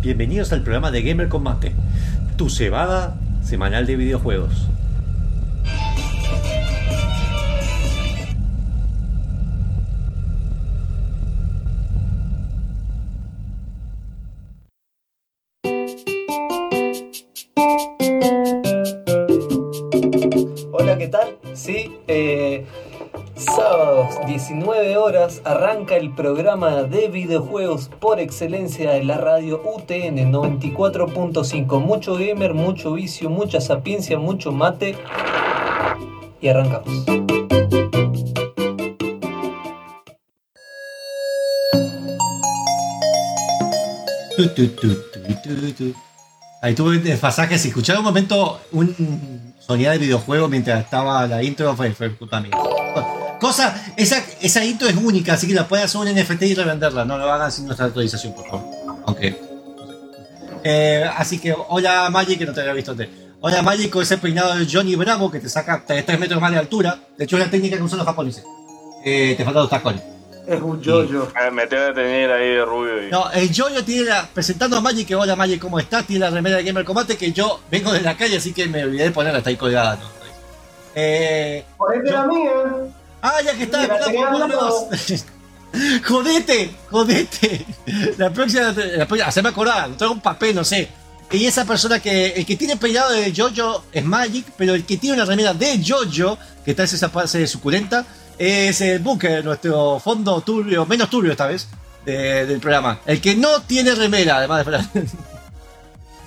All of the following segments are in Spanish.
Bienvenidos al programa de Gamer Combate, tu cebada semanal de videojuegos. 19 horas arranca el programa de videojuegos por excelencia de la radio UTN 94.5. Mucho gamer, mucho vicio, mucha sapiencia, mucho mate. Y arrancamos. Ahí tuve desfasaje. Si escuchaba un momento un sonido de videojuego mientras estaba la intro, fue, fue culpa mía. Cosa, esa, esa intro es única, así que la puedes hacer un NFT y revenderla. No lo hagan sin nuestra autorización, por favor. Aunque. Eh, así que, hola Magic, que no te había visto antes. Hola Magic con ese peinado de Johnny Bravo que te saca 3 metros más de altura. De hecho, es la técnica que usan los japoneses. Eh, te faltan los tacones. Es un yo-yo. Eh, Me tengo que tener ahí de rubio. Y... No, el Jojo tiene la, presentando a Magic, que hola Magic, ¿cómo estás? Tiene la remera de Gamer Combate que yo vengo de la calle, así que me olvidé de ponerla, está ahí colgada. ¿no? Eh, Ponete la mía. Ah, ya que está, ¿verdad? jodete, jodete. La próxima, la próxima, haceme acordar, traigo un papel, no sé. Y esa persona que, el que tiene peinado de Jojo es Magic, pero el que tiene una remera de Jojo, que tal vez esa fase suculenta, es el Bunker, nuestro fondo turbio, menos turbio esta vez, de- del programa. El que no tiene remera, además de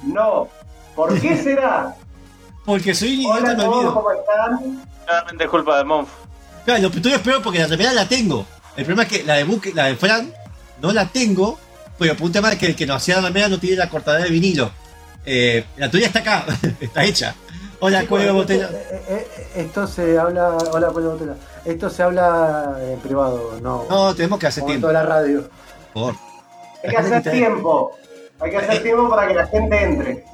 No. ¿Por qué será? Porque soy un idiota Hola olvido. ¿cómo están? Claramente es culpa de Monf. Claro, lo estoy peor porque la remera la tengo. El problema es que la de Buque, la de Fran, no la tengo, pero por un tema de que el que nos hacía la remera no tiene la cortadera de vinilo. Eh, la tuya está acá, está hecha. Hola, Sí, cuello botella. Esto, eh, eh, se habla. Hola, cuello de botella. Esto se habla en privado, no. No, tenemos que hacer tiempo. toda la radio. Por favor. Hay que hacer tiempo. Hay que hacer tiempo para que la gente entre.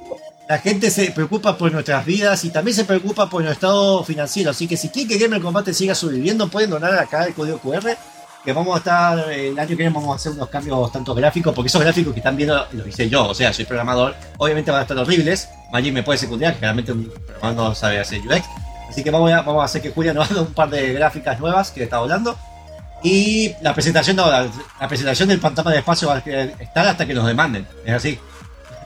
La gente se preocupa por nuestras vidas y también se preocupa por nuestro estado financiero. Así que si quieren que Gamer Combate siga sobreviviendo, pueden donar acá el código QR. Que vamos a estar, eh, el año que viene vamos a hacer unos cambios tanto gráficos, porque esos gráficos que están viendo los hice yo, o sea, soy programador. Obviamente van a estar horribles. Magic me puede secundar, que realmente un programador no sabe hacer UX. Así que vamos a, vamos a hacer que Julia nos haga un par de gráficas nuevas que está hablando. Y la presentación, no, la, la presentación del fantasma de espacio va a estar hasta que nos demanden. Es así.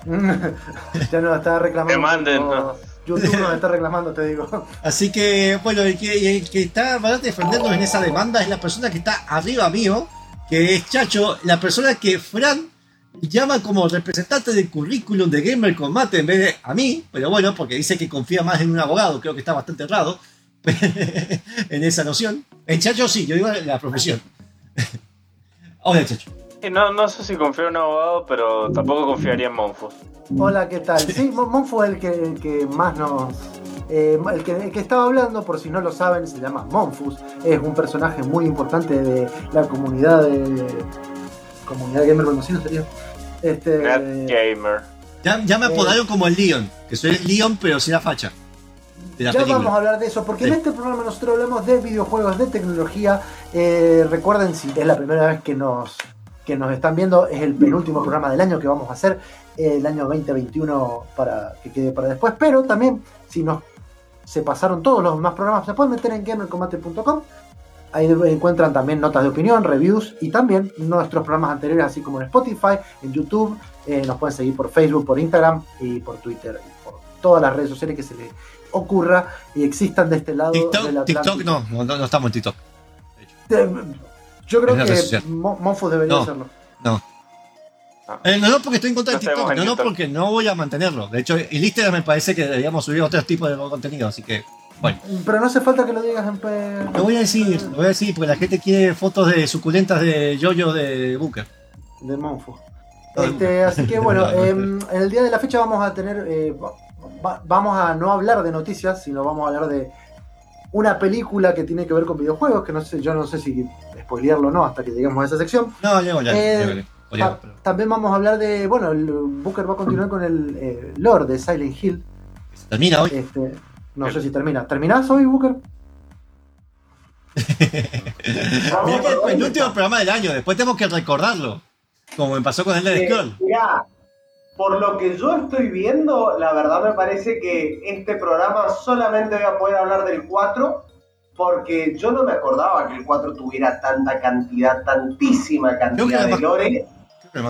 Ya nos está reclamando. Que manden, como- ¿no? YouTube nos está reclamando, te digo. Así que, bueno, el que, el que está bastante defendernos en esa demanda es la persona que está arriba mío, que es Chacho, la persona que Fran llama como representante del currículum de Gamer Combate en vez de a mí, pero bueno, porque dice que confía más en un abogado, creo que está bastante errado en esa noción. En Chacho sí, yo digo la profesión. Hola, Chacho. No, no sé si confío en un abogado, pero tampoco confiaría en Monfus. Hola, ¿qué tal? Sí, Mon Mon fue el que, el que más nos. eh, el, que, el que estaba hablando, por si no lo saben, se llama Monfus. Es un personaje muy importante de la comunidad de. Comunidad gamer mendocino sería. Este. Net Gamer. Ya, ya me Eh. apodaron como el Leon, que soy el Leon, pero sin la facha. De la Ya película. vamos a hablar de eso, porque en este programa nosotros hablamos de videojuegos, de tecnología. Eh, recuerden, si es la primera vez que nos, que nos están viendo, es el penúltimo programa del año que vamos a hacer, eh, el año 2021 para que quede para después. Pero también, si nos se pasaron todos los demás programas, se pueden meter en gamercombate.com. Ahí encuentran también notas de opinión, reviews y también nuestros programas anteriores, así como en Spotify, en YouTube. Eh, nos pueden seguir por Facebook, por Instagram y por Twitter y por todas las redes sociales que se les ocurra y existan de este lado del TikTok, Atlántico. TikTok no, no, estamos en TikTok. Yo creo Es que social. Mo- Monfus debería No. hacerlo. No. Eh, no, no porque estoy en contra de No TikTok, no, no porque no voy a mantenerlo. De hecho, en Instagram me parece que deberíamos subir otro tipo de contenido, así que, bueno. Pero no hace falta que lo digas en Lo voy a decir, lo voy a decir, porque la gente quiere fotos de suculentas de yoyo de Booker. de Monfus. No, Este, así que bueno, No, no, em, en el día de la fecha vamos a tener, eh, va- va- vamos a no hablar de noticias, sino vamos a hablar de una película que tiene que ver con videojuegos, que no sé, yo no sé si spoilearlo o no hasta que lleguemos a esa sección. No, llego ya, Eh, llego pero- También vamos a hablar de, bueno, el Booker va a continuar con el eh, lore de Silent Hill. se termina hoy. Este, no sé si termina. ¿Terminás hoy, Booker? Mira que es el último programa del año, después tenemos que recordarlo. Como me pasó con el de Eh, Scroll. mirá, por lo que yo estoy viendo, la verdad me parece que este programa solamente voy a poder hablar del 4, porque yo no me acordaba que el 4 tuviera tanta cantidad, tantísima cantidad que de lore. Me,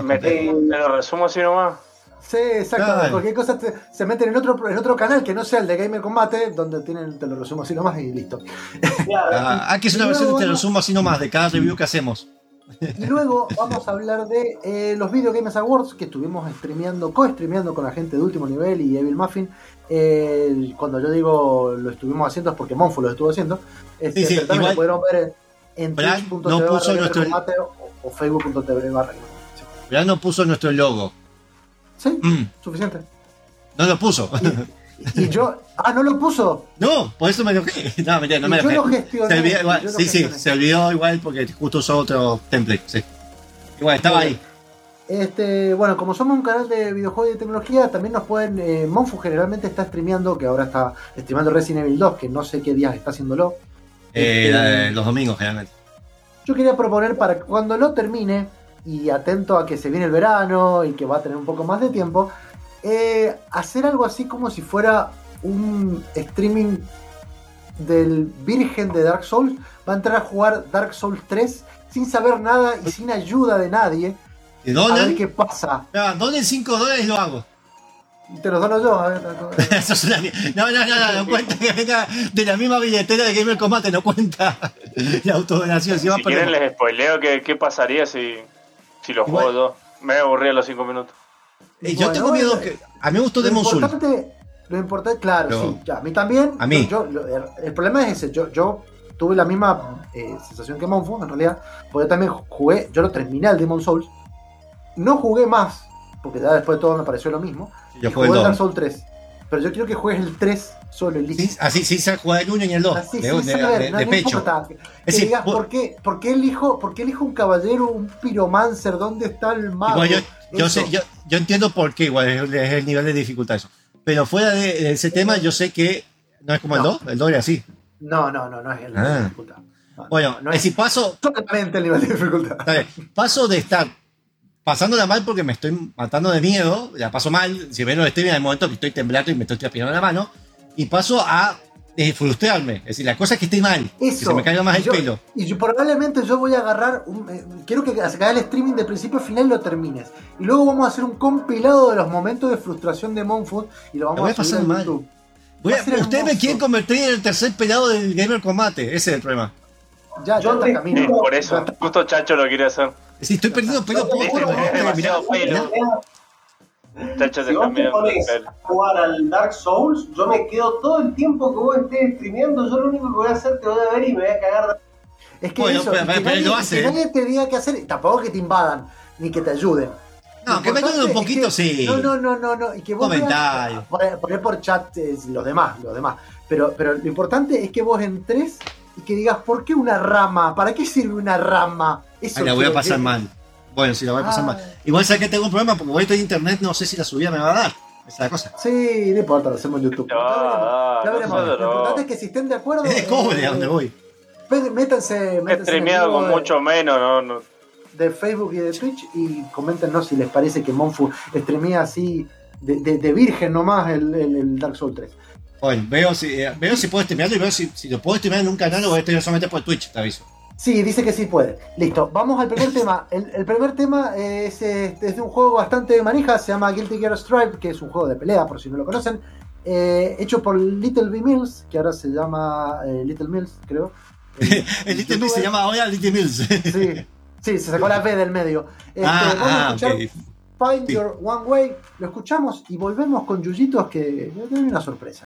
me lo resumo así nomás. Sí, exacto. Claro. Cualquier cosa te- se meten en otro, en otro canal que no sea el de Gamer Combate, donde tienen, te lo resumo así nomás y listo. claro, Ah, que hacer una Y versión luego, de te bueno. resumo así nomás de cada review que hacemos. Y luego vamos a hablar de eh, los Video Games Awards que estuvimos streameando, co-streameando con la gente de último nivel y Evil Muffin. Eh, cuando yo digo lo estuvimos haciendo es porque Monfo lo estuvo haciendo. Este, Sí, sí, igual- lo pudieron ver en, en twitch.tv no puso Gamer nuestro- Combate o, o facebook.tv barra no puso nuestro logo. Sí, Mm, suficiente. no lo puso. Y yo, ah, no lo puso. No, por eso me enojé. No, mentira, no Y me yo enojé. lo gestioné. Se olvidó igual, yo sí, sí, se olvidó igual porque justo usó otro template. Sí. Igual, estaba ahí. Este, bueno, como somos un canal de videojuegos y de tecnología, también nos pueden. Eh, Monfu generalmente está streameando, que ahora está streameando Resident Evil 2, que no sé qué días está haciéndolo. Eh, Este, los domingos, generalmente. Yo quería proponer para que cuando lo termine, y atento a que se viene el verano y que va a tener un poco más de tiempo, eh, hacer algo así como si fuera un streaming del Virgen de Dark Souls. Va a entrar a jugar Dark Souls 3 sin saber nada y sin ayuda de nadie. ¿Y A ver qué pasa. Ah, donen 5 dólares y lo hago. Te los dono yo. a ver. No, no, no, no, no cuenta que venga de la misma billetera de Gamer Combate, no cuenta la autodonación. Si Si quieren les spoileo qué, qué pasaría si, si lo Igual- juego yo. Me aburrí a los 5 minutos. Eh, Yo Bueno, tengo miedo que. A mí me gustó Demon Soul. lo importante, claro, Pero- sí, ya, a mí también. A mí. yo- yo- el, el problema es ese. Yo, yo tuve la misma eh, sensación que Monfu, en realidad. Porque yo también jugué, yo lo terminé al Demon Souls. No jugué más, porque ya después de todo me pareció lo mismo. Yo y jugué el Dark 2. Souls 3. Pero yo quiero que juegues el 3 solo y listo. Sí, así sí se juega el 1 y el 2. Así, de, sin de- saber, de- no, de no pecho. importa. Que, Es decir, digas, ¿por qué, por, qué elijo, ¿por qué elijo un caballero, un piromancer? ¿Dónde está el mago? Igual yo, yo, sé, yo, yo entiendo por qué, igual es, es el nivel de dificultad eso. Pero fuera de, de ese tema, yo sé que no es como el No. 2, el 2 era así. No, no, no, no es el nivel Ah. de dificultad. No, Bueno, no es es decir, paso, solamente el nivel de dificultad. bien, paso de estar pasándola mal porque me estoy matando de miedo, la paso mal, si ven los streaming en el momento que estoy temblando y me estoy transpirando la mano, y paso a eh, frustrarme. Es decir, la cosa es que estoy mal, que Eso. se me caiga más Y el yo- pelo. Y yo probablemente yo voy a agarrar. un- eh, quiero que haga el streaming de principio a final lo termines. Y luego vamos a hacer un compilado de los momentos de frustración de Monfoot y lo vamos voy a pasar en mal. YouTube. Voy a- a ser ustedes me quieren convertir en el tercer pelado del Gamer Combate, ese es el problema. Ya, ya Yo está te- en camino. Sí, por eso. Ya está. Justo Chacho lo quiere hacer. Decir, estoy perdiendo pelo mirá, mirá, demasiado pelo. Si vos te pones a jugar al Dark Souls, yo me quedo todo el tiempo que vos estés streameando. Yo lo único que voy a hacer te voy a ver y me voy a cagar de Es que Bueno, eso, pero- y que pero nadie, lo hace, que ¿eh? nadie te diga qué hacer, tampoco que te invadan, ni que te ayuden. No, que me ayuden un poquito, es que- sí. No, no, no, no, no. Y que vos Comentario. Poner, poner por chat es los demás, los demás. Pero, pero lo importante es que vos entres y que digas, ¿por qué una rama? ¿Para qué sirve una rama? Eso Ay, la voy a pasar mal. Bueno, sí, la voy a pasar Ah. mal. Igual sé que tengo un problema porque voy a estar en internet, no sé si la subida me va a dar. Esa es la cosa. Sí, no importa, lo hacemos en YouTube. Ya, ya veremos. No Lo importante es que si estén de acuerdo. Es de cobre eh, a donde voy. Métanse, métanse en con de- mucho menos, no, no. de Facebook y de Twitch y coméntenos si les parece que Monfu streamea así de, de- de virgen nomás el, el- el Dark Souls 3. Bueno, veo si, eh, veo si puedo streamearlo y veo si, si lo puedo streamear en un canal o voy a streamear solamente por Twitch, te aviso. Sí, dice que sí puede. Listo, vamos al primer tema. El, el primer tema es, este, es de un juego bastante manija, se llama Guilty Gear Stripe, que es un juego de pelea, por si no lo conocen, eh, hecho por Little B Mills, que ahora se llama eh, Little Mills, creo. El Little. Mills se llama ahora Little Mills. Sí, sí, se sacó la B del medio. Este, ah, vamos a ah, escuchar ok. Find Sí. Your One Way, lo escuchamos y volvemos con Yuyitos que tiene una sorpresa.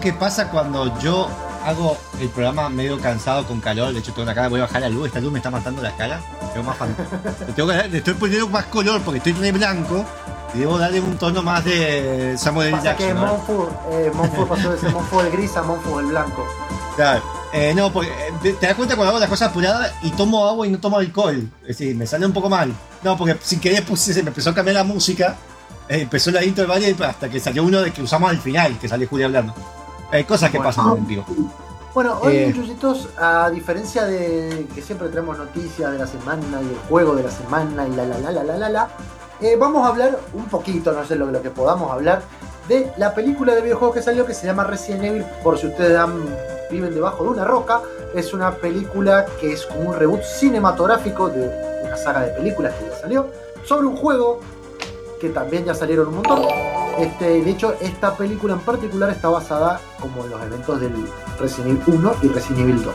Lo que pasa cuando yo hago el programa medio cansado con calor? De hecho, tengo una cara, voy a bajar la luz. Esta luz me está matando la cara. Tengo más fan- le, tengo que- le estoy poniendo más color porque estoy de blanco. Y debo darle un tono más de Samuel. Pasa que Jackson. ¿no? Monfu, eh, Monfu pasó de ser Monfu el gris a Monfu el blanco. Claro. Eh, no, porque eh, te, te das cuenta cuando hago las cosas apuradas y tomo agua y no tomo alcohol. Es decir, me sale un poco mal. No, porque sin querer puse, se me empezó a cambiar la música. eh, empezó la intro del baile hasta que salió uno de que usamos al final, que sale Julia hablando. Hay cosas que Bueno. pasan en vivo. Bueno, hoy Eh. muchachitos, a diferencia de que siempre traemos noticias de la semana y el juego de la semana y la la la la la la la, eh, vamos a hablar un poquito, no sé lo, lo que podamos hablar, de la película de videojuegos que salió que se llama Resident Evil, por si ustedes han- viven debajo de una roca. Es una película que es como un reboot cinematográfico de una saga de películas que ya salió, sobre un juego que también ya salieron un montón. Este, de hecho, esta película en particular está basada como en los eventos del Resident Evil 1 y Resident Evil 2.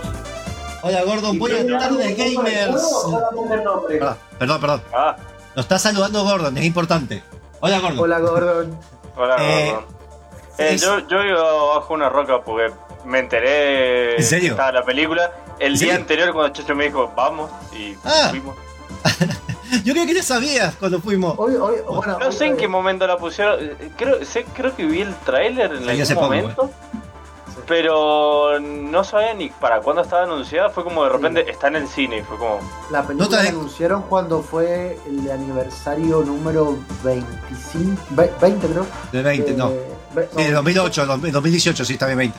Hola Gordon, buenas tardes gamers. Solamente el nombre. Perdón, perdón, perdón. Ah, Nos está saludando Gordon, es importante. Hola Gordon. Hola Gordon. hola, Eh, Gordon. Eh, es- yo, yo iba bajo una roca porque me enteré ¿En serio? que estaba la película. El ¿En día serio? anterior cuando Chacho me dijo, vamos, y Ah. fuimos. Yo creo que ya sabías cuando fuimos. Hoy, hoy, bueno, No hoy- sé en qué momento la pusieron. eh, Creo, sé, creo que vi el tráiler en algún poco, momento. Pero no sabía ni para cuándo estaba anunciada. Fue como de repente está en el cine. y Fue como. La película la anunciaron cuando fue el aniversario número 25, ve- 20 creo. De 20, no. Eh, de 2008, 2018, sí, está bien 20.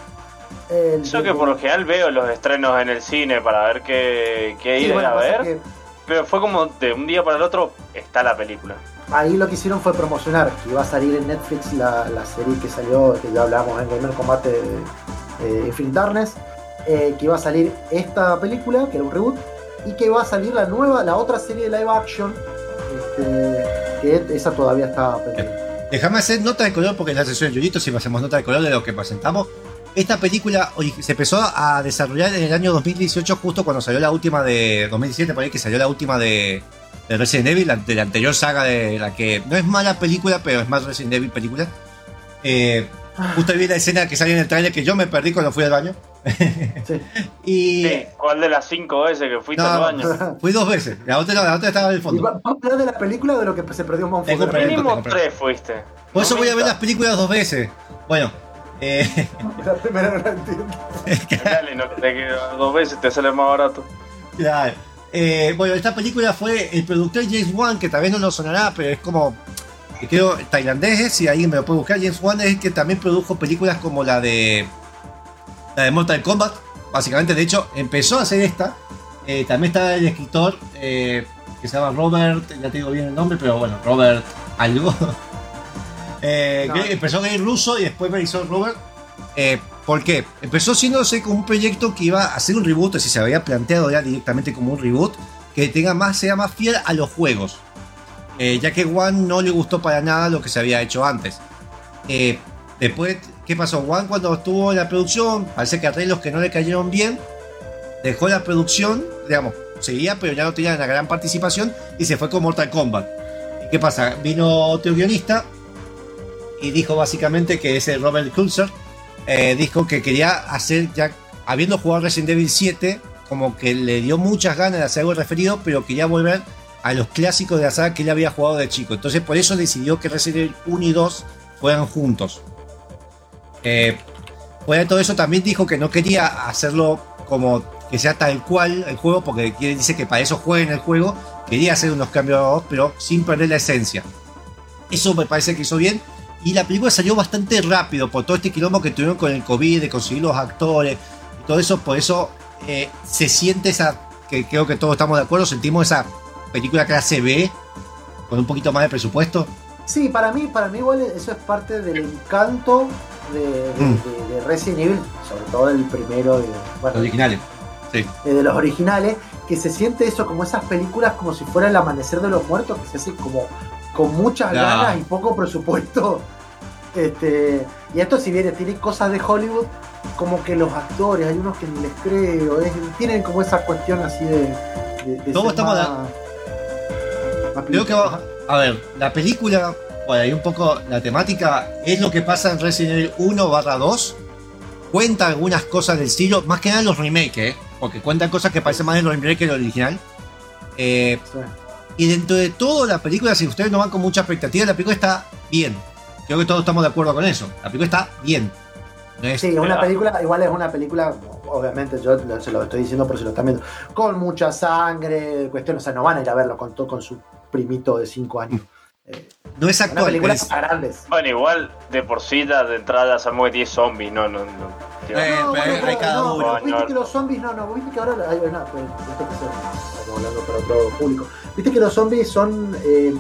el- Yo que por lo general veo los estrenos en el cine para ver qué, qué Sí, ir bueno, a ver. Pero fue como de un día para el otro está la película. ahí lo que hicieron fue promocionar que iba a salir en Netflix la, la serie que salió, que ya hablábamos en Gamer Combate eh, Infinite Darkness, eh, que iba a salir esta película, que era un reboot, y que va a salir la nueva, la otra serie de live action, este, que esa todavía está pendiente. Déjame hacer nota de color porque en la sesión de Yoyito siempre hacemos nota de color de lo que presentamos. Esta película se empezó a desarrollar en el año 2018, justo cuando salió la última de 2017, por ahí que salió la última de, de Resident Evil, de la anterior saga de la que no es mala película, pero es más Resident Evil película. Eh, justo vi la escena que salió en el trailer que yo me perdí cuando fui al baño. Sí. y Sí, ¿Cuál de las cinco veces que fuiste No, al baño? fui dos veces. La otra, la otra estaba en el ¿Y fondo. va- ¿Vamos a hablar de la película o de lo que se perdió Monfort? Tengo pre- Mínimo tres fuiste. Por eso No voy a ver las películas dos veces. Bueno, Eh, La primera no la entiendo. Dale, no te que dos veces te sale más barato. claro. Eh, bueno, esta película fue el productor James Wan, que tal vez no lo sonará, pero es como, que creo, tailandés, es, si alguien me lo puede buscar. James Wan es el que también produjo películas como la de, la de Mortal Kombat, básicamente. De hecho, empezó a hacer esta. Eh, también está el escritor eh, que se llama Robert, ya te digo bien el nombre, pero bueno, Robert algo. Eh, No. empezó a ir ruso y después me hizo Robert. Eh, ¿Por qué? Empezó siéndose como un proyecto que iba a hacer un reboot, si se había planteado ya directamente como un reboot, que tenga más, sea más fiel a los juegos. Eh, ya que One no le gustó para nada lo que se había hecho antes. Eh, después, ¿qué pasó? One cuando estuvo en la producción, parece que arreglos que no le cayeron bien, dejó la producción, digamos, seguía, pero ya no tenía una gran participación y se fue con Mortal Kombat. ¿Y qué pasa? Vino otro guionista y dijo básicamente que ese Robert Kulzer eh, dijo que quería hacer ya, habiendo jugado Resident Evil 7, como que le dio muchas ganas de hacer algo referido, pero quería volver a los clásicos de la saga que él había jugado de chico. Entonces por eso decidió que Resident Evil 1 y 2 fueran juntos. Eh, fuera de todo eso también dijo que no quería hacerlo como que sea tal cual el juego, porque dice que para eso jueguen el juego, quería hacer unos cambios, pero sin perder la esencia. Eso me parece que hizo bien. Y la película salió bastante rápido por todo este quilombo que tuvieron con el COVID, de conseguir los actores y todo eso. Por eso eh, se siente esa, que creo que todos estamos de acuerdo, sentimos esa película clase B, con un poquito más de presupuesto. Sí, para mí, para mí igual eso es parte del encanto de, de- Mm. de- de Resident Evil, sobre todo el primero de, bueno, Los originales. eh, de los originales, que se siente eso como esas películas como si fuera el amanecer de los muertos, que se hace como con muchas ganas y poco presupuesto. Este, y esto si bien tiene cosas de Hollywood, como que los actores, hay unos que ni les creo, es- tienen como esa cuestión así de... de, de ser estamos más Creo que va, a ver, la película, por ahí un poco la temática, es lo que pasa en Resident Evil 1 barra 2. Cuenta algunas cosas del estilo, más que nada los remakes, ¿eh? porque cuentan cosas que parecen más de los remakes que del original. Eh, Sí. Y dentro de todo, la película, si ustedes no van con mucha expectativa, la película está bien. Creo que todos estamos de acuerdo con eso. La película está bien. No es- Sí, es una película, igual es una película, obviamente yo se lo estoy diciendo por si lo están viendo, con mucha sangre, cuestión, o sea, no van a ir a verlo con, todo- con su primito de 5 años. Eh, no es actual. película pues. para grandes. Bueno, igual de por sí la de entrada sabemos que 10 zombies, no, no, no. Tío, Eh, no, pero bueno, hay pero cada no, uno. viste No. que los zombies, no, no, viste que ahora, ay, no, pues, hablando para otro público, viste que los zombies son, eh,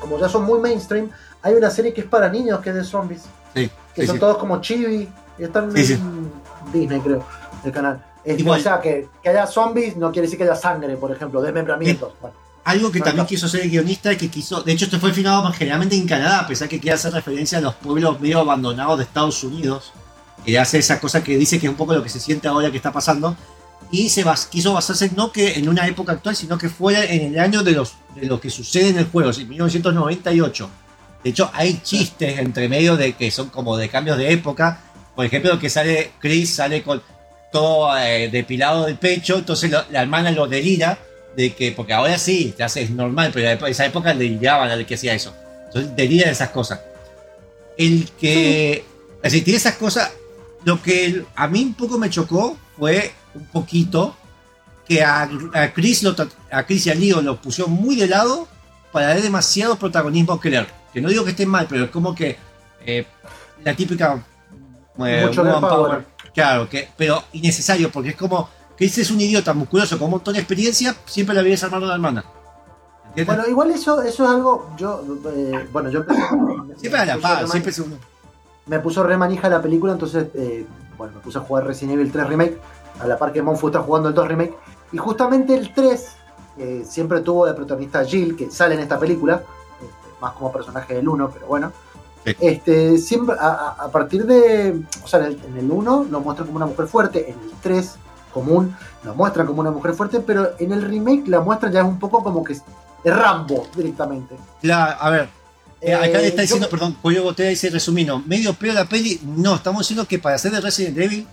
como ya son muy mainstream, hay una serie que es para niños que es de zombies, Sí, que sí, son sí. todos como chibi, y están en Disney, creo, el canal. Este, Igual. O sea, que, que haya zombies no quiere decir que haya sangre, por ejemplo, desmembramientos. Bueno, Algo que también no. quiso hacer el guionista y que quiso. De hecho, esto fue filmado más generalmente en Canadá, a pesar que quiere hacer referencia a los pueblos medio abandonados de Estados Unidos. Que hace esa cosa que dice que es un poco lo que se siente ahora que está pasando. Y se bas- quiso basarse no que en una época actual, sino que fuera en el año de, los, de lo que sucede en el juego, en 1998. De hecho, hay chistes entre medio de que son como de cambios de época. Por ejemplo, que sale Chris, sale con todo eh, depilado del pecho, entonces lo- la hermana lo delira de que, porque ahora sí, te haces normal, pero en esa época le deliraban al que hacía eso. Entonces delira de esas cosas. El que, es decir, tiene esas cosas, lo que a mí un poco me chocó fue un poquito que a, a Chris, lo, a Chris y a Leo lo pusieron muy de lado para darle demasiado protagonismo a Claire. Que no digo que esté mal, pero es como que eh, la típica eh, Mucho woman girl power. Claro, que, pero innecesario, porque es como Chris es un idiota musculoso con un montón de experiencia, siempre la vienes armando la hermana. ¿Entiendes? Bueno, igual eso, eso es algo, yo, eh, bueno, yo empecé- siempre a la paz, siempre uno. me puso re manija la película, entonces, bueno, me puse a jugar Resident Evil 3 Remake, a la par que Monfu está jugando el 2 Remake, y justamente el 3 eh, siempre tuvo de protagonista Jill, que sale en esta película, este, más como personaje del 1, pero bueno. Sí. Este, siempre, a, a- partir de, o sea, en el, en el 1 lo muestran como una mujer fuerte, en el 3 común lo muestran como una mujer fuerte, pero en el remake la muestran ya es un poco como que es, Rambo directamente. La- a ver, eh, acá Eh, le está yo- diciendo, perdón, Pollo Botella dice resumino, medio peor la peli, no, estamos diciendo que para hacer de Resident Evil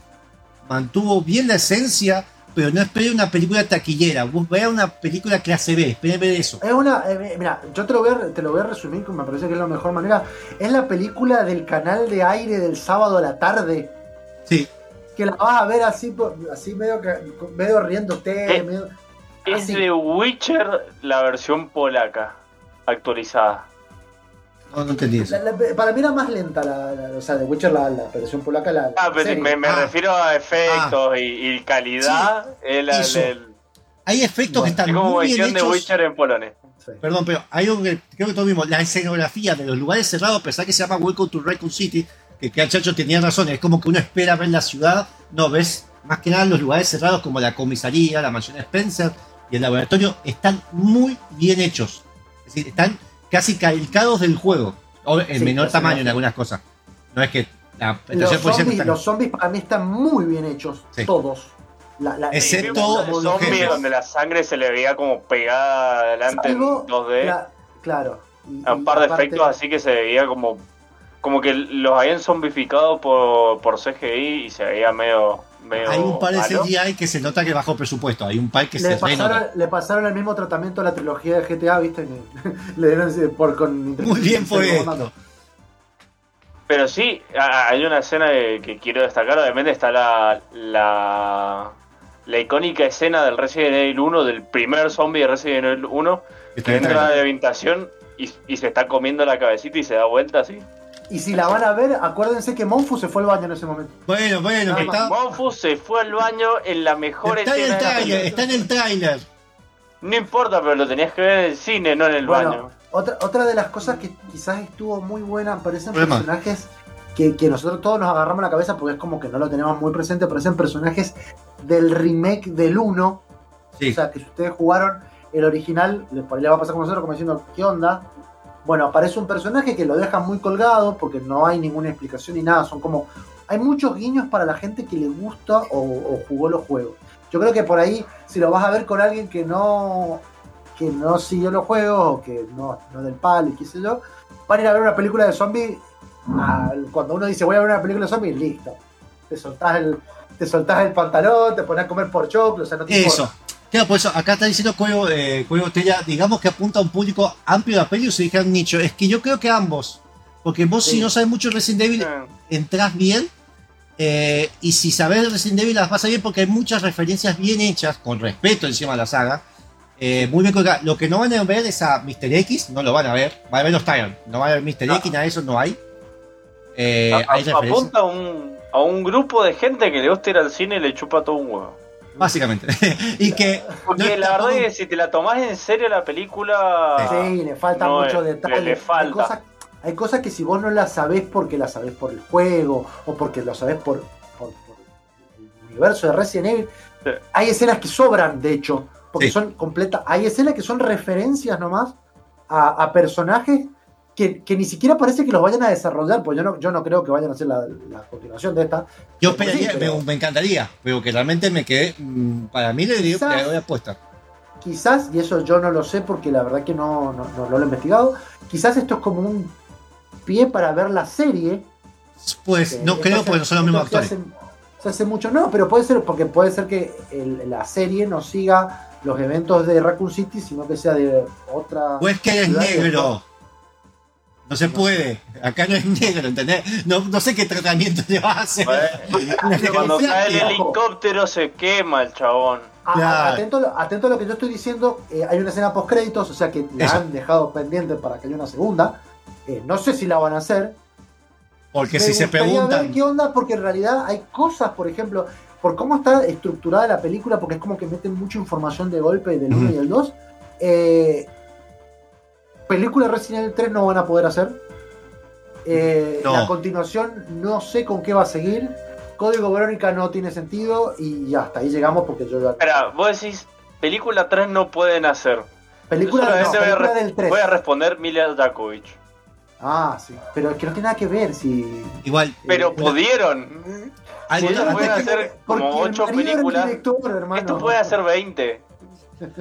mantuvo bien la esencia, pero no espere una película taquillera. Vos vea una película clase B, espere ver eso. Es una. eh, mira, yo te lo, voy a, te lo voy a resumir, que me parece que es la mejor manera. Es la película del canal de aire del sábado a la tarde. Sí. Que la vas a ver así, así medio, medio riéndote. Eh, medio- Es de Witcher la versión polaca, actualizada. No, no entendí eso. La- la- para mí era más lenta, la, la- o sea, de Witcher, la, la versión polaca. La, Ah, pero serie. me, me Ah. refiero a efectos y, y calidad. el, el- eso. el- Hay efectos que están es como muy bien versión de hechos. Witcher en polonés. Sí. Perdón, pero hay algo que creo que todos vimos. La escenografía de los lugares cerrados, a pesar que se llama Welcome to Raccoon City, que, que el chacho tenía razón, es como que uno espera ver la ciudad. No, ves más que nada los lugares cerrados como la comisaría, la mansión Spencer y el laboratorio están muy bien hechos. Es decir, están casi calcados del juego. O en Sí, menor tamaño en algunas cosas. No es que la Los zombies, los zombies para mí están muy bien hechos, Sí. todos. La- la- Excepto los el zombie jefes. donde la sangre se le veía como pegada adelante en Salvo- 2D. cla- claro. Y- un par de efectos así que se veía como como que los habían zombificado por, por CGI y se veía medio, Hay un par de malo. CGI que se nota que bajo presupuesto. Hay un par que le se pasaron, renota. le pasaron el mismo tratamiento a la trilogía de GTA, ¿viste? le dieron ese- por con Muy bien por esto. Pero sí, hay una escena que, quiero destacar, obviamente está la, la, la icónica escena del Resident Evil 1, del primer zombie de Resident Evil 1, Está que entra a la trailer. habitación y, y se está comiendo la cabecita y se da vuelta así. Y si la van a ver, acuérdense que Monfu se fue al baño en ese momento. Bueno, bueno, Nada que más. está, Monfus se fue al baño en la mejor está en escena el de la trailer, película. está en el trailer. No importa, pero lo tenías que ver en el cine, no en el Bueno, baño. otra, otra de las cosas que quizás estuvo muy buena, parecen Problema. personajes que, que nosotros todos nos agarramos la cabeza porque es como que no lo tenemos muy presente, parecen personajes del remake del 1. Sí. O sea, que si ustedes jugaron el original, les por ahí le va a pasar como nosotros, como diciendo, ¿qué onda? Bueno, aparece un personaje que lo dejan muy colgado porque no hay ninguna explicación ni nada. Son como. Hay muchos guiños para la gente que le gusta o, o jugó los juegos. Yo creo que por ahí, si lo vas a ver con alguien que no que no siguió los juegos o que no, no del palo y qué sé yo, van a ir a ver una película de zombies. cuando uno dice voy a ver una película de zombies, listo. Te soltás el, te soltás el pantalón, te pones a comer por choclo, o sea, no te Eso. importa. Claro, por eso acá está diciendo Cuevo, eh, Cuevo Tella, digamos que apunta a un público amplio de la peli o se dijera un nicho. Es que yo creo que ambos. Porque vos, Sí. si no sabes mucho de Resident Evil, Eh, entras bien. eh, y si sabes de Resident Evil, las vas a bien porque hay muchas referencias bien hechas, con respeto encima de la saga. eh, muy bien colgadas. Lo que no van a ver es a Mr. X, no lo van a ver. Van a ver los no van a ver Mr. No. X, nada de eso no hay. Eh, a- hay a- referencias, apunta a un, a un grupo de gente que le gusta ir al cine y le chupa todo un huevo. Básicamente. y que. Porque no, la verdad es que si te la tomás en serio la película... Sí, le falta no, mucho detalle. le- le falta. Hay cosas, hay cosas que si vos no las sabés porque las sabés por el juego o porque lo sabés por, por- por el universo de Resident Evil, Sí. hay escenas que sobran, de hecho, porque Sí. son completas. Hay escenas que son referencias nomás a, a personajes que, que ni siquiera parece que los vayan a desarrollar, pues yo no, yo no creo que vayan a hacer la, la continuación de esta. Yo esperaría, sí, pero- me, me encantaría, pero que realmente me quedé. mm, Para mí le digo le doy apuesta. Quizás, y eso yo no lo sé porque la verdad que no, no, lo he investigado, quizás esto es como un pie para ver la serie. Pues que no creo porque no son los mismos se actores. hace- Se hace, mucho, no, pero puede ser porque puede ser que el- la serie no siga los eventos de Raccoon City, sino que sea de otra. Pues que eres negro. No se puede. Acá no es negro, ¿entendés? No, no sé qué tratamiento le vas a hacer. Bueno, cuando cae el helicóptero se quema el chabón. A- a- Claro. atento, a lo- atento a lo que yo estoy diciendo, eh, hay una escena post créditos, o sea que la Eso. han dejado pendiente para que haya una segunda. Eh, no sé si la van a hacer, Porque Me si se gustaría ver preguntan. qué onda, porque en realidad hay cosas, por ejemplo, por cómo está estructurada la película, porque es como que meten mucha información de golpe del 1 Ujú. y el 2. Eh, película Resident Evil 3 no van a poder hacer. Eh, No. La continuación no sé con qué va a seguir. Código Verónica no tiene sentido y ya hasta ahí llegamos porque yo ya. Espera, vos decís, película 3 no pueden hacer. Película, no, solamente voy, a película re- del 3. voy a responder Mila Jakovic. Ah, sí. Pero es que no tiene nada que ver si. Igual. Pero Eh, pudieron. otra- pueden hacer como el ocho marido era el películas. director, hermano. Esto puede hacer 20.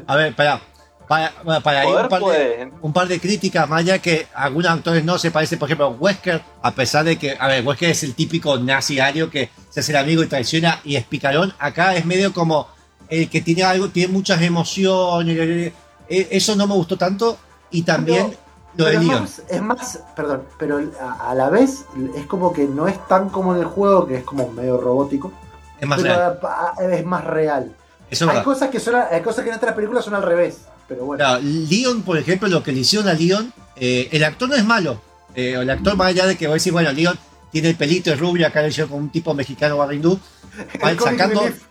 A ver, para. Para, para, ahí un par, de, puede. un par de críticas, más allá que algunos actores no se parecen, por ejemplo, Wesker, a pesar de que, a ver, Wesker es el típico nazi ario que se hace el amigo y traiciona y es picarón. Acá es medio como el que tiene algo, tiene muchas emociones. eh, eh, Eso no me gustó tanto. Y también lo de Pero es Leon. más, es más, perdón, pero a, a la vez es como que no es tan como en el juego, que es como medio robótico, Es más pero real. a- a- es más real. Eso es hay verdad. cosas que son, hay cosas que en otras películas son al revés, pero bueno. Claro, Leon, por ejemplo, lo que le hicieron a Leon, eh, el actor no es malo. Eh, el actor, más allá de que voy a decir, bueno, Leon tiene el pelito, es rubio, acá le hicieron con un tipo mexicano comic sacando- relief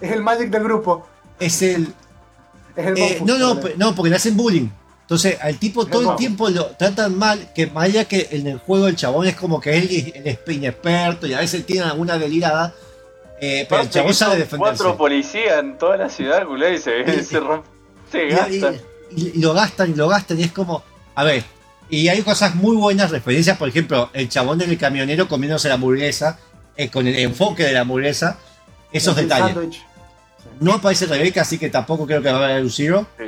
es el magic del grupo. Es el. Es el eh, no, no, no, porque le hacen bullying. Entonces, al tipo Es todo el tiempo lo tratan mal, que más allá que en el juego el chabón es como que él, él es inexperto y a veces tiene alguna delirada. eh, pero el chabón sabe defenderse. Cuatro policías en toda la ciudad, culé, y se, Y- se rompe. Se Y- gastan. Y, y lo gastan y lo gastan y es como, a ver, y hay cosas muy buenas referencias, por ejemplo, el chabón del camionero comiéndose la hamburguesa, eh, con el enfoque de la hamburguesa, esos El detalles. sándwich. No aparece Rebeca, así que tampoco creo que va a haber un Zero. Sí.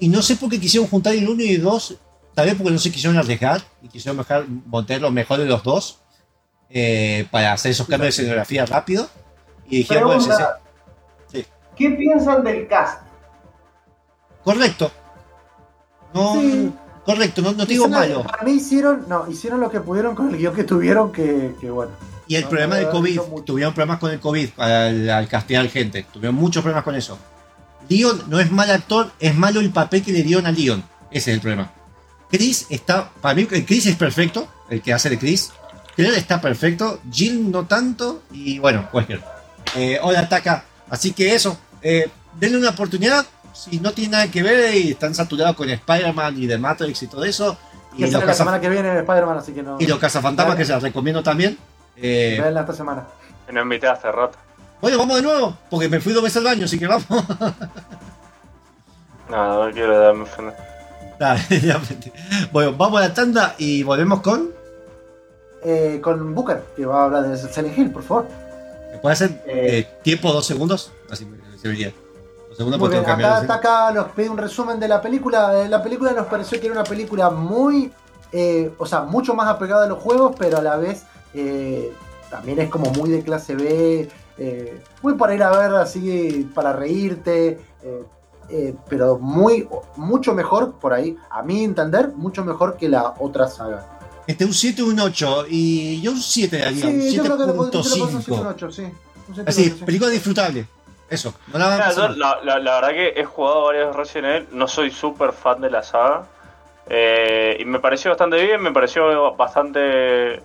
Y no sé por qué quisieron juntar el 1 y el 2, tal vez porque no se quisieron arriesgar y quisieron dejar, montar lo mejor de los dos eh, para hacer esos cambios de escenografía rápido. Y dijeron, bueno, sí, sí. ¿Qué piensan del cast? Correcto. No, Sí. correcto, no, no te digo malo. Para mí hicieron, no, hicieron lo que pudieron con el guion que tuvieron, que, que bueno. Y el No, problema del COVID, tuvieron problemas con el COVID al, al castear gente, tuvieron muchos problemas con eso. Leon no es mal actor, es malo el papel que le dieron a Leon, ese es el problema. Chris está, para mí el Chris es perfecto, el que hace de Chris, Claire está perfecto, Jill no tanto, y bueno, Wesker. Eh, hola Taka, así que eso, eh, denle una oportunidad, si no tiene nada que ver y están saturados con Spider-Man y The Matrix y todo eso, y Que los, la semana que viene Spider-Man, así que no. y los cazafantasmas que se los recomiendo también. Eh, Veanla esta semana. Que no invitaste, rata. Bueno, vamos de nuevo, porque me fui dos veces al baño, así que vamos. No, no quiero darme ofender. Me- bueno, vamos a la tanda y volvemos con. Eh, con Booker, que va a hablar de Silent Hill, por favor. ¿Me puede hacer Eh. eh, tiempo dos segundos? Así me serviría. Muy bien, que acá cambiar. Taka nos pide un resumen de la película. Eh, La película nos pareció que era una película muy, eh, o sea, mucho más apegada a los juegos, pero a la vez eh, también es como muy de clase B, eh, muy para ir a ver así, para reírte, pero muy, mucho mejor por ahí, a mi entender, mucho mejor que la otra saga. Este un 7, un 8 y yo un 7 daría, Sí, yo creo que le pon- yo le pongo un 7.5. 8, sí. Un 7.8, Así, sí. película disfrutable. Eso, no la Mira, yo la, la- la verdad que he jugado varios Resident Evil, no soy súper fan de la saga. eh, y me pareció bastante bien, me pareció bastante...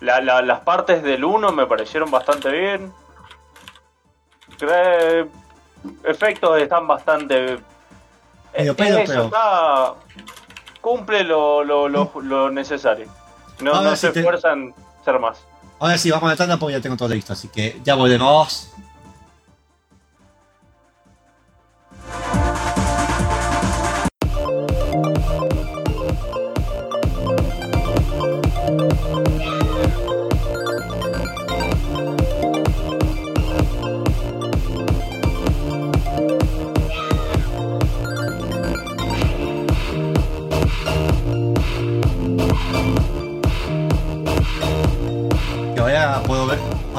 la- la- las partes del 1 me parecieron bastante bien. Cre- efectos están bastante... Es pedo, eso, pero- está- cumple lo, lo, lo, lo necesario. No, no sí se te- esfuerzan ser más. Ahora sí, vamos a la tanda porque ya tengo todo listo, así que ya volvemos.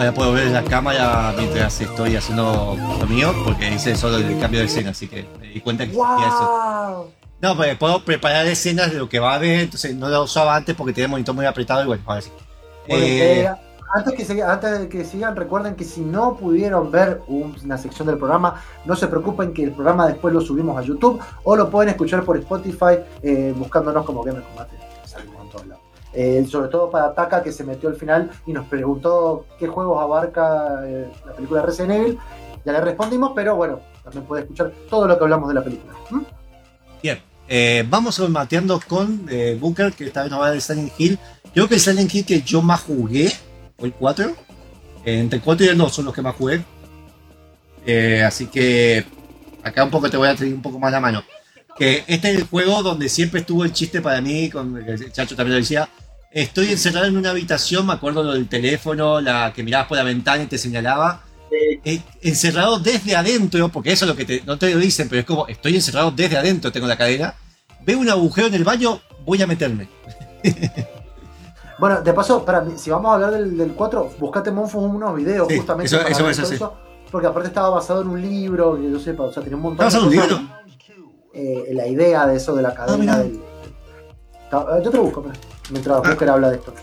Ahora puedo ver la cámara mientras estoy haciendo lo mío, porque hice solo el cambio de escena, así que me di cuenta que eso. No, pues puedo preparar escenas de lo que va a haber, entonces no lo usaba antes porque tenía el monitor muy apretado y bueno, ahora sí. Bueno, Eh, eh, antes, que antes de que sigan, recuerden que si no pudieron ver un- una sección del programa, no se preocupen que el programa después lo subimos a YouTube o lo pueden escuchar por Spotify eh, buscándonos como Gamer Combate. Eh, sobre todo para Taka que se metió al final y nos preguntó qué juegos abarca eh, la película Resident Evil. Ya le respondimos, pero bueno, también puede escuchar todo lo que hablamos de la película. ¿Mm? Bien, eh, vamos mateando con eh, Booker, que esta vez nos va a dar Silent Hill. Creo que el Silent Hill que yo más jugué fue el 4. Eh, entre el 4 y el 2 son los que más jugué. Así que acá un poco te voy a traer un poco más la mano. Que este es el juego donde siempre estuvo el chiste para mí, con el Chacho también lo decía. Estoy encerrado en una habitación, me acuerdo lo del teléfono, la que mirabas por la ventana y te señalaba. Eh, encerrado desde adentro, porque eso es lo que te- no te lo dicen, pero es como estoy encerrado desde adentro, tengo la cadena. Veo un agujero en el baño, voy a meterme. Bueno, de paso, para, si vamos a hablar del, del 4, buscate Monfus unos videos Sí, justamente eso- para eso eso, porque aparte estaba basado en un libro, que yo sepa, o sea, tenía un montón ¿Estaba basado en un cosas, eh, la idea de eso de la cadena mira. del. Está- Yo te lo busco, pero, mientras Ah. Booker habla de esto.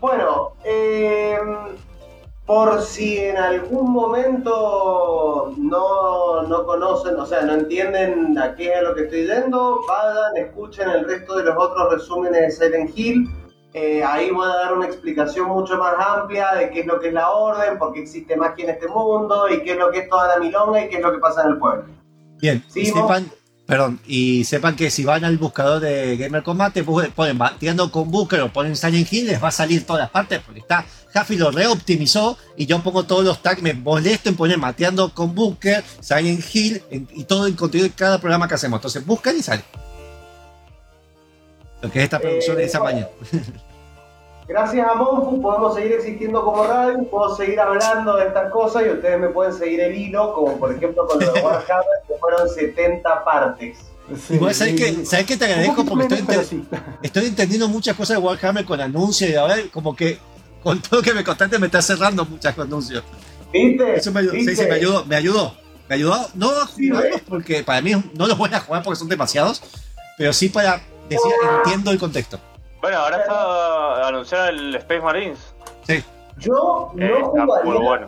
Bueno, eh, por si en algún momento no, no conocen, o sea, no entienden a qué es lo que estoy yendo, vayan, escuchen el resto de los otros resúmenes de Silent Hill. Eh, ahí voy a dar una explicación mucho más amplia de qué es lo que es la orden, por qué existe magia en este mundo y qué es lo que es toda la milonga y qué es lo que pasa en el pueblo. Bien, perdón, y sepan que si van al buscador de Gamer Combate, ponen bateando con Booker o ponen Silent Hill, les va a salir todas las partes, porque está, Jaffi lo reoptimizó y yo pongo todos los tags, me molesto en poner mateando con Booker, Silent Hill en- y todo el contenido de cada programa que hacemos. Entonces buscan y sale. Lo que es esta producción Eh, de esa bueno. mañana. Gracias a Monfu podemos seguir existiendo como radio, puedo seguir hablando de estas cosas y ustedes me pueden seguir el hilo, como por ejemplo con lo de Warhammer, que fueron 70 partes. Igual, ¿sabes qué? ¿Sabes qué te agradezco? Porque estoy, ente- sí. entendiendo muchas cosas de Warhammer con anuncios y ahora como que con todo lo que me contaste me está cerrando muchos anuncios. ¿Viste? Eso me ayudó, sí, ¿Viste? sí, me ayudó, me ayudó. Me ayudó no a Sí, jugarlos porque para mí no los voy a jugar porque son demasiados, pero sí para decir entiendo el contexto. Bueno, ahora está anunciado el Space Marines. Sí. Yo Eh, no está jugaría. muy bueno.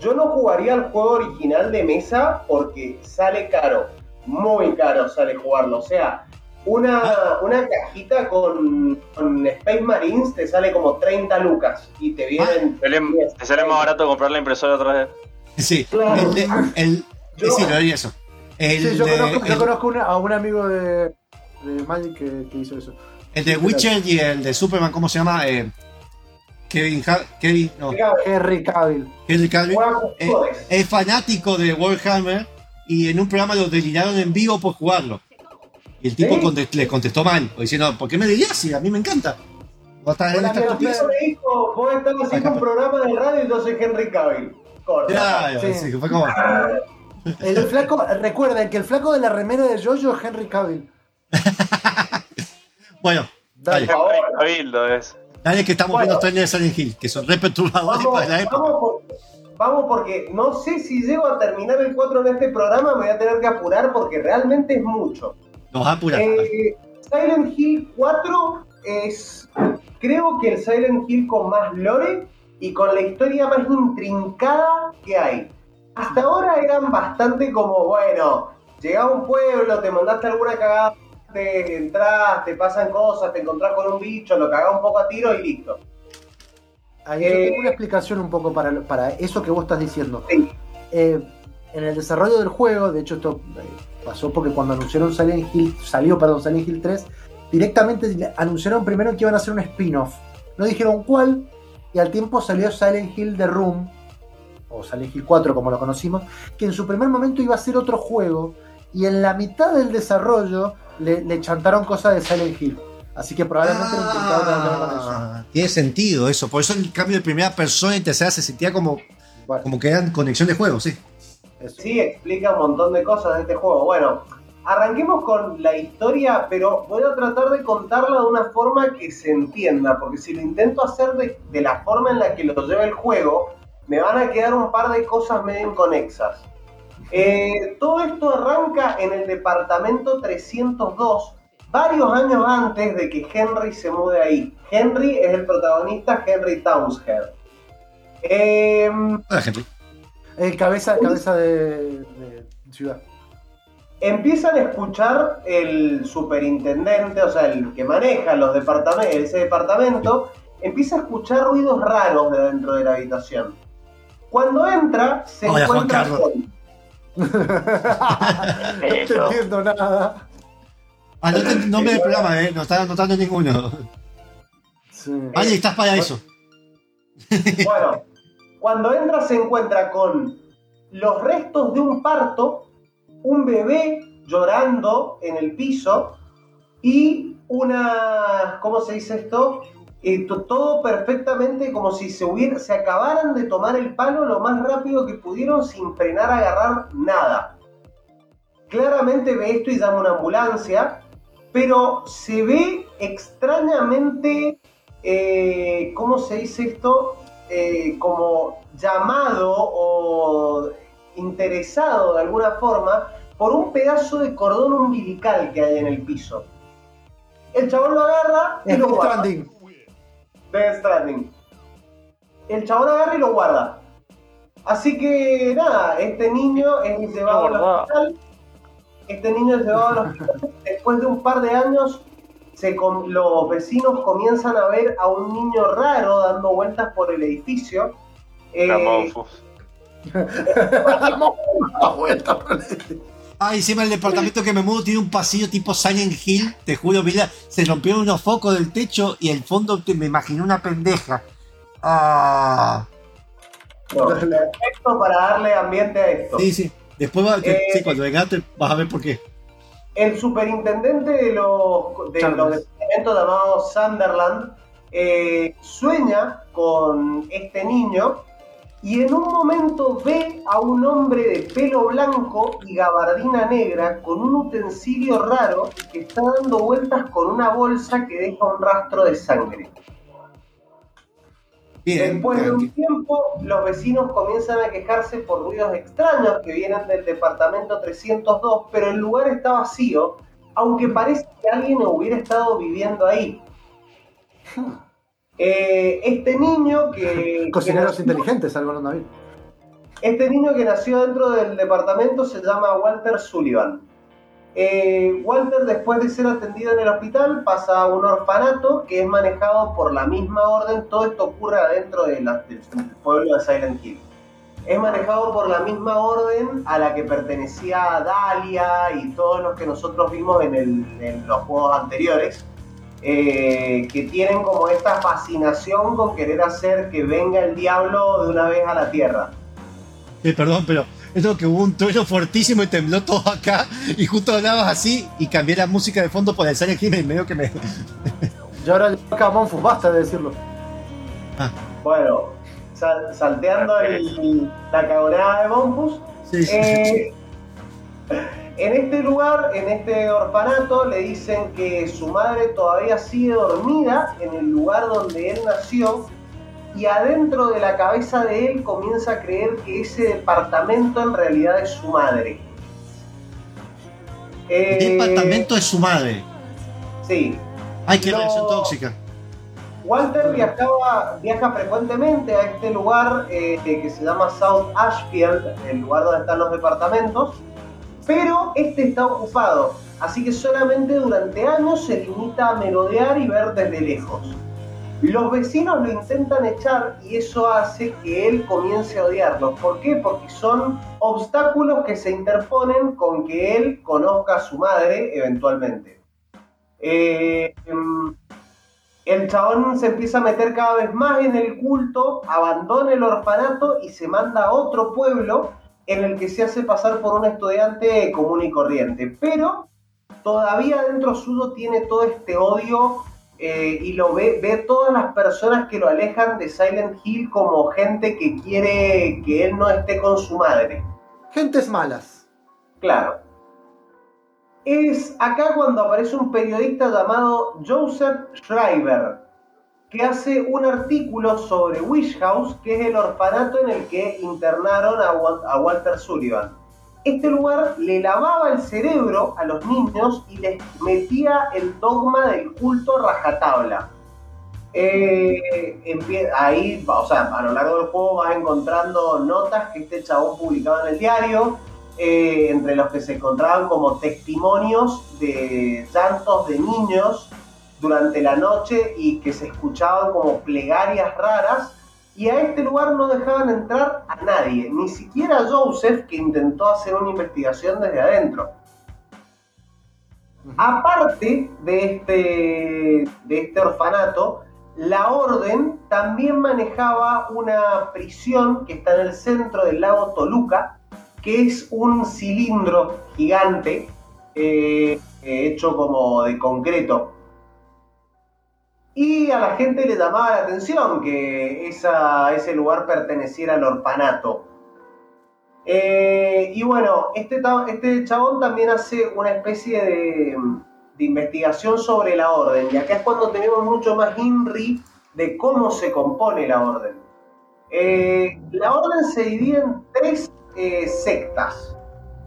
Yo no jugaría el juego original de mesa porque sale caro, muy caro sale jugarlo. O sea, una, Ah. una cajita con, con Space Marines te sale como 30 lucas y te vienen. Sale- Te sale más barato comprar la impresora otra vez. Sí, Claro. el, de- el, Yo- sí, lo haría eso. El, Sí, yo de, conozco, yo el- conozco una- a un amigo de, de Magic que, que hizo eso. El de Witcher y el de Superman, ¿cómo se llama? Eh, Kevin, Ha- Kevin, no, Henry Cavill. Henry Cavill. Eh, es fanático de Warhammer y en un programa lo deliraron en vivo por jugarlo. Y el tipo le contestó mal, diciendo, ¿por qué me dirías si a mí me encanta? Vos estás en esta dijo, vos estás haciendo un programa de radio y yo soy Henry Cavill. Corta. Claro, Sí. sí, fue como. El flaco, recuerden que el flaco de la remera de Jojo es Henry Cavill. Bueno, Dale. dale, favor. Cabildo es. dale que estamos Bueno. viendo trailers de Silent Hill, que son re perturbadores Vamos, para la época. vamos, por- vamos porque no sé si llego a terminar el 4 en este programa, me voy a tener que apurar porque realmente es mucho. Nos va a apurar. Eh, Silent Hill 4 es, creo que el Silent Hill con más lore y con la historia más intrincada que hay. Hasta ahora eran bastante como, bueno, llegás a un pueblo, te mandaste alguna cagada, te entras, te pasan cosas, te encontrás con un bicho, lo cagás un poco a tiro y listo. Ahí yo Eh, tengo una explicación un poco para, para eso que vos estás diciendo. Sí. Eh, en el desarrollo del juego, de hecho esto eh, pasó porque cuando anunciaron Silent Hill, salió perdón, Silent Hill 3, directamente anunciaron primero que iban a hacer un spin-off. No dijeron cuál, y al tiempo salió Silent Hill The Room, o Silent Hill 4 como lo conocimos, que en su primer momento iba a ser otro juego, y en la mitad del desarrollo le, le chantaron cosas de Silent Hill. Así que probablemente lo intentaron con eso. Ah, tiene sentido eso. Por eso el cambio de primera persona y tercera se sentía como, Bueno, como que eran conexión de juego, sí. eso. Sí, explica un montón de cosas de este juego. Bueno, arranquemos con la historia, pero voy a tratar de contarla de una forma que se entienda, porque si lo intento hacer de, de la forma en la que lo lleva el juego, me van a quedar un par de cosas medio inconexas. Eh, todo esto arranca en el departamento 302, varios años antes de que Henry se mude ahí. Henry es el protagonista, Henry Townsend. Em, Hola, Henry. El cabeza, cabeza de, de ciudad. empiezan a escuchar el superintendente, o sea, el que maneja los departamentos, ese departamento, empieza a escuchar ruidos raros de dentro de la habitación. Cuando entra, se Hola, Juan encuentra Carlos. con... No te Eso. entiendo nada. Anote el nombre del programa, ¿eh? No está anotando ninguno. Sí. Vale, estás para eso. Bueno, cuando entra se encuentra con los restos de un parto, un bebé llorando en el piso y una, ¿cómo se dice esto? Eh, to- todo perfectamente como si se, hubiera, se acabaran de tomar el palo lo más rápido que pudieron sin frenar a agarrar nada. Claramente ve esto y llama una ambulancia, pero se ve extrañamente, eh, ¿cómo se dice esto? eh, como llamado o interesado de alguna forma por un pedazo de cordón umbilical que hay en el piso. El chabón lo agarra y Es lo guarda. Death Stranding. El chabón agarra y lo guarda. Así que nada, este niño es llevado al hospital. Este niño es llevado al hospital. Después de un par de años, se com- los vecinos comienzan a ver a un niño raro dando vueltas por el edificio. Eh, La Monfus. La vuelta por el- Ah, encima el departamento que me mudo tiene un pasillo tipo Silent Hill, te juro, mira, se rompieron unos focos del techo y el fondo te- me imaginé una pendeja. Ah, no, perfecto para darle ambiente a esto. sí, sí. Después va, te- Eh, sí, cuando vengas te- vas a ver por qué. El superintendente de los, de los departamentos llamados Sunderland eh, sueña con este niño y en un momento ve a un hombre de pelo blanco y gabardina negra con un utensilio raro que está dando vueltas con una bolsa que deja un rastro de sangre. Bien, Después de un tiempo, los vecinos comienzan a quejarse por ruidos extraños que vienen del departamento 302, pero el lugar está vacío, aunque parece que alguien hubiera estado viviendo ahí. Eh, este niño que... que Cocineros nació- inteligentes, David. este niño que nació dentro del departamento se llama Walter Sullivan. Eh, Walter, después de ser atendido en el hospital, pasa a un orfanato que es manejado por la misma orden. Todo esto ocurre adentro de la- del pueblo de Silent Hill. Es manejado por la misma orden a la que pertenecía Dalia y todos los que nosotros vimos en, el- en los juegos anteriores. Eh, que tienen como esta fascinación con querer hacer que venga el diablo de una vez a la tierra. Eh, perdón, pero es lo que hubo un trueno fuertísimo y tembló todo acá y justo hablabas así y cambié la música de fondo por el Silent Hill y medio que me... Y ahora le toca a Monfus, basta de decirlo. Bueno, sal- salteando el- la cagonada de Monfus. Sí, sí. eh, en este lugar, en este orfanato, le dicen que su madre todavía sigue dormida en el lugar donde él nació y adentro de la cabeza de él comienza a creer que ese departamento en realidad es su madre. Eh, departamento de su madre. Sí, Ay, qué no. relación tóxica. Walter viajaba, viaja frecuentemente a este lugar eh, que se llama South Ashfield, el lugar donde están los departamentos, pero este está ocupado, así que solamente durante años se limita a merodear y ver desde lejos. Los vecinos lo intentan echar y eso hace que él comience a odiarlos. ¿Por qué? Porque son obstáculos que se interponen con que él conozca a su madre eventualmente. Eh, em, el chabón se empieza a meter cada vez más en el culto, abandona el orfanato y se manda a otro pueblo en el que se hace pasar por un estudiante común y corriente. Pero todavía dentro suyo tiene todo este odio eh, y lo ve, ve todas las personas que lo alejan de Silent Hill como gente que quiere que él no esté con su madre. Gentes malas. Claro. Es acá cuando aparece un periodista llamado Joseph Schreiber, que hace un artículo sobre Wish House, que es el orfanato en el que internaron a, Wal- a Walter Sullivan. Este lugar le lavaba el cerebro a los niños y les metía el dogma del culto rajatabla. Eh, ahí, o sea, a lo largo del juego vas encontrando notas que este chabón publicaba en el diario, eh, entre los que se encontraban como testimonios de llantos de niños durante la noche y que se escuchaban como plegarias raras. Y a este lugar no dejaban entrar a nadie, ni siquiera a Joseph, que intentó hacer una investigación desde adentro. Aparte de este, de este orfanato, la orden también manejaba una prisión que está en el centro del lago Toluca, que es un cilindro gigante eh, hecho como de concreto. Y a la gente le llamaba la atención que ese lugar perteneciera al orfanato. Eh, y bueno, este, este chabón también hace una especie de, investigación sobre la orden. Y acá es cuando tenemos mucho más INRI de cómo se compone la orden. Eh, la orden se divide en tres eh, sectas.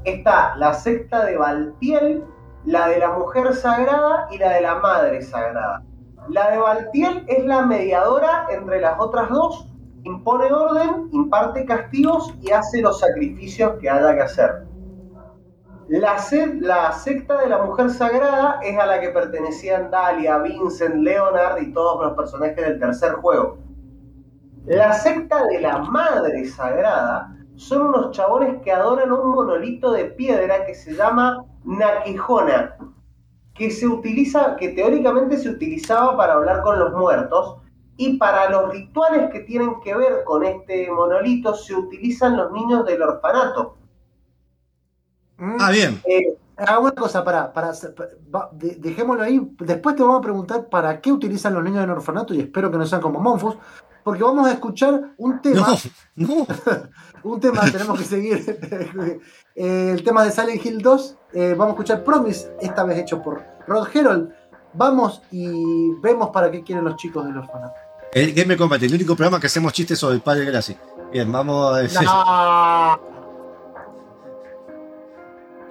Está la secta de Baltiel, la de la mujer sagrada y la de la madre sagrada. La de Baltiel es la mediadora entre las otras dos, impone orden, imparte castigos y hace los sacrificios que haya que hacer. La, la, secta de la mujer sagrada es a la que pertenecían Dalia, Vincent, Leonard y todos los personajes del tercer juego. La secta de la madre sagrada son unos chabones que adoran un monolito de piedra que se llama Nakijona, que se utiliza, que teóricamente se utilizaba para hablar con los muertos, y para los rituales que tienen que ver con este monolito se utilizan los niños del orfanato. Ah, bien. Eh, una cosa, para, para, dejémoslo ahí. Después te vamos a preguntar para qué utilizan los niños del orfanato y espero que no sean como Monfus, porque vamos a escuchar un tema. No, un tema, tenemos que seguir. Eh, el tema de Silent Hill 2. Eh, vamos a escuchar Promise, esta vez hecho por Rod Herold. Vamos y vemos para qué quieren los chicos del orfanato. El Game Combat, el único programa que hacemos chistes sobre el padre Gracie. Bien, vamos a no.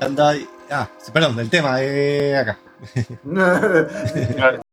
Anda, ah, perdón, el tema, eh, acá.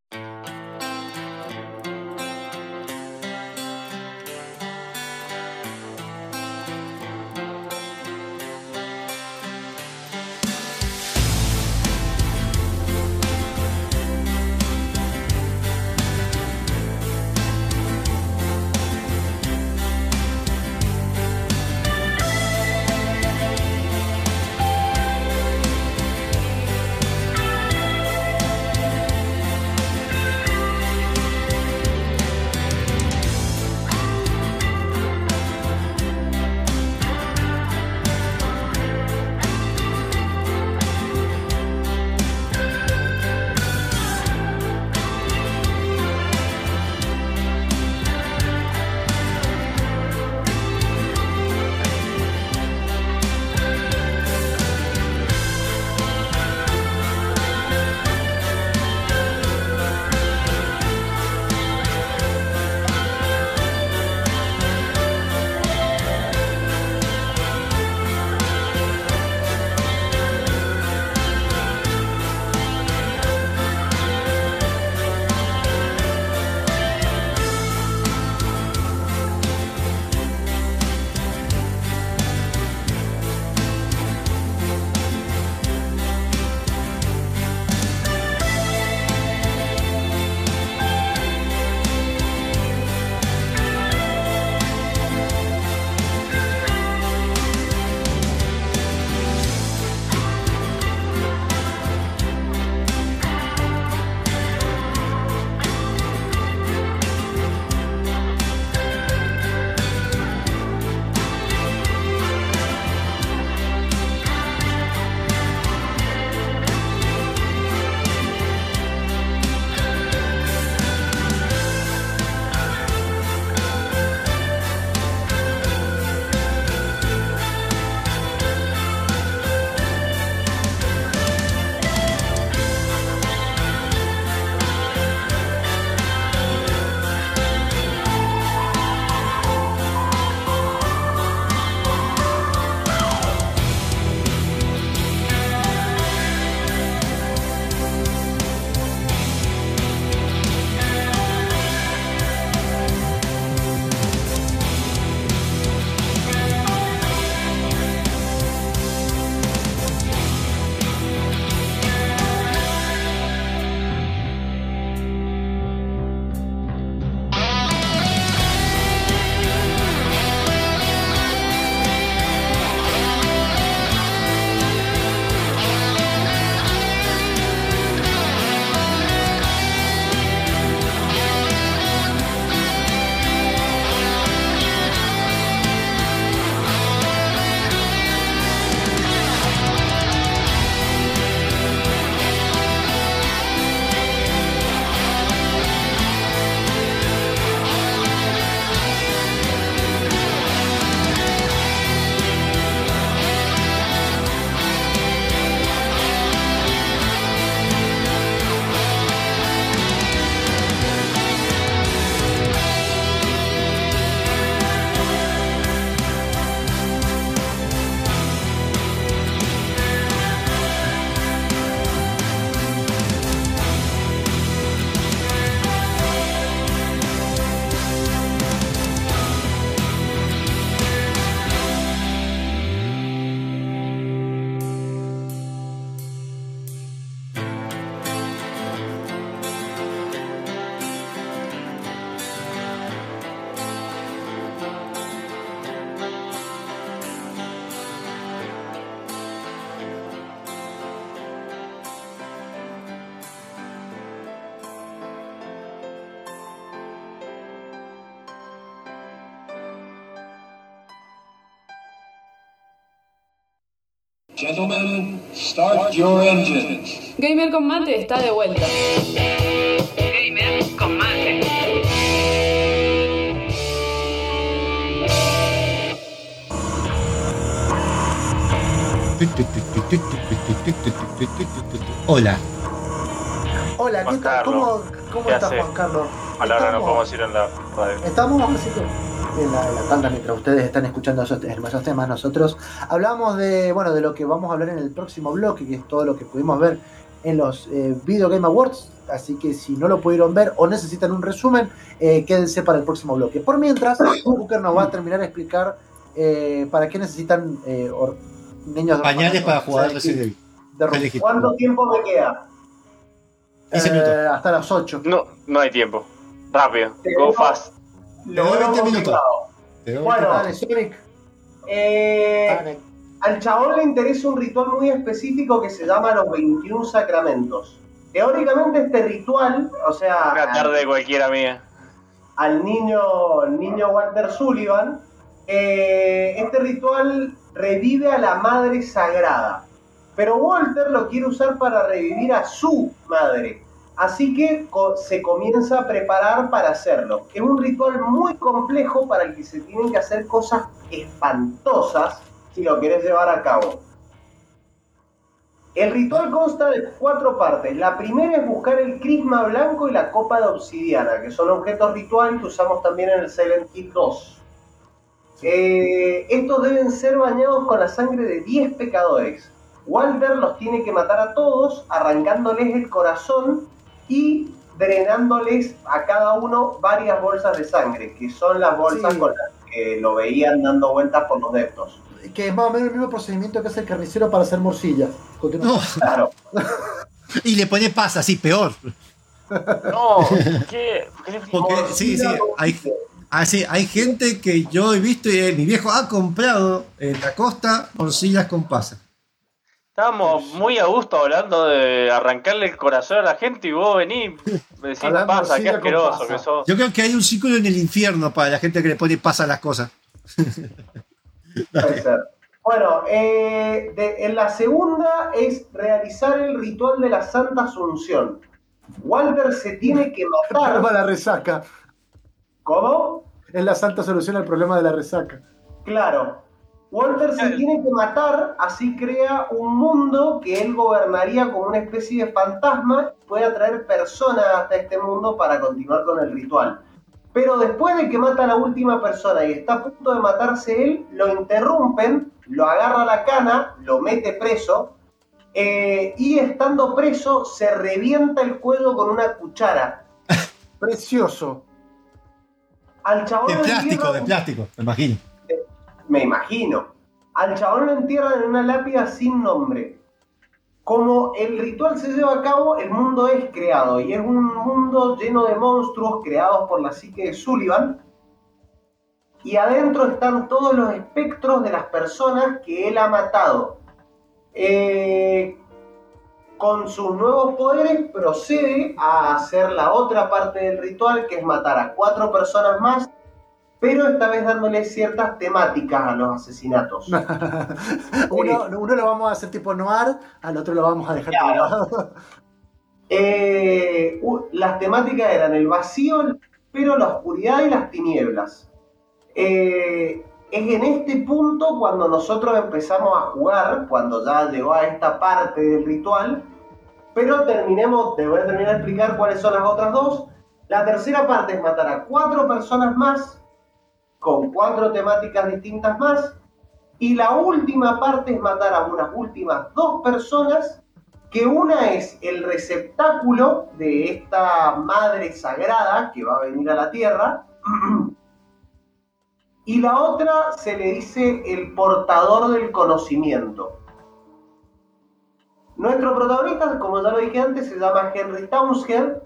Gentlemen, start your engines. Gamer con mate está de vuelta. Gamer con mate. Hola. Hola, ¿qué Juan tal? ¿Cómo, Carlos, cómo ¿qué estás, hace? Juan Carlos? No Estamos- podemos ir en la radio. Estamos así que en la, en la tanda mientras ustedes están escuchando esos hermosos temas. Nosotros hablamos de bueno de lo que vamos a hablar en el próximo bloque, que es todo lo que pudimos ver en los eh, Video Game Awards. Así que si no lo pudieron ver o necesitan un resumen, eh, quédense para el próximo bloque. Por mientras, Booker nos va a terminar de explicar eh, para qué necesitan eh, or- niños de Pañales para jugar. Resident Evil. ¿Cuánto tiempo me queda? 15 Eh, minutos. hasta las 8. No, no hay tiempo. Rápido. Go fast. Lo doy veo 20 minutos. Bueno, Dale, Sonic. eh, Dale. al chabón le interesa un ritual muy específico que se llama los 21 sacramentos. Teóricamente este ritual, o sea, Una tarde cualquiera mía. al niño, al niño Walter Sullivan, eh, este ritual revive a la madre sagrada. Pero Walter lo quiere usar para revivir a su madre. Así que se comienza a preparar para hacerlo. Es un ritual muy complejo para el que se tienen que hacer cosas espantosas si lo querés llevar a cabo. El ritual consta de cuatro partes. La primera es buscar el crisma blanco y la copa de obsidiana, que son objetos rituales que usamos también en el Silent Hill 2. Eh, estos deben ser bañados con la sangre de 10 pecadores. Walter los tiene que matar a todos, arrancándoles el corazón y drenándoles a cada uno varias bolsas de sangre, que son las bolsas Sí. con las que lo veían dando vueltas por los deptos. Que es más o menos el mismo procedimiento que hace el carnicero para hacer morcilla. Continúa. No, Claro. y le pone pasa, así, peor. No, ¿qué? ¿Por qué le- Porque, sí, sí, hay, ah, sí, hay gente que yo he visto y eh, mi viejo ha comprado en la costa morcillas con pasa. Estábamos muy a gusto hablando de arrancarle el corazón a la gente y vos venís, me decís, Hablando pasa, qué asqueroso pasa. que sos. Yo creo que hay un círculo en el infierno para la gente que le pone pasa a las cosas. Puede ser. Bueno, eh, de- en la segunda es realizar el ritual de la Santa Asunción. Walter se tiene que El problema de matar. la resaca. ¿Cómo? Es la santa solución al problema de la resaca. Claro. Walter se tiene que matar, así crea un mundo que él gobernaría como una especie de fantasma y puede atraer personas hasta este mundo para continuar con el ritual. Pero después de que mata a la última persona y está a punto de matarse él, lo interrumpen, lo agarra a la cana, lo mete preso eh, y estando preso se revienta el cuello con una cuchara. Precioso. Al chabón De plástico, de plástico, me imagino. Me imagino. Al chabón lo entierran en una lápida sin nombre. Como el ritual se lleva a cabo, el mundo es creado y es un mundo lleno de monstruos creados por la psique de Sullivan. Y adentro están todos los espectros de las personas que él ha matado. Eh, con sus nuevos poderes procede a hacer la otra parte del ritual, que es matar a cuatro personas más pero esta vez dándole ciertas temáticas a los asesinatos. uno, uno lo vamos a hacer tipo noir, al otro lo vamos a dejar Claro. Eh, las temáticas eran el vacío, pero la oscuridad y las tinieblas. Eh, es en este punto cuando nosotros empezamos a jugar, cuando ya llegó a esta parte del ritual, pero terminemos, te voy a terminar de explicar cuáles son las otras dos. La tercera parte es matar a cuatro personas más, con cuatro temáticas distintas más, y la última parte es matar a unas últimas dos personas que una es el receptáculo de esta madre sagrada que va a venir a la tierra, y la otra se le dice el portador del conocimiento. Nuestro protagonista, como ya lo dije antes, se llama Henry Townshend,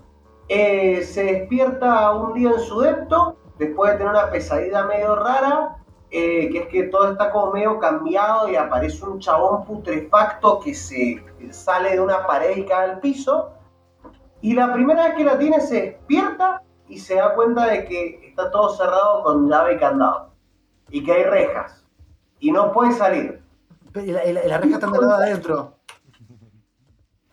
eh, se despierta un día en su depto, después de tener una pesadilla medio rara, eh, que es que todo está como medio cambiado y aparece un chabón putrefacto que se sale de una pared y cae al piso. Y la primera vez que la tiene se despierta y se da cuenta de que está todo cerrado con llave y candado. Y que hay rejas. Y no puede salir. Y la, y la- y rejas están del lado de adentro.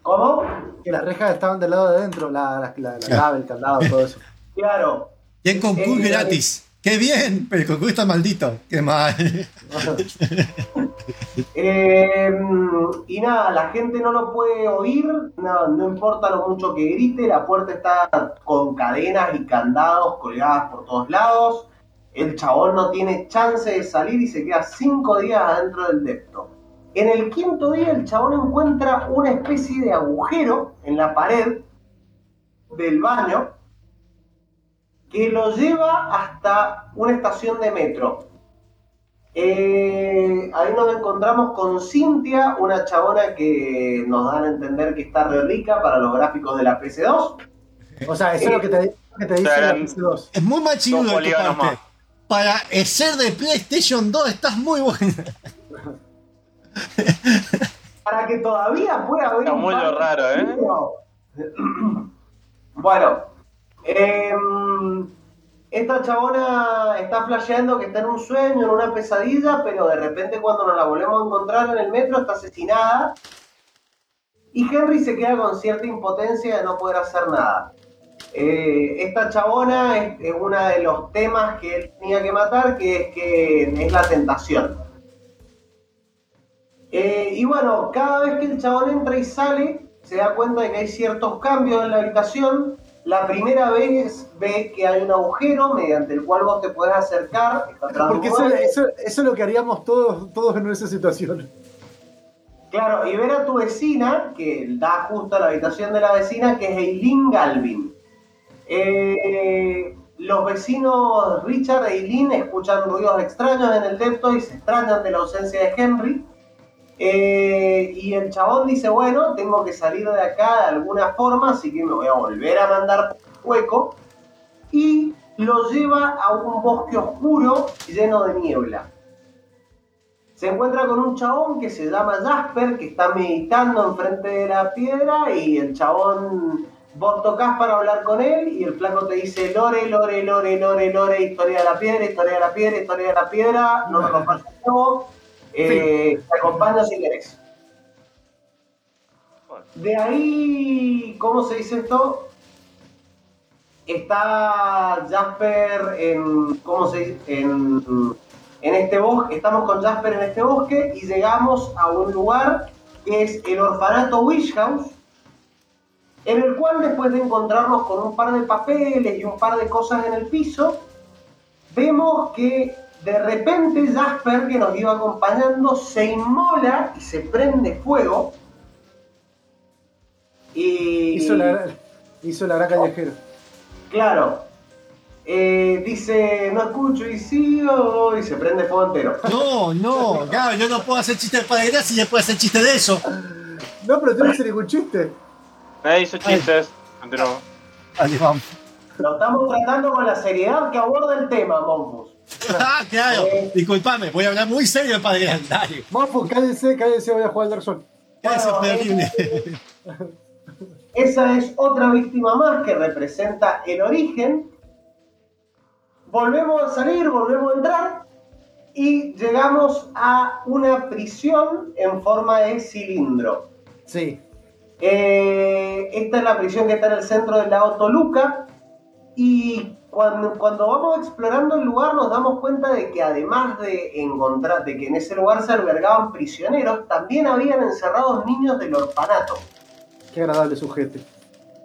¿Cómo? Que las rejas estaban del lado de adentro, la, la, la, la clave, el candado, todo eso. Claro. Y en gratis. ¡Qué bien! Pero el concurso está maldito. ¡Qué mal! Eh, y nada, la gente no lo puede oír, no, no importa lo mucho que grite, la puerta está con cadenas y candados colgadas por todos lados. El chabón no tiene chance de salir y se queda cinco días adentro del depto. En el quinto día el chabón encuentra una especie de agujero en la pared del baño que lo lleva hasta una estación de metro. Eh, ahí nos encontramos con Cintia, una chabona que nos dan a entender que está re rica para los gráficos de la PC2. O sea, eso es lo que te, que te dice la Eran- PC2. Es muy machirudo Dos de tu parte. Para ser de PlayStation 2 estás muy bueno. Para que todavía pueda haber. Está un muy raro, ¿eh? Bueno, em, esta chabona está flasheando que está en un sueño, en una pesadilla, pero de repente cuando nos la volvemos a encontrar en el metro está asesinada. Y Henry se queda con cierta impotencia de no poder hacer nada. Eh, esta chabona es, es uno de los temas que él tenía que matar, que es que es la tentación. Eh, y bueno, cada vez que el chabón entra y sale, se da cuenta de que hay ciertos cambios en la habitación. La primera vez ve que hay un agujero mediante el cual vos te podés acercar. Porque eso es lo que haríamos todos, todos en esa situación. Claro, y ver a tu vecina, que da justo a la habitación de la vecina, que es Eileen Galvin. Eh, los vecinos Richard e Eileen escuchan ruidos extraños en el depto y se extrañan de la ausencia de Henry. Eh, y el chabón dice, bueno, tengo que salir de acá de alguna forma, así que me voy a volver a mandar hueco. Y lo lleva a un bosque oscuro lleno de niebla. Se encuentra con un chabón que se llama Jasper, que está meditando enfrente de la piedra y el chabón, vos tocas para hablar con él y el flaco te dice lore, lore, lore, lore, lore, historia de la piedra, historia de la piedra, historia de la piedra, no me el huevo, eh, te acompaño si querés. De ahí, ¿cómo se dice esto? Está Jasper en, ¿cómo se dice? En, en este bosque, estamos con Jasper en este bosque y llegamos a un lugar que es el orfanato Wish House, en el cual después de encontrarnos con un par de papeles y un par de cosas en el piso, vemos que de repente Jasper, que nos iba acompañando, se inmola y se prende fuego. Y Hizo la, hizo la gran callejero. claro, eh, dice no escucho y sigo y se prende fuego entero. No, no, claro, yo no puedo hacer chiste de Padre Gracia y ya puedo hacer chiste de eso. No, pero tiene que ser ningún chiste. Nadie hizo chistes. Vamos. Lo estamos tratando con la seriedad que aborda el tema, Monfus. Ah, claro. Disculpame, voy a hablar muy serio de Padre. Morfo, cállense, cállense, voy a jugar al Dark Souls. Eso es terrible. Esa es otra víctima más que representa el origen. Volvemos a salir, volvemos a entrar y llegamos a una prisión en forma de cilindro. Sí. Eh, esta es la prisión que está en el centro del lago Toluca. Y cuando, cuando vamos explorando el lugar nos damos cuenta de que además de encontrar, de que en ese lugar se albergaban prisioneros, también habían encerrados niños del orfanato. Qué agradable sujeto.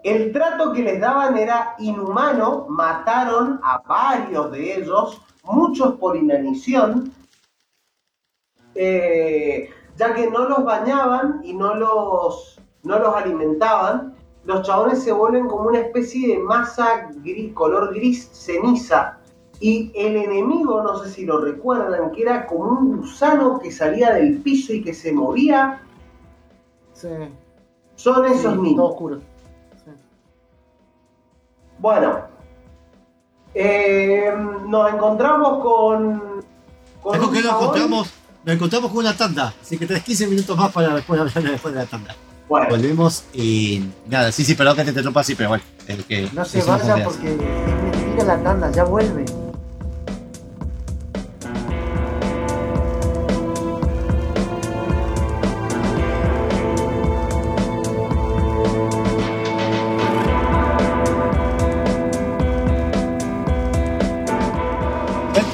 El trato que les daban era inhumano, mataron a varios de ellos, muchos por inanición, eh, ya que no los bañaban y no los, no los alimentaban. Los chabones se vuelven como una especie de masa gris, color gris ceniza. Y el enemigo, no sé si lo recuerdan, que era como un gusano que salía del piso y que se movía, Sí. son esos Sí, niños. Todo oscuro. Sí. Bueno, eh, nos encontramos con. con que nos encontramos, nos encontramos con una tanda. Así que tenés 15 minutos más para después hablar después de la tanda. Bueno. Volvemos y nada, sí, sí, perdón que te interrumpa así, pero bueno. El que no se vaya porque sigue la tanda, ya vuelve.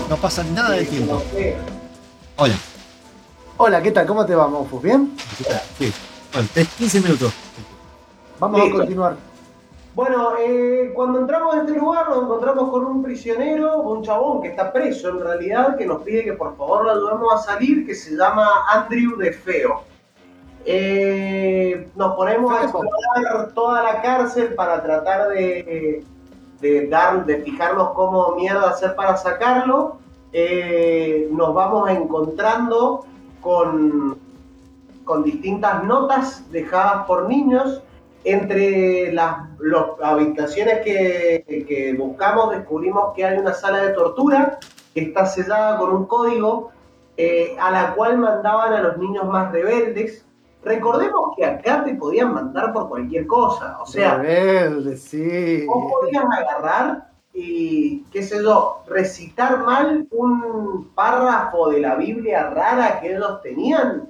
No pasa nada de tiempo. Hola. Hola, ¿qué tal? ¿Cómo te va, Mofus? ¿Bien? Sí. Bueno, tenés 15 minutos. Vamos Listo. a continuar. Bueno, eh, cuando entramos a este lugar nos encontramos con un prisionero, un chabón que está preso en realidad, que nos pide que por favor lo ayudemos a salir, que se llama Andrew de Feo. Eh, nos ponemos a explorar toda la cárcel para tratar de, de dar, de fijarnos cómo mierda hacer para sacarlo. Eh, nos vamos encontrando con, con distintas notas dejadas por niños entre las habitaciones que, que buscamos descubrimos que hay una sala de tortura que está sellada con un código eh, a la cual mandaban a los niños más rebeldes. Recordemos que acá te podían mandar por cualquier cosa, o sea, Rebelde, sí. vos podías agarrar y, qué sé yo, recitar mal un párrafo de la Biblia rara que ellos tenían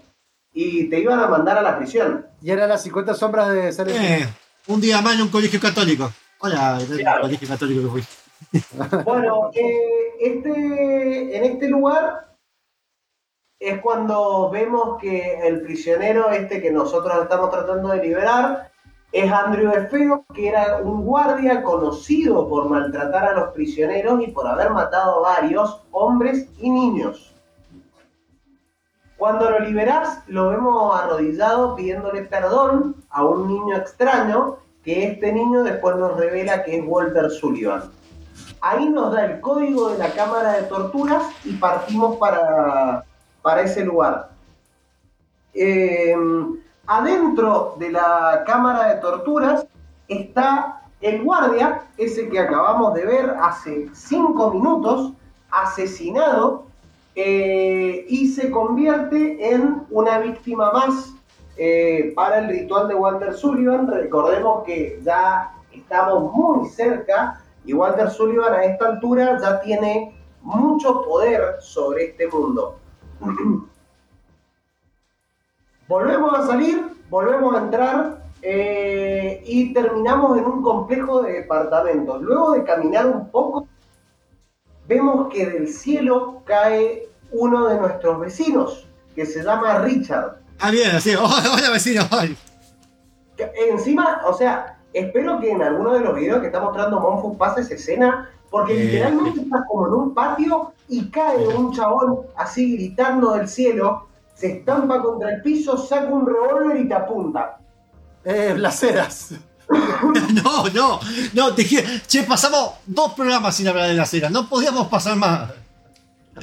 y te iban a mandar a la prisión. Y era las 50 sombras de Hill. Eh, un día más en un colegio católico. Hola, en el Claro. colegio católico que fui. Bueno, eh, este, en este lugar es cuando vemos que el prisionero este que nosotros estamos tratando de liberar es Andrew de Feo, que era un guardia conocido por maltratar a los prisioneros y por haber matado a varios hombres y niños. Cuando lo liberás, lo vemos arrodillado pidiéndole perdón a un niño extraño, que este niño después nos revela que es Walter Sullivan. Ahí nos da el código de la cámara de torturas y partimos para, para ese lugar. Eh, adentro de la cámara de torturas está el guardia, ese que acabamos de ver hace cinco minutos, asesinado eh, y se convierte en una víctima más eh, para el ritual de Walter Sullivan. Recordemos que ya estamos muy cerca y Walter Sullivan a esta altura ya tiene mucho poder sobre este mundo. volvemos a salir, volvemos a entrar eh, y terminamos en un complejo de departamentos. Luego de caminar un poco, vemos que del cielo cae uno de nuestros vecinos, que se llama Richard. Ah, bien, así. Hola, hola, vecino. Que Encima, o sea, espero que en alguno de los videos que está mostrando Monfu pase esa escena, porque Eh. literalmente estás como en un patio y cae un chabón así gritando del cielo, se estampa contra el piso, saca un revólver y te apunta. Eh, las eras. No, no, no, te dije, che, pasamos dos programas sin hablar de la cera, no podíamos pasar más.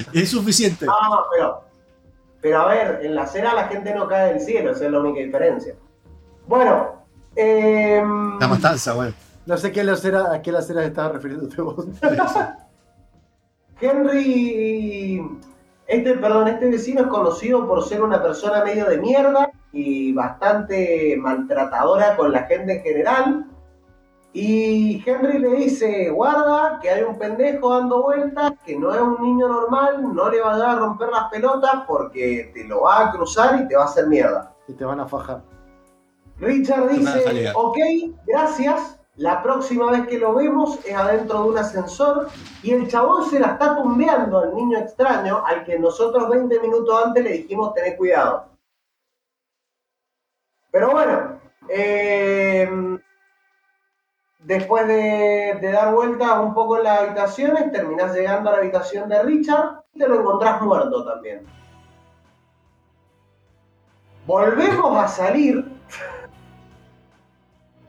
Es suficiente. No, pero, pero a ver, en la acera la gente no cae del cielo, esa es la única diferencia. Bueno, eh, La matanza, bueno. No sé qué lacera, a qué laceras estabas refiriéndote vos. Henry, este, perdón, este vecino es conocido por ser una persona medio de mierda y bastante maltratadora con la gente en general. Y Henry le dice, guarda, que hay un pendejo dando vueltas, que no es un niño normal, no le vayas a romper las pelotas porque te lo va a cruzar y te va a hacer mierda. Y te van a fajar. Richard dice, ok, gracias. La próxima vez que lo vemos es adentro de un ascensor y el chabón se la está tumbeando al niño extraño al que nosotros 20 minutos antes le dijimos tener cuidado. Pero bueno, eh, después de, de dar vueltas un poco en las habitaciones, terminás llegando a la habitación de Richard y te lo encontrás muerto también. Volvemos a salir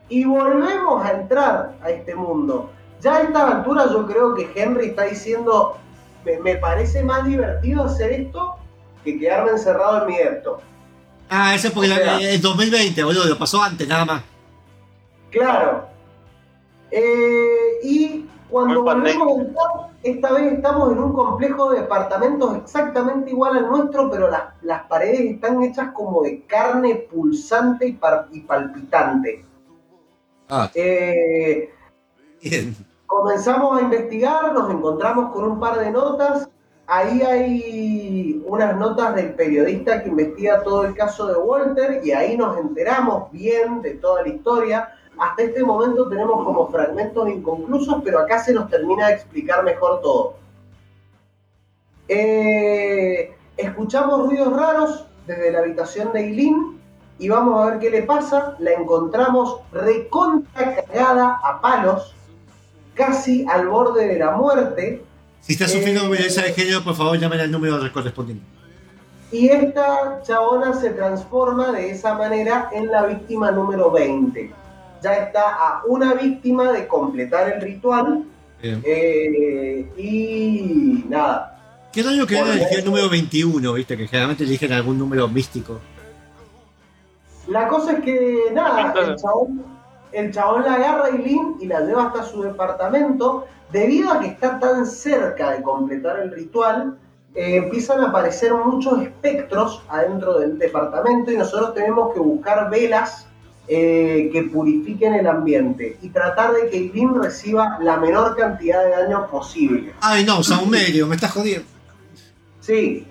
y volvemos a entrar a este mundo. Ya a esta altura yo creo que Henry está diciendo, me, me parece más divertido hacer esto que quedarme encerrado en mi depto. Ah, ese es porque O sea- la- es 2020, boludo, lo pasó antes, nada más. Claro. Eh, y cuando volvemos a entrar, esta vez estamos en un complejo de departamentos exactamente igual al nuestro, pero las, las paredes están hechas como de carne pulsante y, par- y palpitante. Ah, Eh, bien. Comenzamos a investigar, nos encontramos con un par de notas. Ahí hay unas notas del periodista que investiga todo el caso de Walter y ahí nos enteramos bien de toda la historia. Hasta este momento tenemos como fragmentos inconclusos, pero acá se nos termina de explicar mejor todo. Eh, escuchamos ruidos raros desde la habitación de Eileen y vamos a ver qué le pasa. La encontramos recontra cagada a palos, casi al borde de la muerte. Si está sufriendo Eh, violencia de género, por favor llamen al número correspondiente. Y esta chabona se transforma de esa manera en la víctima número 20. Ya está a una víctima de completar el ritual. Eh, y nada. Qué raro que eligió el número 21, viste, que generalmente eligen algún número místico. La cosa es que nada, el Entonces- chabón, el chabón la agarra a Eileen y la lleva hasta su departamento. Debido a que está tan cerca de completar el ritual, eh, empiezan a aparecer muchos espectros adentro del departamento y nosotros tenemos que buscar velas eh, que purifiquen el ambiente y tratar de que Eileen reciba la menor cantidad de daño posible. Ay, no, Saumerio, me estás jodiendo. Sí.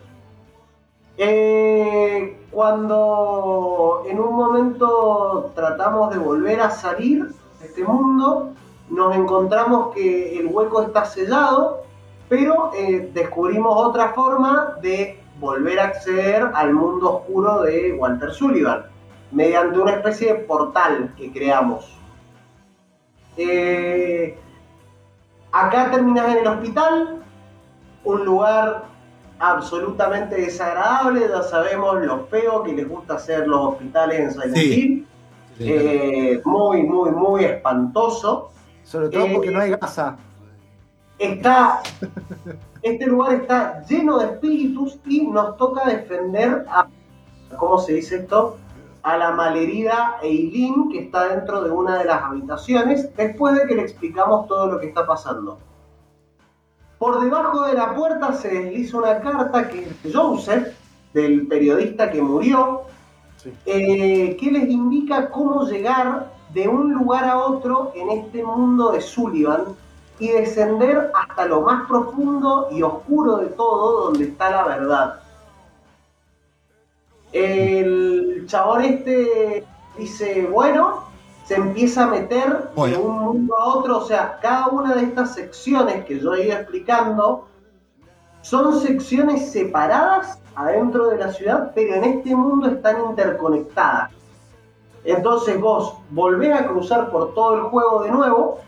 Eh, cuando en un momento tratamos de volver a salir de este mundo, nos encontramos que el hueco está sellado, pero eh, descubrimos otra forma de volver a acceder al mundo oscuro de Walter Sullivan, mediante una especie de portal que creamos. Eh, acá terminas en el hospital, un lugar absolutamente desagradable, ya sabemos lo feo que les gusta hacer los hospitales en Silent Sí. Hill, Eh, muy, muy, muy espantoso. Sobre todo Eh, porque no hay gasa. Está, este lugar está lleno de espíritus y nos toca defender a, ¿cómo se dice esto? A la malherida Eileen que está dentro de una de las habitaciones después de que le explicamos todo lo que está pasando. Por debajo de la puerta se desliza una carta que es de Joseph, del periodista que murió, Sí. eh, que les indica cómo llegar de un lugar a otro en este mundo de Sullivan y descender hasta lo más profundo y oscuro de todo, donde está la verdad. El chabón este dice, bueno, se empieza a meter Bueno. de un mundo a otro, o sea, cada una de estas secciones que yo he ido explicando son secciones separadas adentro de la ciudad, pero en este mundo están interconectadas. Entonces vos volvés a cruzar por todo el juego de nuevo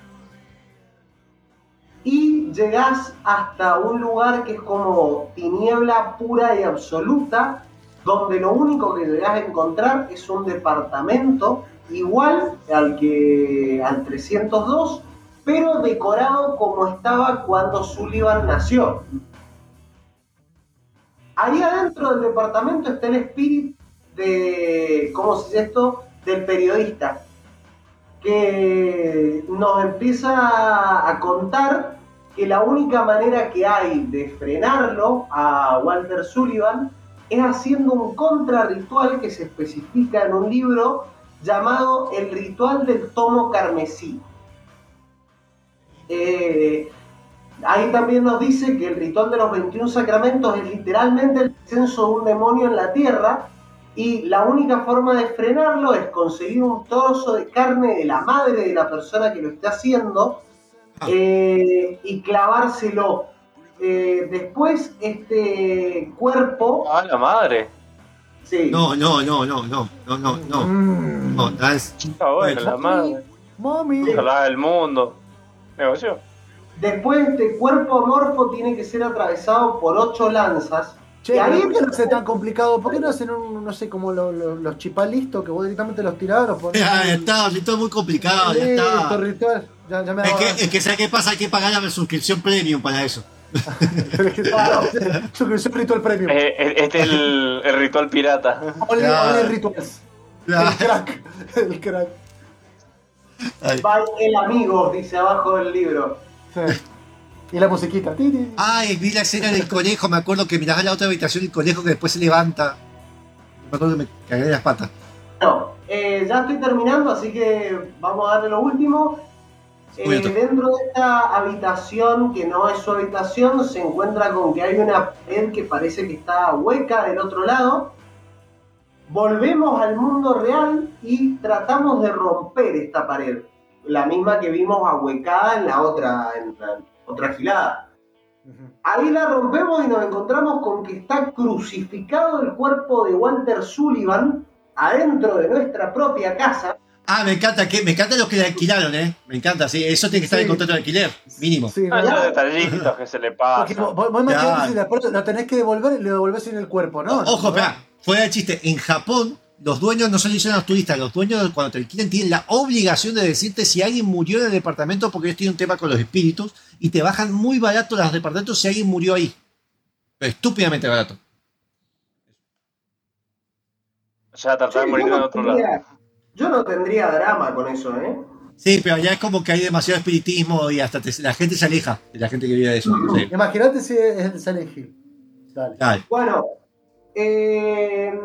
y llegás hasta un lugar que es como tiniebla pura y absoluta, donde lo único que llegás a encontrar es un departamento igual al que al 302, pero decorado como estaba cuando Sullivan nació. Ahí adentro del departamento está el espíritu de, ¿cómo se dice esto? Del periodista, que nos empieza a contar que la única manera que hay de frenarlo a Walter Sullivan es haciendo un contrarritual que se especifica en un libro llamado El ritual del tomo carmesí. Eh, ahí también nos dice que el ritual de los 21 sacramentos es literalmente el descenso de un demonio en la tierra y la única forma de frenarlo es conseguir un trozo de carne de la madre de la persona que lo esté haciendo eh, y clavárselo. Eh, después este cuerpo, ¡Ah, la madre! sí, No, no, no, no, no, no, no, no. Mm. No, ya es- Está bueno, la madre. Mami. Ojalá del mundo. Negocio. después este cuerpo amorfo tiene que ser atravesado por ocho lanzas. Che, ahí ¿por qué no hace tan complicado? ¿Por qué no hacen un, no sé, como lo- lo- los chipalistos que vos directamente los tirás, los ponés? Ya, ya está, esto es muy complicado, ya está. ritual. Ya, ya me Es que, es que ¿sabes qué pasa? Hay que pagar la suscripción premium para eso. Claro. Suscripción ritual premium. Eh, eh, este es el, el ritual pirata. Only, ya. only rituals. El crack. El crack. Ay. Va el amigo, dice abajo del libro. Sí. Y la musiquita. Ay, vi la escena del conejo, me acuerdo que miraba en la otra habitación el conejo que después se levanta. Me acuerdo que me cagué de las patas. No, eh, ya estoy terminando, así que vamos a darle lo último. Eh, dentro de esta habitación, que no es su habitación, se encuentra con que hay una pared que parece que está hueca del otro lado. Volvemos al mundo real y tratamos de romper esta pared, la misma que vimos ahuecada en la otra, en la otra gilada. Ahí la rompemos y nos encontramos con que está crucificado el cuerpo de Walter Sullivan adentro de nuestra propia casa. Ah, me encanta, que, me encanta los que le alquilaron, ¿eh? Me encanta, sí. Eso tiene que estar Sí. en contrato de alquiler, mínimo. Sí, Ah, los detallitos que se le Porque pasan. vos, vos- vos Claro. si después lo tenés que devolver y lo devolvés sin el cuerpo, ¿no? Ojo, espera, fuera de chiste. En Japón, los dueños no solo dicen a los turistas, los dueños cuando te alquilan tienen la obligación de decirte si alguien murió en el departamento porque ellos tienen un tema con los espíritus y te bajan muy barato los departamentos si alguien murió ahí. Pero estúpidamente barato. Ya tratar de morir en otro lado. Yo no tendría drama con eso, ¿eh? Sí, pero ya es como que hay demasiado espiritismo y hasta te- la gente se aleja de la gente que vive de eso. Sí. Imagínate si es el Silent Hill. Dale. Dale. Bueno, eh,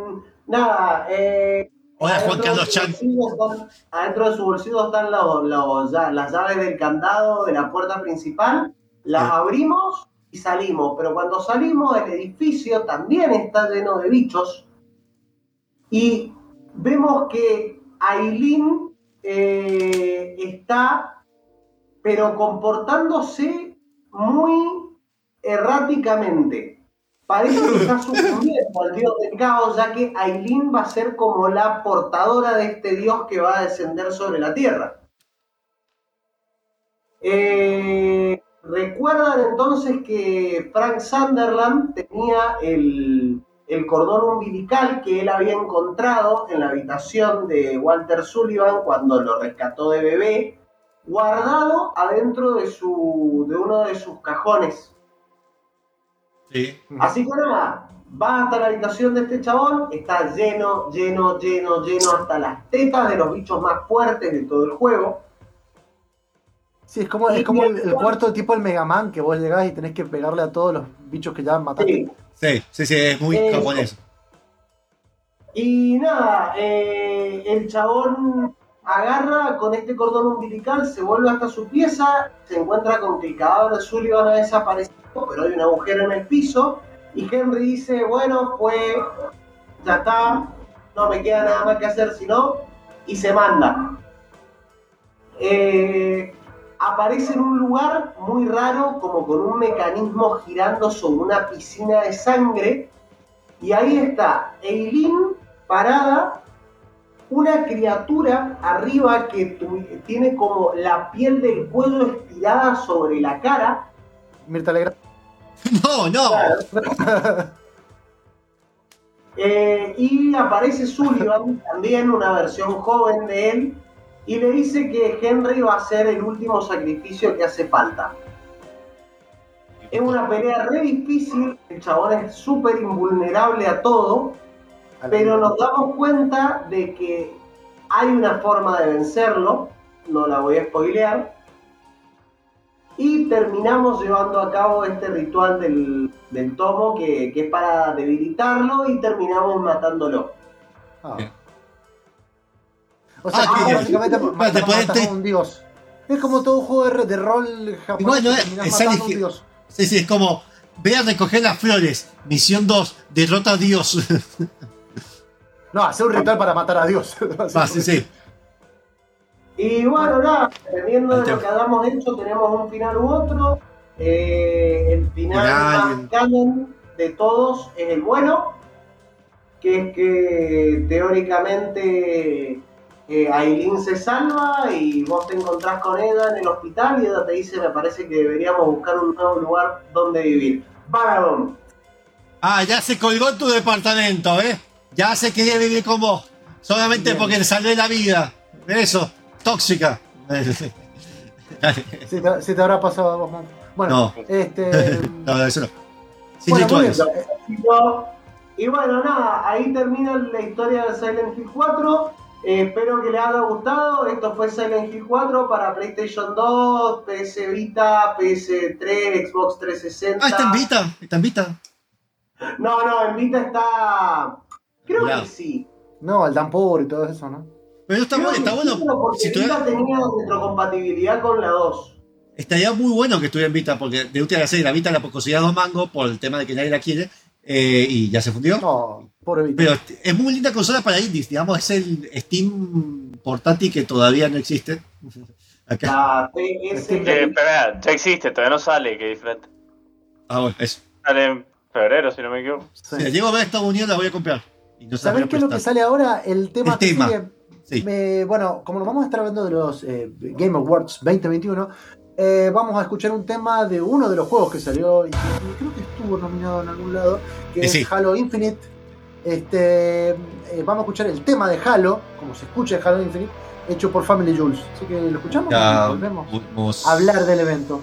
nada. Eh, Hola, Juan Carlos Chan. están- adentro de su bolsillo están los- los- ya- las llaves del candado de la puerta principal. Las Sí. abrimos y salimos. Pero cuando salimos, el edificio también está lleno de bichos. Y vemos que Aileen eh, está, pero comportándose muy erráticamente. Parece que está sucumbiendo al dios del caos, ya que Aileen va a ser como la portadora de este dios que va a descender sobre la tierra. Eh, Recuerdan entonces que Frank Sunderland tenía el, el cordón umbilical que él había encontrado en la habitación de Walter Sullivan cuando lo rescató de bebé, guardado adentro de, su, de uno de sus cajones. Sí. Así que nada, va hasta la habitación de este chabón, está lleno, lleno, lleno, lleno hasta las tetas de los bichos más fuertes de todo el juego. Sí, es como, es como el, el cuarto tipo el Mega Man, que vos llegás y tenés que pegarle a todos los bichos que ya mataste. Sí. Sí, sí, sí, es muy Eh, japonés. Y nada, eh, el chabón agarra con este cordón umbilical, se vuelve hasta su pieza, se encuentra con que el cadáver de Sullivan ha desaparecido, pero hay un agujero en el piso, y Henry dice, bueno, pues ya está, no me queda nada más que hacer sino, y se manda. Eh, aparece en un lugar muy raro, como con un mecanismo girando sobre una piscina de sangre, y ahí está Eileen parada, una criatura arriba que tiene como la piel del cuello estirada sobre la cara. Mirta Legrand. No, no. Eh, y aparece Sullivan, también una versión joven de él, y le dice que Henry va a ser el último sacrificio que hace falta. Es una pelea re difícil, el chabón es súper invulnerable a todo, pero nos damos cuenta de que hay una forma de vencerlo, no la voy a spoilear, y terminamos llevando a cabo este ritual del, del tomo que, que es para debilitarlo y terminamos matándolo. Ah. O sea, Ah, que que- básicamente te- a un dios. Es como todo un juego de, rol japonés. Igual no que es- matando a un dios. Sí, sí, es como, ve a recoger las flores. Misión 2, derrota a Dios. No, hacer un ritual para matar a Dios. Ah, sí, sí. Y bueno, nada, dependiendo de lo que hayamos hecho, tenemos un final u otro. Eh, el final Final. más canon de todos es el bueno, que es que teóricamente eh, Aileen se salva y vos te encontrás con ella en el hospital y ella te dice, me parece que deberíamos buscar un nuevo lugar donde vivir. Vagabond. Ah, ya se colgó en tu departamento, ¿eh? Ya se quería vivir con vos. Solamente Bien. porque le salvé la vida. Eso, tóxica. Si te, si te habrá pasado a vos, man. Bueno, No. este. No, eso no. Sin Bueno, muy rituales. bien. Y, y bueno, nada, ahí termina la historia de Silent Hill 4. Eh, espero que les haya gustado. Esto fue Silent Hill 4 para PlayStation 2, PS Vita, PS3, Xbox 360. Ah, está en Vita. Está en Vita. No, no, en Vita está. Creo Ya. que sí. No, el Dampur y todo eso, ¿no? Pero está Creo bueno, está sí, bueno. porque Si tuviera- Vita tenía retrocompatibilidad con la 2. estaría muy bueno que estuviera en Vita, porque de útil hacer la Vita la conseguía dos mangos por el tema de que nadie la quiere. eh, y ya se fundió. No, Pero es muy linda consola para indies, digamos, es el Steam portátil que todavía no existe. Acá. La PS. Eh, ya existe, todavía no sale, que diferente. Ah, bueno, eso. Sale en febrero, si no me equivoco. Sí. Si la llego a ver a Estados Unidos, la voy a comprar. Y no se la voy ¿Sabés a qué es lo que sale ahora? El tema El que tema, sigue. sí. Me- bueno, como nos vamos a estar hablando de los eh, Game Awards 2021, eh, vamos a escuchar un tema de uno de los juegos que salió y que creo que estuvo nominado en algún lado, que es. Halo Infinite. Este, eh, vamos a escuchar el tema de Halo, como se escucha de Halo Infinite, hecho por Family Jules. Así que lo escuchamos Ya, y volvemos vamos a hablar del evento.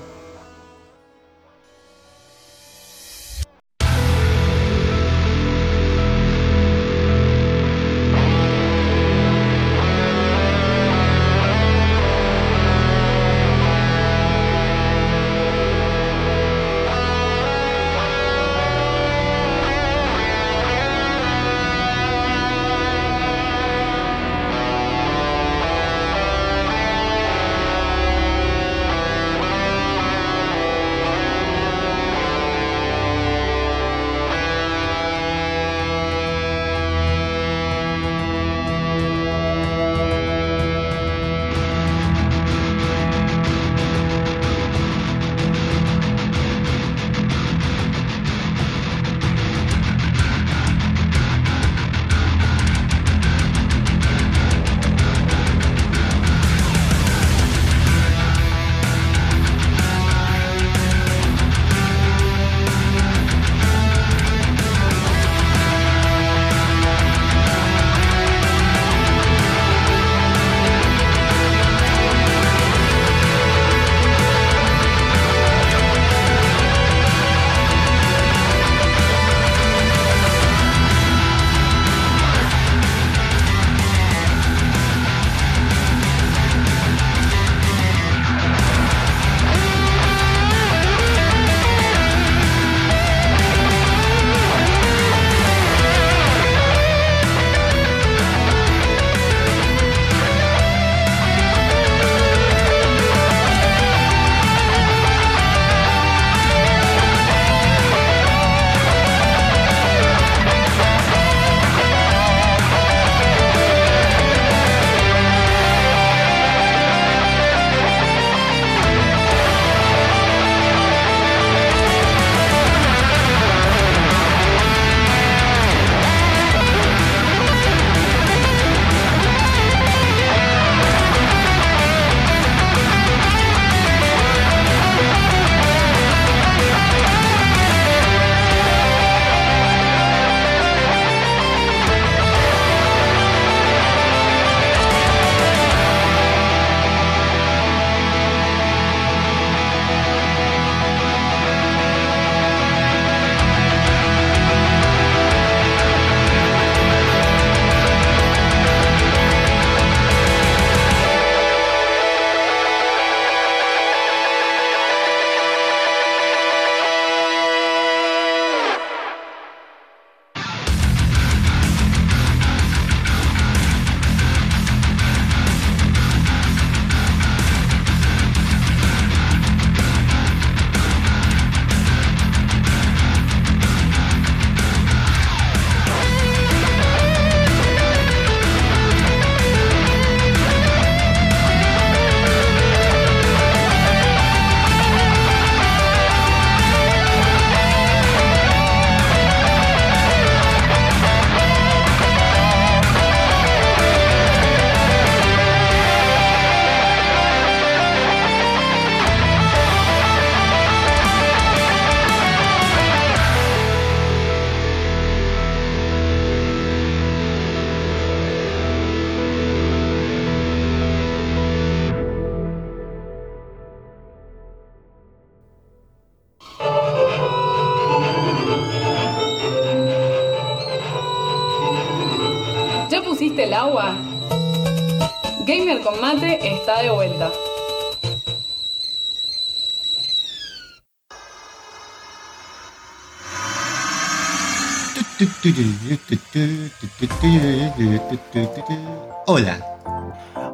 Hola.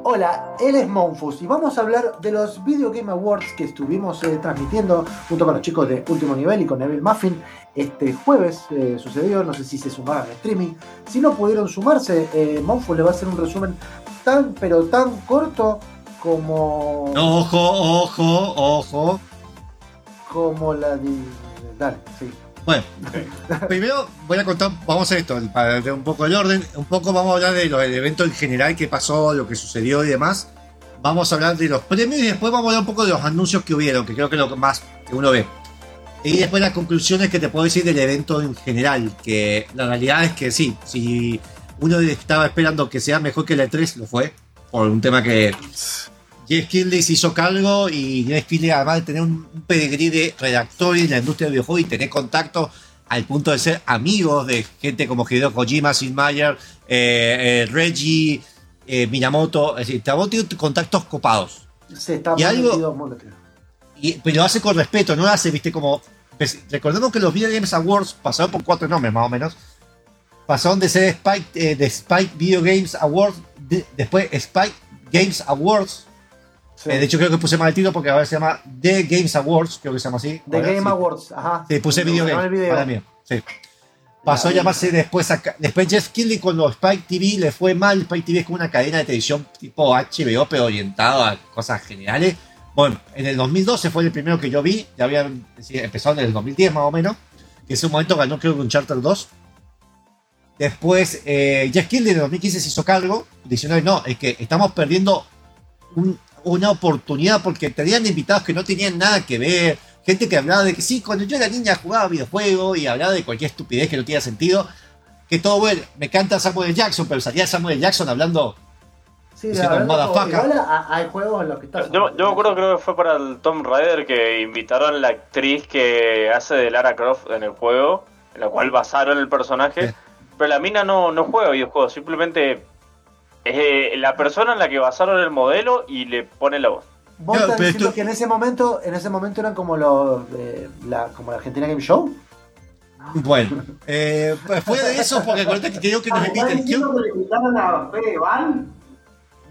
Hola, él es Monfus y vamos a hablar de los Video Game Awards que estuvimos eh, transmitiendo junto con los chicos de Último Nivel y con Neville Muffin. Este jueves eh, sucedió, no sé si se sumaron al streaming. Si no pudieron sumarse, eh, Monfus le va a hacer un resumen tan pero tan corto como, Ojo, ojo, ojo. como la de... Dale, sí. Bueno, primero voy a contar, vamos a hacer esto, para ver un poco el orden, un poco vamos a hablar de lo del evento en general, qué pasó, lo que sucedió y demás. Vamos a hablar de los premios y después vamos a hablar un poco de los anuncios que hubieron, que creo que es lo más que uno ve. Y después las conclusiones que te puedo decir del evento en general, que la realidad es que sí, si uno estaba esperando que sea mejor que el E3, lo fue, por un tema que Jeff Kinley se hizo cargo y Jeff Kinley además de tener un, pedigrí de redactor en la industria del videojuego y tener contacto al punto de ser amigos de gente como Hideo Kojima, Sid Meier, eh, eh, Reggie, eh, Minamoto, es decir, tiene contactos copados. Se está Y algo-. Y, pero lo hace con respeto, no lo hace, viste, como. pues, recordemos que los Video Games Awards pasaron por cuatro nombres más o menos. Pasaron de ser Spike, eh, de Spike Video Games Awards, de- después Spike Games Awards. Sí. Eh, de hecho, creo que puse mal el título porque ahora se llama The Games Awards, creo que se llama así. The Game sí. Awards, ajá. Sí, puse Video No, video. Para mí. Sí. Pasó a llamarse después. Después Jeff Kinley con los Spike TV le fue mal. Spike TV es como una cadena de televisión tipo HBO, pero orientado a cosas generales. Bueno, en el 2012 fue el primero que yo vi. Ya habían sí, empezado en el 2010 más o menos. Que ese momento ganó creo que un Charter 2. Después eh, Jeff Kinley en el 2015 se hizo cargo diciendo no, es que estamos perdiendo un- una oportunidad porque tenían invitados que no tenían nada que ver, gente que hablaba de que sí, cuando yo era niña jugaba videojuegos y hablaba de cualquier estupidez que no tenía sentido, que todo bueno, me canta Samuel Jackson, pero salía Samuel Jackson hablando, Sí, hay juegos en los que está. Yo, yo me acuerdo, creo que fue para el Tomb Raider que invitaron a la actriz que hace de Lara Croft en el juego, en la cual basaron el personaje. Sí. Pero la mina no, no juega videojuegos, simplemente eh, la persona en la que basaron el modelo y le pone la voz. Vos No, estás pero diciendo esto- que en ese momento, en ese momento eran como los eh, la, como la Argentina Game Show. bueno, eh, pues fuera de eso, porque acuérdate que nos ¿Estás inviten. diciendo que le invitaron a Fedeval?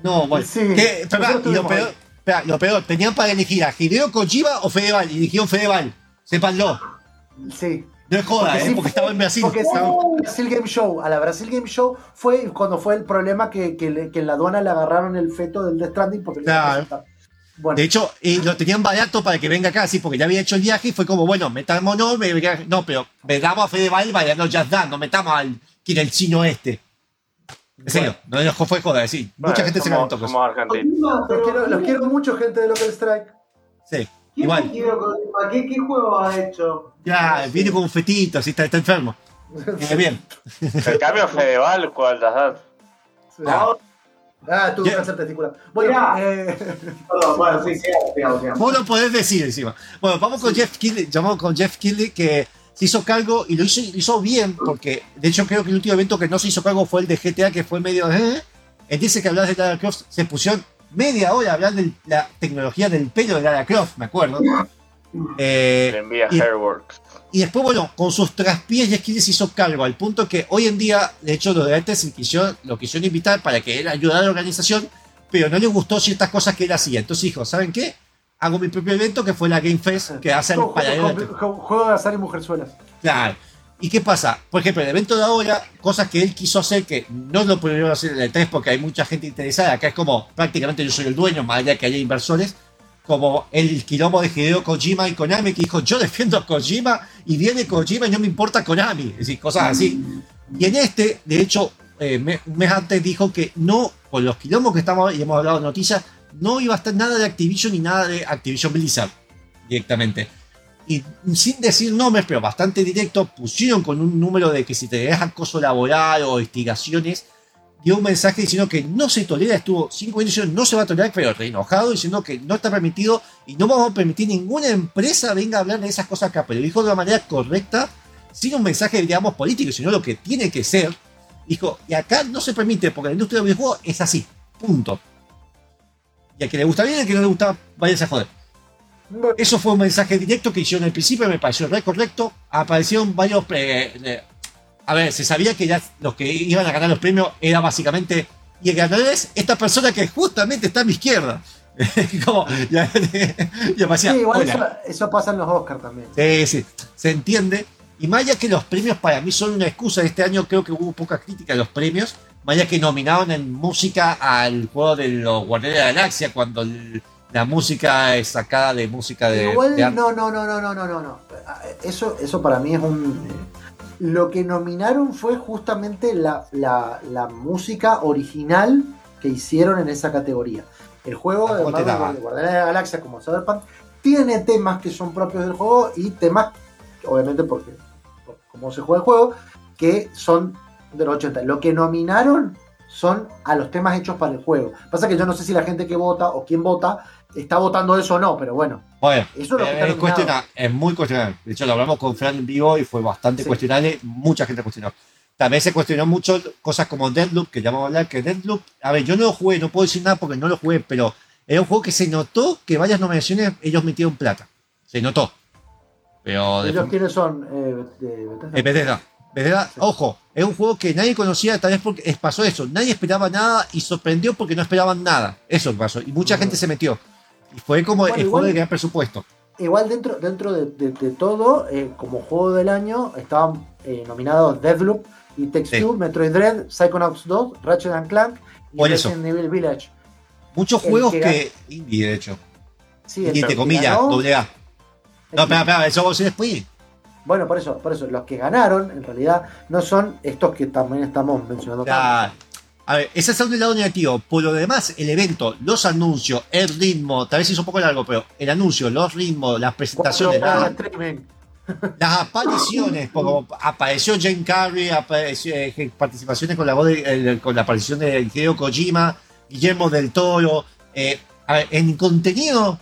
No, bueno, Sí, que- y lo peor, lo peor, tenían para elegir a Hideo Kojima o Fedeval, y eligieron Fedeval, sépanlo, Sí. No es joda, eh, sí porque estaba en Brasil. Porque sí, Estaba- Brasil Game Show. A la Brasil Game Show fue cuando fue el problema que, que, le- que en la aduana le agarraron el feto del Death Stranding porque le iba a Claro. presentar. Bueno, De hecho, y lo tenían barato para que venga acá, sí, porque ya había hecho el viaje y fue como, bueno, metámonos, me- me- no, pero metamos a Fedeval, vaya, no, ya está, no metamos al que era el chino este. En serio, no no fue joda, decir. Mucha Bueno, gente se somos- argentinos. Kojima, los pero quiero, los ¿quién- quiero mucho, gente de Local Strike. Sí, ¿Quién igual. ¿Qué, ¿Qué juego ha hecho? Ya, viene con un fetito, así está, está enfermo. Viene bien. El cambio Fedeval, ¿cuál das? Ah. Ah, tuvo Ya. cáncer testicular. Bueno, eh, Perdón, bueno, sí, sigamos, sigamos, sigamos. Vos lo podés decir encima. Bueno, vamos con Jeff Kinley, llamamos con Jeff Kinley que se hizo cargo y lo hizo, hizo bien, porque de hecho creo que el último evento que no se hizo cargo fue el de GTA, que fue medio. ¿eh? Él dice que hablas de Lara Croft, se pusieron media hora a hablar de la tecnología del pelo de Lara Croft, me acuerdo. Eh, Le envía y- Hairworks. y después, bueno, con sus traspiés Keighley se hizo cargo, al punto que hoy en día, de hecho, los de antes se quisieron- lo quisieron invitar para que él ayudara a la organización, pero no le gustó ciertas cosas que él hacía. Entonces dijo, ¿saben qué? Hago mi propio evento, que fue la Game Fest, que hace juego, juego- juego de azar y mujerzuelas. Claro. ¿Y qué pasa? Por ejemplo, el evento de ahora, cosas que él quiso hacer que no lo pudieron hacer en el 3 porque hay mucha gente interesada. Acá es como prácticamente yo soy el dueño, más allá que haya inversores. Como el quilombo de Hideo Kojima y Konami, que dijo: Yo defiendo a Kojima y viene Kojima y no me importa Konami. Es decir, cosas así. Y en este, de hecho, eh, un mes antes dijo que no, con los quilombos que estamos y hemos hablado de noticias, no iba a estar nada de Activision ni nada de Activision Blizzard directamente y sin decir nombres, pero bastante directo, pusieron con un número de que si te das acoso laboral o investigaciones, dio un mensaje diciendo que no se tolera, estuvo cinco años diciendo no se va a tolerar, pero re enojado, diciendo que no está permitido y no vamos a permitir ninguna empresa venga a hablar de esas cosas acá, pero dijo de una manera correcta, sin un mensaje, digamos, político, sino lo que tiene que ser. Dijo, y acá no se permite, porque la industria del videojuego es así, punto. Y al que le gusta bien, al que no le gusta, váyase a joder. Eso fue un mensaje directo que hicieron al principio, me pareció re correcto. Aparecieron varios. eh, a ver, se sabía que ya los que iban a ganar los premios era básicamente. Y el ganador es esta persona que justamente está a mi izquierda. Como, ya, ya Sí, igual eso pasa en los Oscars también. Sí, sí, se entiende. Y más allá que los premios para mí son una excusa, este año creo que hubo poca crítica a los premios, más allá que nominaron en música al juego de los Guardianes de la Galaxia, cuando el la música es sacada de música de. Igual de- no, no, no, no, no, no, no, no. Eso, eso para mí es un. eh, Lo que nominaron fue justamente la, la, la música original que hicieron en esa categoría. El juego de Guardianes de la Galaxia como Cyberpunk tiene temas que son propios del juego y temas, obviamente porque por cómo se juega el juego, que son de los 80. Lo que nominaron son a los temas hechos para el juego. Pasa que yo no sé si la gente que vota o quién vota está votando eso o no, pero bueno. Bueno, Eso es lo que está es, nominado. cuestiona- es muy cuestionable. De hecho, lo hablamos con Fran en vivo y fue bastante Sí. cuestionable. Mucha gente cuestionó. También se cuestionó mucho cosas como Deadloop, que ya vamos a hablar, que Deadloop, a ver, yo no lo jugué, no puedo decir nada porque no lo jugué, pero era un juego que se notó que varias nominaciones ellos metieron plata. Se notó. Pero de ¿Ellos quiénes son? Eh, Bethesda. Es Bethesda. Bethesda, Sí. ojo, es un juego que nadie conocía, tal vez porque pasó eso. Nadie esperaba nada y sorprendió porque no esperaban nada. Eso pasó. Y mucha Ujú. gente se metió. Y fue como Bueno, el igual- juego de gran presupuesto. Igual dentro, dentro de, de- de todo, eh, como juego del año, estaban eh, nominados Deathloop y Takes Sí. Metroid Dread, Psychonauts 2, Ratchet and Clank y Por eso. Resident Evil Village. Muchos El juegos que que. Indie, de hecho. Sí, Indie, entre comillas, doble A. No, espera, espera, eso a decir después. Bueno, por eso, por eso, los que ganaron, en realidad, no son estos que también estamos mencionando. Ya. A ver, ese es el lado negativo. Por lo demás, el evento, los anuncios, el ritmo, tal vez hizo un poco largo, pero el anuncio, los ritmos, las presentaciones, la- las apariciones, como apareció Jane Carrey, apareció, eh, participaciones con la voz de- eh, con la aparición de Hideo Kojima, Guillermo del Toro, eh, a ver, en contenido,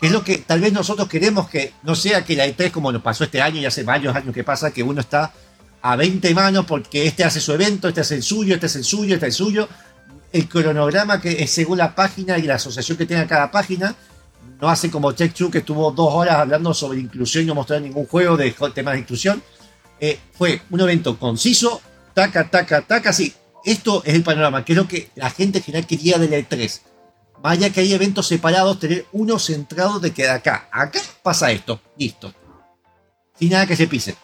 que es lo que tal vez nosotros queremos que no sea que la E3 como nos pasó este año y hace varios años que pasa, que uno está a 20 manos porque este hace su evento, este hace el suyo, este es el suyo, este es el suyo. El cronograma que es según la página y la asociación que tenga cada página, no hace como Tech Two que estuvo dos horas hablando sobre inclusión y no mostrar ningún juego de temas de inclusión. Eh, fue un evento conciso, taca, taca, taca, sí. Esto es el panorama, que es lo que la gente en general quería de la E3. Más allá que hay eventos separados, tener uno centrado de que de acá, acá pasa esto, listo. Sin nada que se pise.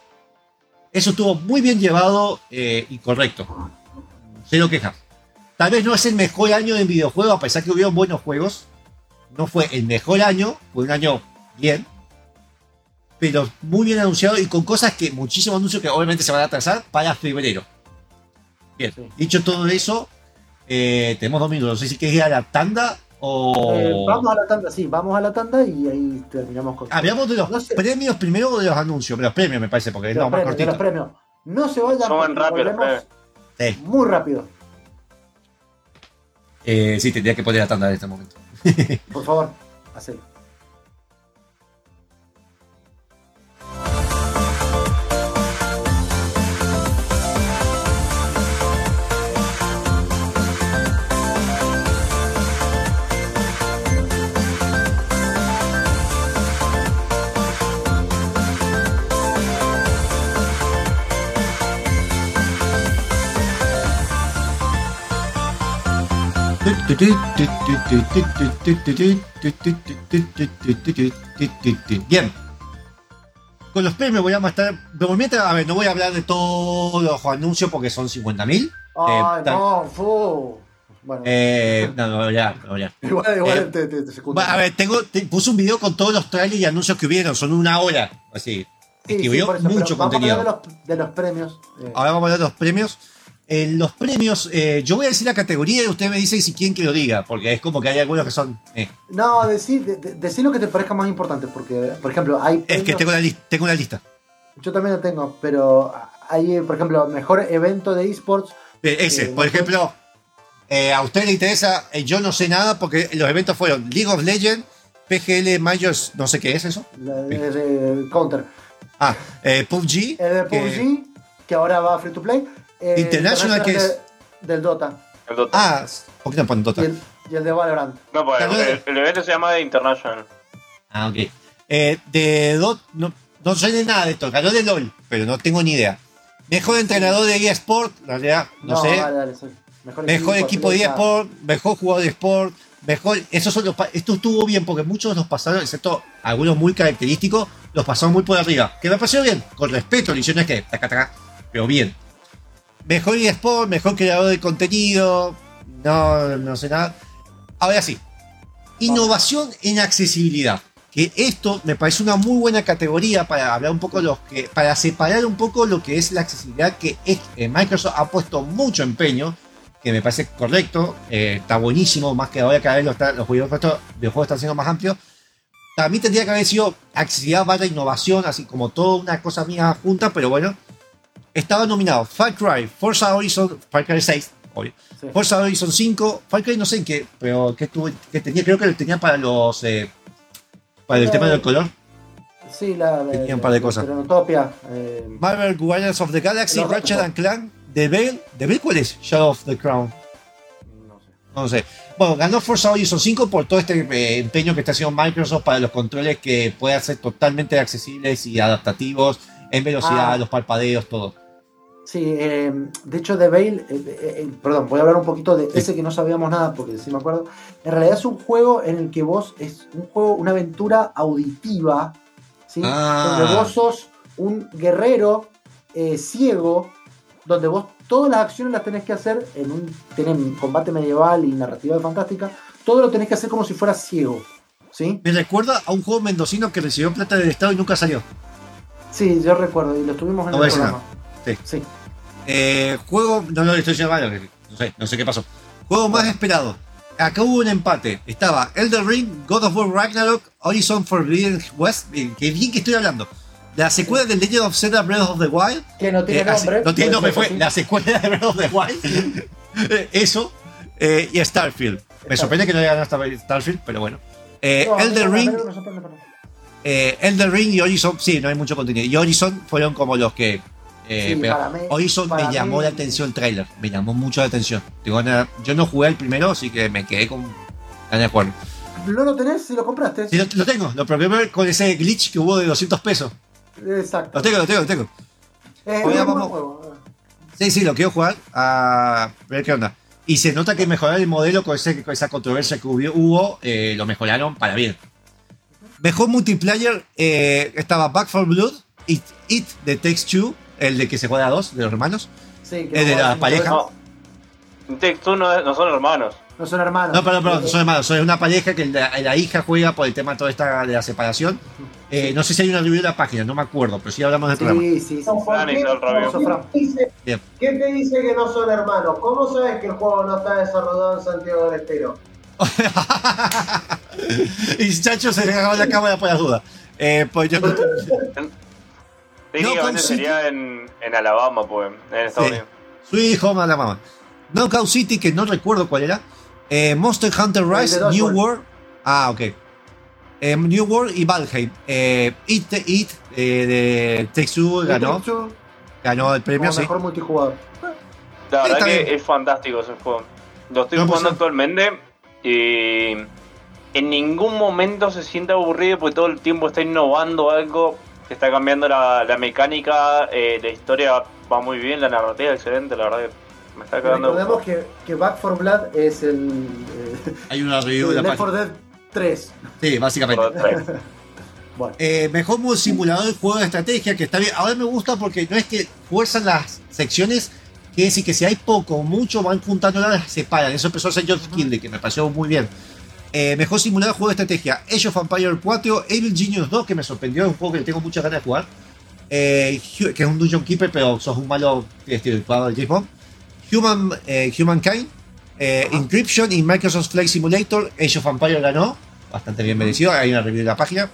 Eso estuvo muy bien llevado eh, y correcto. Cero quejas. Tal vez no es el mejor año de videojuegos, a pesar que hubieron buenos juegos. No fue el mejor año, fue un año bien. Pero muy bien anunciado y con cosas que, muchísimos anuncios que obviamente se van a atrasar para febrero. Bien, Sí. dicho todo eso, eh, tenemos dos minutos. No sé si quieres ir a la tanda o. Eh, vamos a la tanda, sí, vamos a la tanda y ahí terminamos con. Hablamos de los No sé. premios primero o de los anuncios. De los premios, me parece, porque de no, los más premios, de los premios. No se vayan volvemos Sí, muy rápido. eh, sí, tendría que poner la tanda en este momento. Por favor, hacelo. Bien. Con los premios voy a estar. a ver, no voy a hablar de todos los anuncios porque son 50.000. Ay, ta- no, fu. Bueno, Eh, no, no, ya, no, ya. igual, igual eh, te, te, A ver, tengo, te- puse un video con todos los trailers y anuncios que hubieron. Son una hora. Así. Sí, sí, eso, mucho vamos a contenido. hablar de los, de los premios. eh, Ahora vamos a hablar de los premios. En los premios, eh, yo voy a decir la categoría y ustedes me dicen si quieren que lo diga, porque es como que hay algunos que son. eh. No, decí, de- lo que te parezca más importante, porque, por ejemplo, hay. Es que tengo una, lis- tengo una lista. Yo también lo tengo, pero hay, por ejemplo, mejor evento de esports. Eh, Ese, Eh, por ejemplo, eh, a usted le interesa, eh, yo no sé nada porque los eventos fueron League of Legends, PGL Majors, no sé qué es eso. La Counter. Ah, eh, PUBG. El de que- PUBG, que, ahora va free to play. Eh, International, ¿qué es? de- del Dota. El Dota. Ah, ¿por qué no ponen Y Dota? el, y el de Valorant. No, pues el, el evento se llama The International. Ah, ok. Eh, de Dota, no, no sé de nada de esto, ganó de LOL, pero no tengo ni idea. Mejor entrenador de eSport, en realidad, no, sé. Dale, dale, soy- Mejor, Mejor equipo de eSport, mejor jugador de eSport, mejor. Esos son los esto estuvo bien porque muchos los pasaron, excepto algunos muy característicos, los pasaron muy por arriba. Que me pareció bien, con respeto, le hicieron es que, taca, taca, pero bien. Mejor eSport, mejor creador de contenido, no, no sé nada. Ahora sí, Innovación en accesibilidad. Que esto me parece una muy buena categoría para hablar un poco los que, para separar un poco lo que es la accesibilidad que es- eh, Microsoft ha puesto mucho empeño, que me parece correcto, eh, está buenísimo, más que ahora cada vez los, los videojuegos están siendo más amplios. También tendría que haber sido accesibilidad barra innovación, así como toda una cosa mía junta, pero bueno. Estaba nominado Far Cry, Forza Horizon, Far Cry 6, obvio. Sí. Forza Horizon 5, Far Cry no sé en qué, pero que, tuvo, que tenía, creo que lo tenía para los. eh, para el Eh, tema del color. Sí, la. Tenía un par de cosas. Eh, Marvel Guardians of the Galaxy, Ratchet and Clank, The Veil. ¿The Veil cuál es? Shadow of the Crown. no sé. No sé. Bueno, ganó Forza Horizon 5 por todo este eh, empeño que está haciendo Microsoft para los controles que puedan ser totalmente accesibles y adaptativos en velocidad, Ah. los parpadeos, todo. Sí, eh, de hecho, The Veil, eh, eh, perdón, voy a hablar un poquito de ese que no sabíamos nada, porque sí me acuerdo. En realidad es un juego en el que vos, es un juego, una aventura auditiva, ¿sí? Ah. Donde vos sos un guerrero eh, ciego, donde vos todas las acciones las tenés que hacer en un tienen combate medieval y narrativa fantástica, todo lo tenés que hacer como si fueras ciego, ¿sí? Me recuerda a un juego mendocino que recibió plata del Estado y nunca salió. Sí, yo recuerdo, y lo estuvimos en No el programa. Sí. Sí. Eh, juego, no, no le estoy que- no sé, no sé qué pasó. Juego más esperado. Acá hubo un empate. Estaba Elder Ring, God of War Ragnarok, Horizon Forbidden West. Bien, que bien que estoy hablando. La secuela de Legend of Zelda Breath of the Wild. Que no tiene Eh, nombre. no tiene nombre, fue sí. la secuela de Breath of the Wild. Eh, Eso. eh, y Starfield. Me sorprende que no haya ganado Star- Starfield, pero bueno. Eh, Elder Ring, eh, Elder Ring y Horizon, sí, no hay mucho contenido. Y Horizon fueron como los que. eh, Sí, pero para mí- Horizon para me llamó mí- la atención el trailer, me llamó mucho la atención. Digo, na- yo no jugué el primero, así que me quedé con ganas de jugarlo. ¿No lo tenés si lo compraste? Sí, lo, lo tengo, lo probé con ese glitch que hubo de 200 pesos. Exacto. Lo tengo, lo tengo, lo tengo. Eh, Hoy vamos- juego. Sí, sí, lo quiero jugar a ver qué onda. Y se nota que mejoraron el modelo con, ese- con esa controversia que hubo, hubo, eh, lo mejoraron para bien. Mejor multiplayer eh, estaba Back 4 Blood, It, It de Takes Two, el de que se juega a dos, de los hermanos. Sí, que Es de la pareja. No. Texto no, no son hermanos. No son hermanos. No, perdón, perdón, son hermanos, son una pareja que la, la hija juega por el tema toda esta de la separación. Eh, no sé si hay una review de la página, no me acuerdo, pero sí hablamos del programa. Sí, sí, sí. ¿Por Fran qué? hizo el review. Eso, Fran. ¿Qué dice- Bien. ¿Qué te dice que no son hermanos? ¿Cómo sabes que el juego no está desarrollado en Santiago del Estero? y Chacho se le cagó la cámara por las dudas. Eh, pues yo Técnicamente sería en, en Alabama, pues, en Estados Sí. Unidos. Sweet Home Alabama. Knockout City, que no recuerdo cuál era. Eh, Monster Hunter Rise. New World. Ah, ok. Eh, New World y Valheim. Eh, It, It eh, de Texu ganó. Ganó el premio, como sí. mejor multijugador. La verdad que es fantástico ese juego. Lo estoy No, pues, jugando sí. actualmente y en ningún momento se siente aburrido porque todo el tiempo está innovando algo, está cambiando la, la mecánica, eh, la historia va muy bien, la narrativa excelente, la verdad que me está cagando. Recordemos que, que Back 4 Blood es el, eh, Hay una review de la Left 4 página. Dead 3. Sí, básicamente. Bueno, Eh, mejor modo simulador de juego de estrategia, que está bien. Ahora me gusta porque no es que fuerzan las secciones, quiere decir que si hay poco o mucho, van juntando las separan. Eso empezó a hacer Geoff Keighley, que me pareció muy bien. Eh, mejor simulador juego de estrategia, Age of Empire 4, Evil Genius 2, que me sorprendió, es un juego que tengo muchas ganas de jugar. Eh, que es un Dungeon Keeper, pero sos un malo estilo jugador de James. Human, eh, Humankind, eh, Encryption y Microsoft Flight Simulator, Age of Empire ganó, bastante bien merecido, hay una review de la página.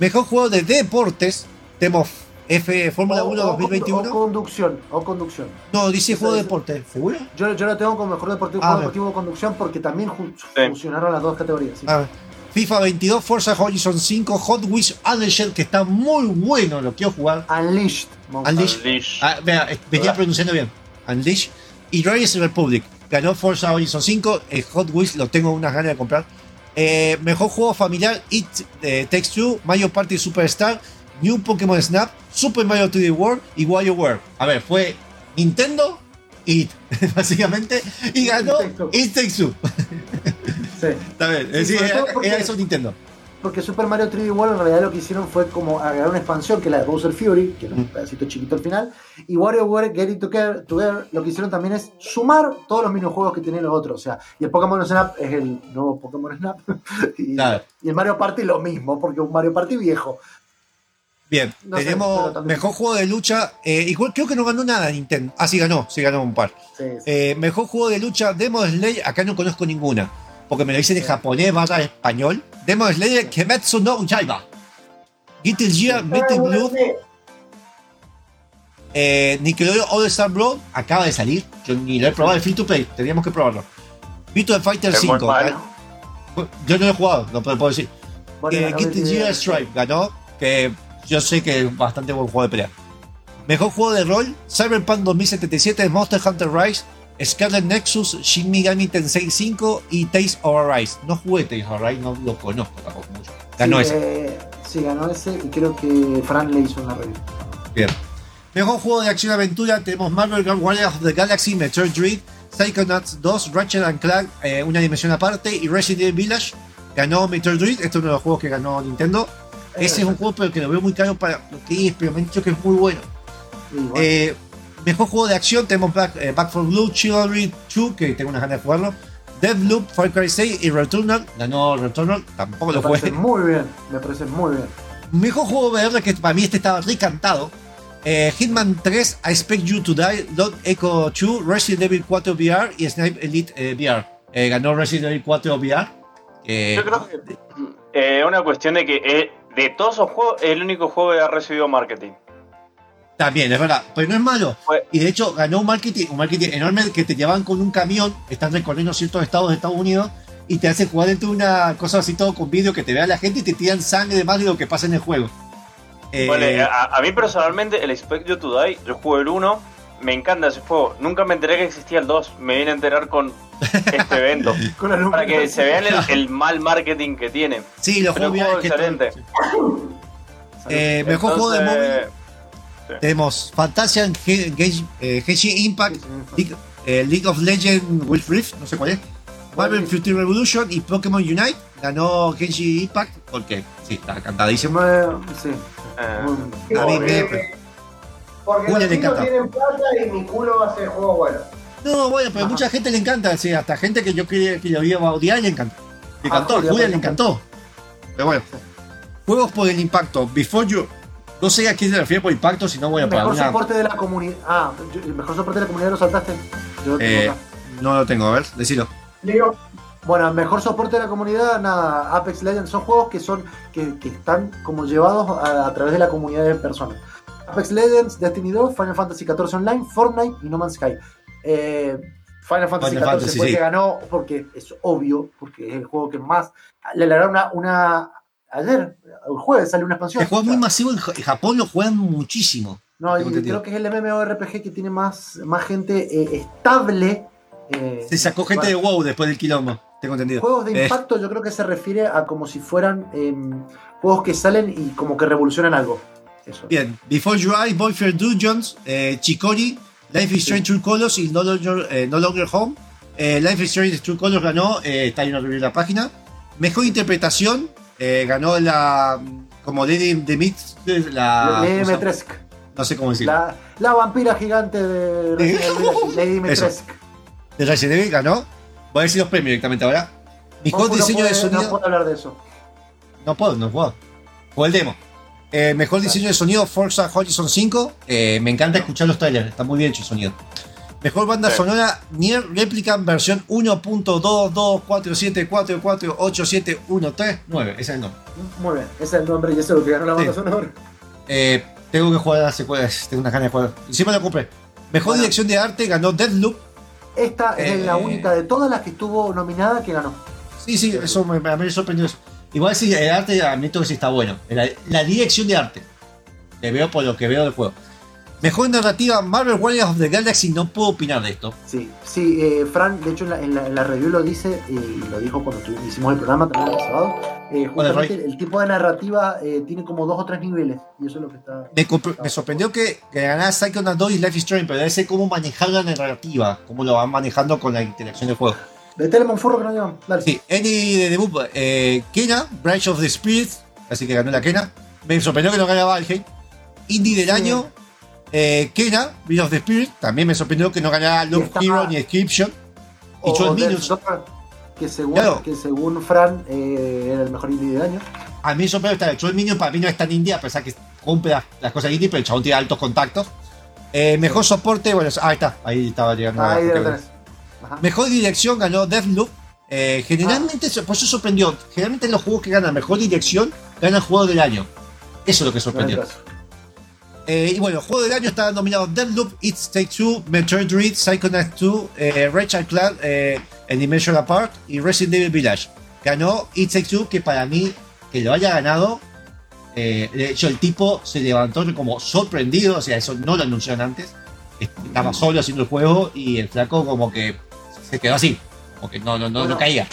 Mejor juego de deportes, Temo F Fórmula o- 1 o- 2021. O conducción, o conducción. No, dice juego de deporte, ¿seguro? Yo, yo lo tengo como mejor deportivo, Ah, juego deportivo de conducción porque también fusionaron las dos categorías. sí. A ver. FIFA 22, Forza Horizon 5, Hot Wheels Unleashed, que está muy bueno, lo quiero jugar. Unleashed. Unleashed. Unleash. Ah, vea, eh, venía Ah. pronunciando bien. Unleash. Y Rise Republic. Ganó Forza Horizon 5. El Hot Wheels lo tengo unas ganas de comprar. Eh, mejor juego familiar: It eh, Takes Two, Mario Party Superstar, New Pokémon Snap, Super Mario 3D World y WarioWare. A ver, fue Nintendo, It, básicamente. Y ganó It Takes Two. Sí. Está bien. Es Sí, decir, era, porque- era eso Nintendo. porque Super Mario 3D World en realidad lo que hicieron fue como agregar una expansión, que es la de Bowser Fury, que era un Mm. pedacito chiquito al final, y WarioWare Get It Together, Together, lo que hicieron también es sumar todos los minijuegos que tenían los otros, o sea, y el Pokémon Snap es el nuevo Pokémon Snap, y, Claro. y el Mario Party lo mismo, porque es un Mario Party viejo. Bien, No tenemos mejor juego de lucha. eh, igual creo que no ganó nada Nintendo. Ah, sí ganó, sí ganó un par. Sí, sí. Eh, mejor juego de lucha, Demon Slayer. Acá no conozco ninguna. Porque me lo dicen en japonés barra español. Demon Slayer Kimetsu no Yaiba. Guilty Gear, Metal Blue, eh, Nickelodeon All Star Brawl. Acaba de salir. Yo ni lo he probado, el free to play. Teníamos que probarlo. Virtua Fighter Es muy 5. malo. Yo no lo he jugado, no puedo decir. Bueno, Eh, eh, Gear Stripe ganó, que yo sé que es bastante buen juego de pelea. Mejor juego de rol, Cyberpunk 2077, Monster Hunter Rise, Scarlet Nexus, Shin Megami Tensei 5 y Tales of Arise. No jugué Tales of Arise, no lo conozco tampoco mucho. Ganó sí, ese. eh, sí, ganó ese, y creo que Fran le hizo una review. Bien. Mejor juego de acción aventura tenemos Marvel Guardians of the Galaxy, Metroid Dread, Psychonauts 2, Ratchet and Clank, eh, una dimensión aparte y Resident Evil Village. Ganó Metroid Dread, este es uno de los juegos que ganó Nintendo. Ese es un juego pero que lo veo muy caro para lo que es, pero me han dicho que es muy bueno. Eh, mejor juego de acción tenemos Back, eh, Back 4 Blue, Chivalry 2, que tengo unas ganas de jugarlo. Deathloop, Far Cry 6 y Returnal. Ganó Returnal, tampoco me lo parece jugué. muy bien, me parece muy bien. Mejor juego VR, que para mí este estaba recantado. Eh, Hitman 3, I Expect You to Die, Lord Echo 2, Resident Evil 4 VR y Snipe Elite eh, VR. Eh, ganó Resident Evil 4 VR. Yo creo que eh, una cuestión de que de todos esos juegos es el único juego que ha recibido marketing. También, es verdad, pero no es malo. Y de hecho ganó un marketing, un marketing enorme que te llevan con un camión, están recorriendo ciertos estados de Estados Unidos y te hacen jugar dentro de una cosa así todo con vídeo que te vea la gente y te tiran sangre más de lo que pasa en el juego. Eh, Bueno, a, a mí personalmente el Expect You to Die, yo juego el 1, me encanta ese juego. Nunca me enteré que existía el 2, me vine a enterar con este evento. Para que se vean el, el mal marketing que tiene. sí, los pero juegos que excelente. Eh, mejor juego de móvil tenemos Fantasia Ge- Ge- eh, Genshin Impact, League, eh, League of Legends Wild Rift, no sé cuál es. Marvel Future Revolution y Pokémon Unite. Ganó Genshin Impact porque sí, está cantadísimo. Sí, eh, A mí me- Porque, los tienen plata y mi culo hace juego bueno. No, bueno, pero Ajá. mucha gente le encanta, sí, hasta gente que yo creía que lo iba a odiar le encantó. Le Ah, encantó, Julia, Julia le encantó. Pero bueno, juegos por el impacto. Before you. No sé a quién se refiere por impacto, sino bueno, para mejor una. soporte de la comunidad. Ah, yo- el mejor soporte de la comunidad lo saltaste. Yo lo tengo Eh, acá. no lo tengo, a ver, decilo. Digo, Bueno, mejor soporte de la comunidad, nada, Apex Legends son juegos que son que, que están como llevados a, a través de la comunidad de personas. Apex Legends, Destiny 2, Final Fantasy XIV Online, Fortnite y No Man's Sky. Eh, Final Fantasy XIV fue el que ganó porque es obvio, porque es el juego que más le largaron una, una ayer, el jueves salió una expansión. El juego es muy masivo, en Ja- en Japón lo juegan muchísimo. No, y creo que es el MMORPG que tiene más, más gente eh, estable. eh, Se sacó gente de WoW después del quilombo, tengo entendido. Juegos de Eh, impacto yo creo que se refiere a como si fueran em, juegos que salen y como que revolucionan algo. Eso. Bien, Before You Eye, Boyfriend Dungeons, Chicori, Life is Strange True Colors y No Longer, eh, No Longer Home. Eh, Life is Strange True Colors ganó, eh, está ahí una review en la página. Mejor interpretación, ganó la. Como Lady de Mix, la. Lady. Dimitrescu, No sé cómo decirlo. la, la vampira gigante de Lady Dimitrescu. De Resident Evil ganó. Voy a decir los premios directamente ahora. Mejor no diseño de sonido. No puedo hablar de eso. No puedo, no puedo. Juego el demo. Eh, mejor diseño de sonido Forza Horizon 5. Eh, me encanta escuchar los trailers, está muy bien hecho el sonido. Mejor banda Sí. sonora Nier Replicant versión 1.224487813. Ese es el nombre. Muy bien, ese es el nombre y ese es lo que ganó la banda Sí. sonora. Eh, tengo que jugar a las secuelas, tengo unas ganas de jugar. Encima lo compré. Mejor Bueno. dirección de arte ganó Deathloop. Esta es Eh. la única de todas las que estuvo nominada que ganó. Sí, sí, eso me, a mí me sorprendió. eso. Igual sí, el arte admito que sí está bueno. La, la dirección de arte. Le veo por lo que veo del juego. Mejor narrativa, Marvel Guardians of the Galaxy. No puedo opinar de esto. Sí, sí, eh, Fran, de hecho en la, en la- en la review lo dice eh, y lo dijo cuando hicimos el programa también el sábado. eh, Hola, justamente el tipo de narrativa eh, tiene como dos o tres niveles y eso es lo que está. Me, compr- me sorprendió que, que ganara Psychonauts 2 y Life is Strange, pero debe ser cómo manejar la narrativa, cómo lo van manejando con la interacción del juego. Metele Monfurro que no llevan. Dale. Sí, Eddie de debut, eh, Kena, Branch of the Spirits, así que ganó la Kena. Me sorprendió que no ganara Valheim. Indie del Sí. año, eh, Kena, Branch of the Spirit, también me sorprendió que no ganara está- Hero ni Inscription. Y O 12 Death Minutes, Door, que según, Claro. que según Fran eh, era el mejor indie del año. a mí me sorprendió estar el 12 Minutes, para mí no es tan indie, a pesar que cumple las, las cosas indie, pero el chabón tiene altos contactos. Eh, mejor soporte, bueno, ahí está, ahí estaba llegando. a- Ahí lo tenés. Ajá. Mejor dirección ganó Deathloop. Eh, generalmente, por eso sorprendió. Generalmente en los juegos que ganan mejor dirección, ganan juego del año. Eso es lo que sorprendió. Eh, y bueno, juego del año está nominado Deathloop, It's Take Two, Metroid Dread, Psychonauts 2, eh, Rachel Clan, eh, and Dimension Apart y Resident Evil Village. Ganó It's Take Two, que para mí, que lo haya ganado, eh, de hecho el tipo se levantó como sorprendido, o sea, eso no lo anunciaron antes. Estaba solo haciendo el juego y el flaco como que se quedó así, como que no, no, no, no caía.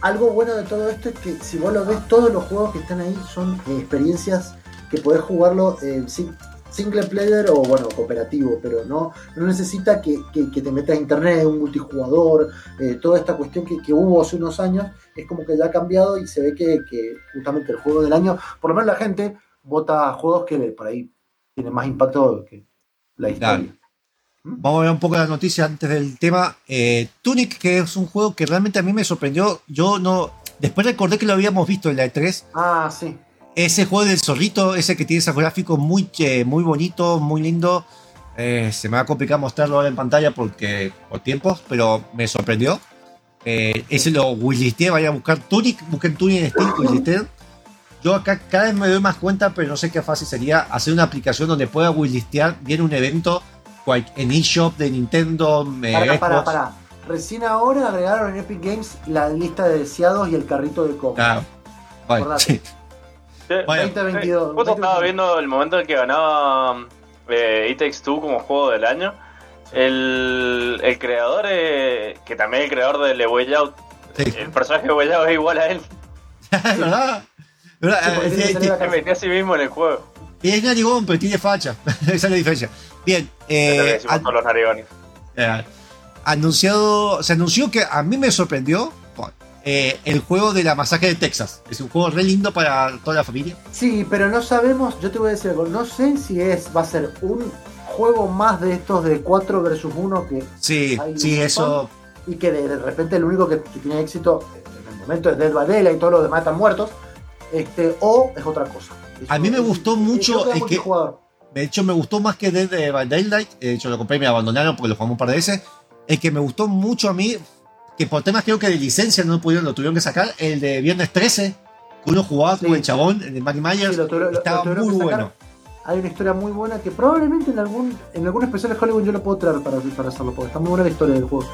Algo bueno de todo esto es que si vos lo ves, todos los juegos que están ahí son eh, experiencias que podés jugarlo en sin- single player o bueno, cooperativo, pero no, no necesita que, que- que te metas a internet, un multijugador, eh, toda esta cuestión que, que hubo hace unos años, es como que ya ha cambiado y se ve que, que justamente el juego del año, por lo menos la gente vota juegos que por ahí tienen más impacto que la historia. Vamos a ver un poco la noticia antes del tema. Eh, Tunic, que es un juego que realmente a mí me sorprendió. Yo no. Después recordé que lo habíamos visto en la E3. Ah, sí. Ese juego del zorrito, ese que tiene esos gráficos muy, eh, muy bonitos, muy lindo. Eh, se me va a complicar mostrarlo ahora en pantalla porque por tiempos, pero me sorprendió. Eh, ese lo wishlisteé, vayan a buscar Tunic, busquen Tunic en Steam. Yo acá cada vez me doy más cuenta, pero no sé qué fácil sería hacer una aplicación donde pueda wishlistear bien un evento en eShop de Nintendo, eh, Para, para, para. Recién ahora agregaron en Epic Games la lista de deseados y el carrito de compra. Claro. Bueno, sí. Sí, Bueno. 2022. Justo estaba 2022. viendo el momento en que ganaba eh, It Takes Two como juego del año. El, el creador, eh, que también es el creador de The Way Out, Sí. el personaje de Way Out es igual a él. ¿Verdad? ¿Verdad? Sí, porque Eh, eh, Se metió a sí mismo en el juego. Es narigón, pero tiene facha. Esa es la diferencia. Bien, eh, an- los eh, anunciado, se anunció que a mí me sorprendió eh, el juego de la masacre de Texas. Es un juego re lindo para toda la familia. Sí, pero no sabemos, yo te voy a decir algo, no sé si es, va a ser un juego más de estos de 4 versus 1 que, Sí, sí, eso. y que de, de repente el único que, que tiene éxito en el momento es Dead by Daylight y todos los demás están muertos, este, o es otra cosa. A mí me gustó mucho es el que-. De hecho, me gustó más que Dead by Daylight. De hecho, lo compré y me abandonaron porque lo jugamos un par de veces. El que me gustó mucho a mí, que por temas creo que de licencia no lo pudieron, lo tuvieron que sacar, el de Viernes 13, que uno jugaba con Sí. el chabón, el de Maggie Myers. Sí, lo tuvieron- estaba muy bueno. Hay una historia muy buena que probablemente en algún en algún especial de Hollywood yo lo puedo traer para, para hacerlo, porque está muy buena la historia del juego,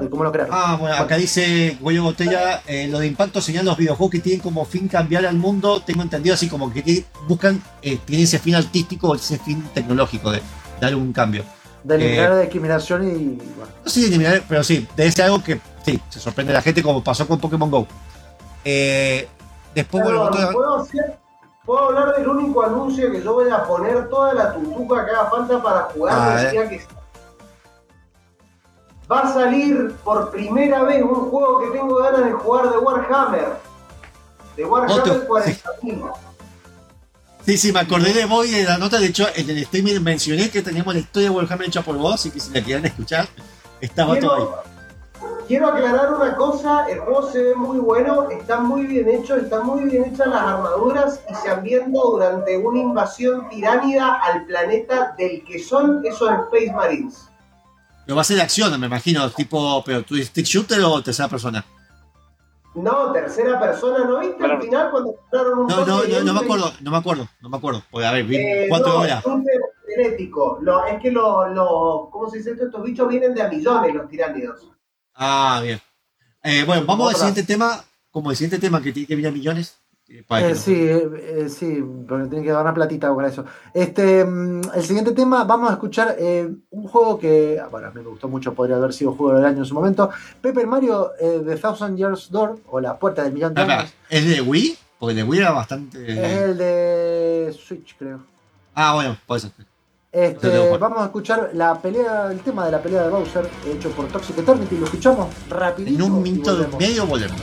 de cómo lo crearon. Ah, bueno, acá dice Cuello Botella, eh, lo de impacto señalan los videojuegos que tienen como fin cambiar al mundo, tengo entendido así como que tienen- buscan, eh, tienen ese fin artístico o ese fin tecnológico de dar un cambio. de eliminar eh, la discriminación y bueno. No sé si eliminar, pero sí, debe ser algo que sí, se sorprende a la gente como pasó con Pokémon Go. Eh, después, bueno, ¿puedo, hacer- puedo hablar del único anuncio que yo voy a poner toda la tutuca que haga falta para jugar Ah, que sea? Va a salir por primera vez un juego que tengo ganas de jugar de Warhammer. De Warhammer Otro, 40.000. sí, sí, me acordé de vos y de la nota, de hecho, en el streaming mencioné que teníamos la historia de Warhammer hecha por vos, así que si la quieren escuchar, estaba todo ahí. Quiero, quiero aclarar una cosa, el juego se ve muy bueno, está muy bien hecho, están muy bien hechas las armaduras y se ambienta durante una invasión tiránida al planeta del que son esos Space Marines. Pero va a ser de acción, me imagino, tipo, pero tú stick shooter o tercera persona. No, tercera persona, ¿no viste al final cuando mostraron un No, no, no, no me acuerdo, no me acuerdo, no me acuerdo. Porque, a ver, vi Eh, cuatro no, horas. genético. Lo- es que los, los, ¿cómo se dice esto? Estos bichos vienen de a millones, los tiránidos. Ah, bien. Eh, bueno, vamos al siguiente tema, como el siguiente tema que tiene que venir a millones. Eh, sí, eh, eh, sí, porque tiene que dar una platita para eso. Este, mm, el siguiente tema, vamos a escuchar eh, un juego que, ah, bueno, a mí me gustó mucho, podría haber sido juego del año en su momento. Paper Mario The Thousand Years Door, o La Puerta del Millón de Años, ¿Es de Wii? Porque de Wii era bastante. es el de Switch, creo. Ah, bueno, puede ser. Este, vamos a escuchar la pelea, el tema de la pelea de Bowser hecho por Toxic Eternity. Lo escuchamos rapidito. En un minuto y medio volvemos.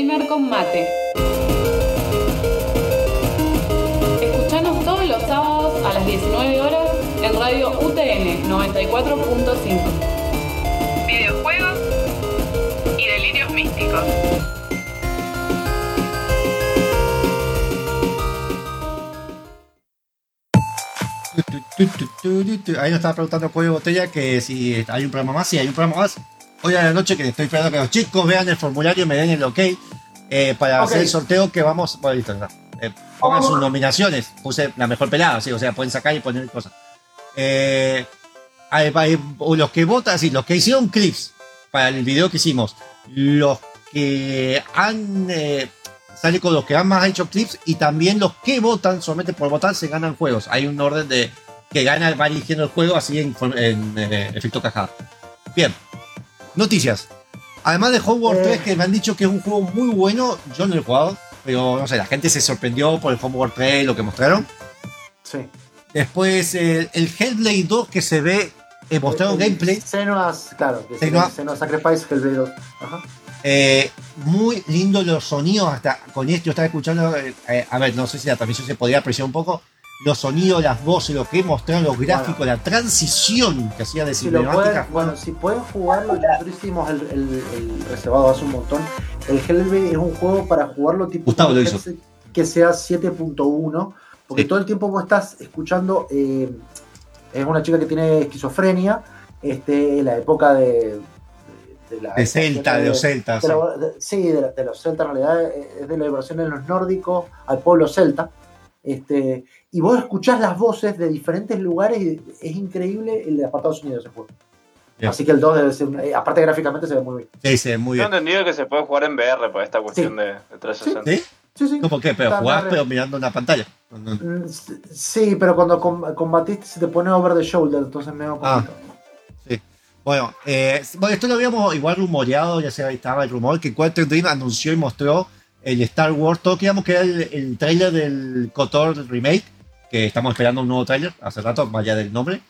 Gamer con Mate. Escuchanos todos los sábados a las 19 horas en Radio UTN 94.5. Videojuegos y delirios místicos. Ahí nos estaba preguntando Cuello Botella que si hay un programa más. Sí, hay un programa más. Hoy a la noche que estoy esperando que los chicos vean el formulario y me den el ok eh, para Ok. hacer el sorteo que vamos. Bueno, listo, no. Eh, pongan sus nominaciones. Puse la mejor pelada, sí, o sea, pueden sacar y poner cosas. Eh, hay- hay- los que votan, sí, los que hicieron clips para el video que hicimos, los que han. eh, sale con los que han más hecho clips y también los que votan, solamente por votar, se ganan juegos. Hay un orden de que gana, va eligiendo el juego así en, form- en, eh, efecto cajada. Bien, noticias. Además de Homeworld Eh. 3, que me han dicho que es un juego muy bueno, yo no lo he jugado, pero no sé, la gente se sorprendió por el Homeworld 3, lo que mostraron. Sí. Después eh, el Hellblade 2 que se ve, eh, mostraron El- el gameplay. Senua's, claro. que Senua. Senua Sacrifice Hellblade 2. Ajá. Eh, muy lindo los sonidos, hasta con esto yo estaba escuchando, eh, eh, a ver, no sé si la transmisión se podía apreciar un poco, los sonidos, las voces, lo que mostraron, los gráficos, la transición que hacía de Si lo cinemática. pueden, bueno, si pueden jugarlo, nosotros hicimos el, el- el reservado hace un montón. El Hellblade es un juego para jugarlo tipo Gustavo lo hizo. que sea 7.1, porque Sí. todo el tiempo vos estás escuchando. eh, es una chica que tiene esquizofrenia, este, en la época de. de la de Celta, de los Celtas. de sí, de, la- de los celtas, en realidad eh, es de la evaluación de los nórdicos al pueblo celta. Este, y vos escuchás las voces de diferentes lugares y es increíble el apartado de sonido de ese juego. Así que el 2 debe ser, eh, aparte gráficamente se ve muy bien. Sí, sí, muy Tengo bien. entendido que se puede jugar en VR por esta cuestión de, de 360. ¿Sí? Sí, sí. ¿Cómo qué? Pero jugás, pero mirando una pantalla. Mm, Sí, pero cuando com- combatiste se te pone over the shoulder, entonces me da un Ah. Bueno, eh, bueno, esto lo habíamos igual rumoreado, ya se estaba el rumor que Quantic Dream anunció y mostró el Star Wars, todo creíamos que era el, el trailer del KOTOR remake, que estamos esperando un nuevo trailer hace rato, más allá del nombre.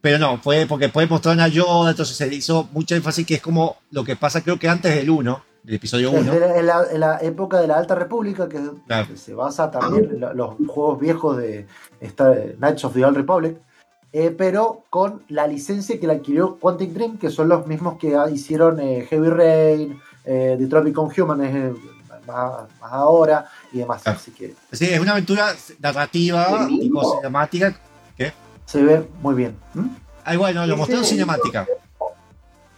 Pero no, fue porque puede mostrar a Yoda, entonces se hizo mucha énfasis que es como lo que pasa creo que antes del 1, del episodio 1. En, la, en la época de la Alta República, que, Claro. que se basa también en lo- los juegos viejos de esta- Knights of the Old Republic, eh, pero con la licencia que la adquirió Quantic Dream, que son los mismos que hicieron eh, Heavy Rain, eh, Detroit Become Human, eh, más, más ahora y demás. Claro. Así que Sí, es una aventura narrativa, tipo cinemática. se ve muy bien. ¿Mm? Ay, bueno, lo Sí, mostró en sí. cinemática.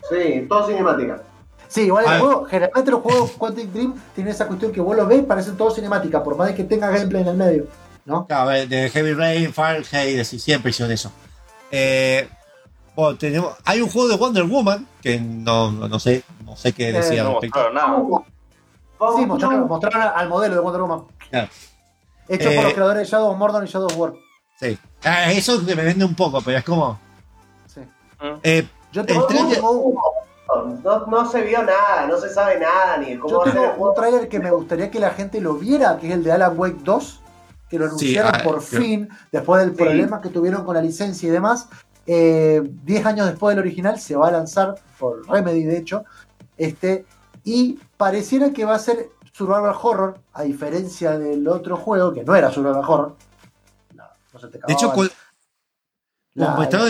Sí, todo cinemática. Sí, igual A el ver. juego, generalmente los juegos Quantic Dream tienen esa cuestión que vos los ves, parecen todo cinemática, por más de que tenga gameplay en el medio. ¿no? Claro, eh, de Heavy Rain, Fahrenheit, así, siempre hicieron eso. Eh, bueno, tenemos, hay un juego de Wonder Woman, que no, no, no sé, no sé qué decía al No nada. Vamos, Sí, mostraron, mostraron al modelo de Wonder Woman. Claro. Hecho por Eh, los creadores de Shadow of Mordor y Shadow of War. Sí. Ah, eso me vende un poco, pero es como. Sí. eh, Yo tengo, No, no se vio nada, no se sabe nada ni de cómo yo va a ser un juego. trailer que me gustaría que la gente lo viera, que es el de Alan Wake 2, que lo Sí, anunciaron ah, por fin, después del Sí. problema que tuvieron con la licencia y demás. Eh, Diez años después del original se va a lanzar por Remedy, de hecho. Este, y pareciera que va a ser Survival Horror, a diferencia del otro juego, que no era Survival Horror. No, no se te de hecho, el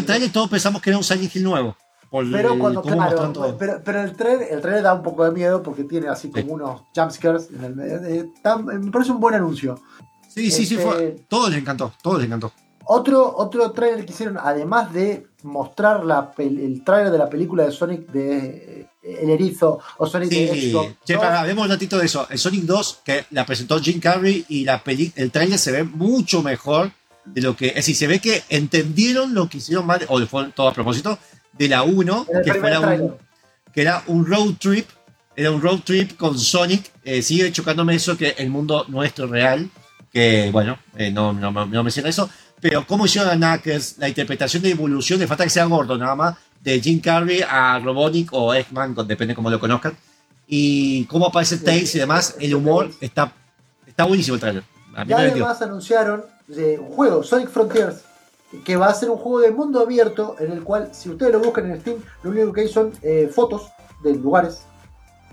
la- trailer, todos pensamos que era un Silent Hill nuevo. Pero cuando, claro, pero, pero el trailer, el trailer da un poco de miedo porque tiene así como Sí. unos jumpscares en el medio. Eh, me parece un buen anuncio. Sí, sí, sí, este- fue. Todo les encantó, todo les encantó. Otro, otro trailer que hicieron, además de mostrar la el trailer de la película de Sonic de eh, El Erizo o Sonic de Sí, Hedgehog che, 2, para, hablemos un ratito de eso. El Sonic 2, que la presentó Jim Carrey y la peli, el trailer se ve mucho mejor de lo que. Es decir, se ve que entendieron lo que hicieron mal, o fue todo a propósito, de la 1, en el que, fuera un, que era un road trip. Era un road trip con Sonic. Eh, sigue chocándome eso que el mundo nuestro real. Que bueno, eh, no, no, no, no menciona eso. Pero cómo hicieron a Knuckles, la interpretación de evolución, de falta que sea gordo nada más, de Jim Carrey a Robotnik o Eggman, depende cómo lo conozcan. Y cómo aparece Tails y demás, el humor está, está buenísimo el trailer. A mí Y me metió. además anunciaron eh, un juego, Sonic Frontiers, que va a ser un juego de mundo abierto en el cual, si ustedes lo buscan en Steam, lo único que hay son eh, fotos de lugares.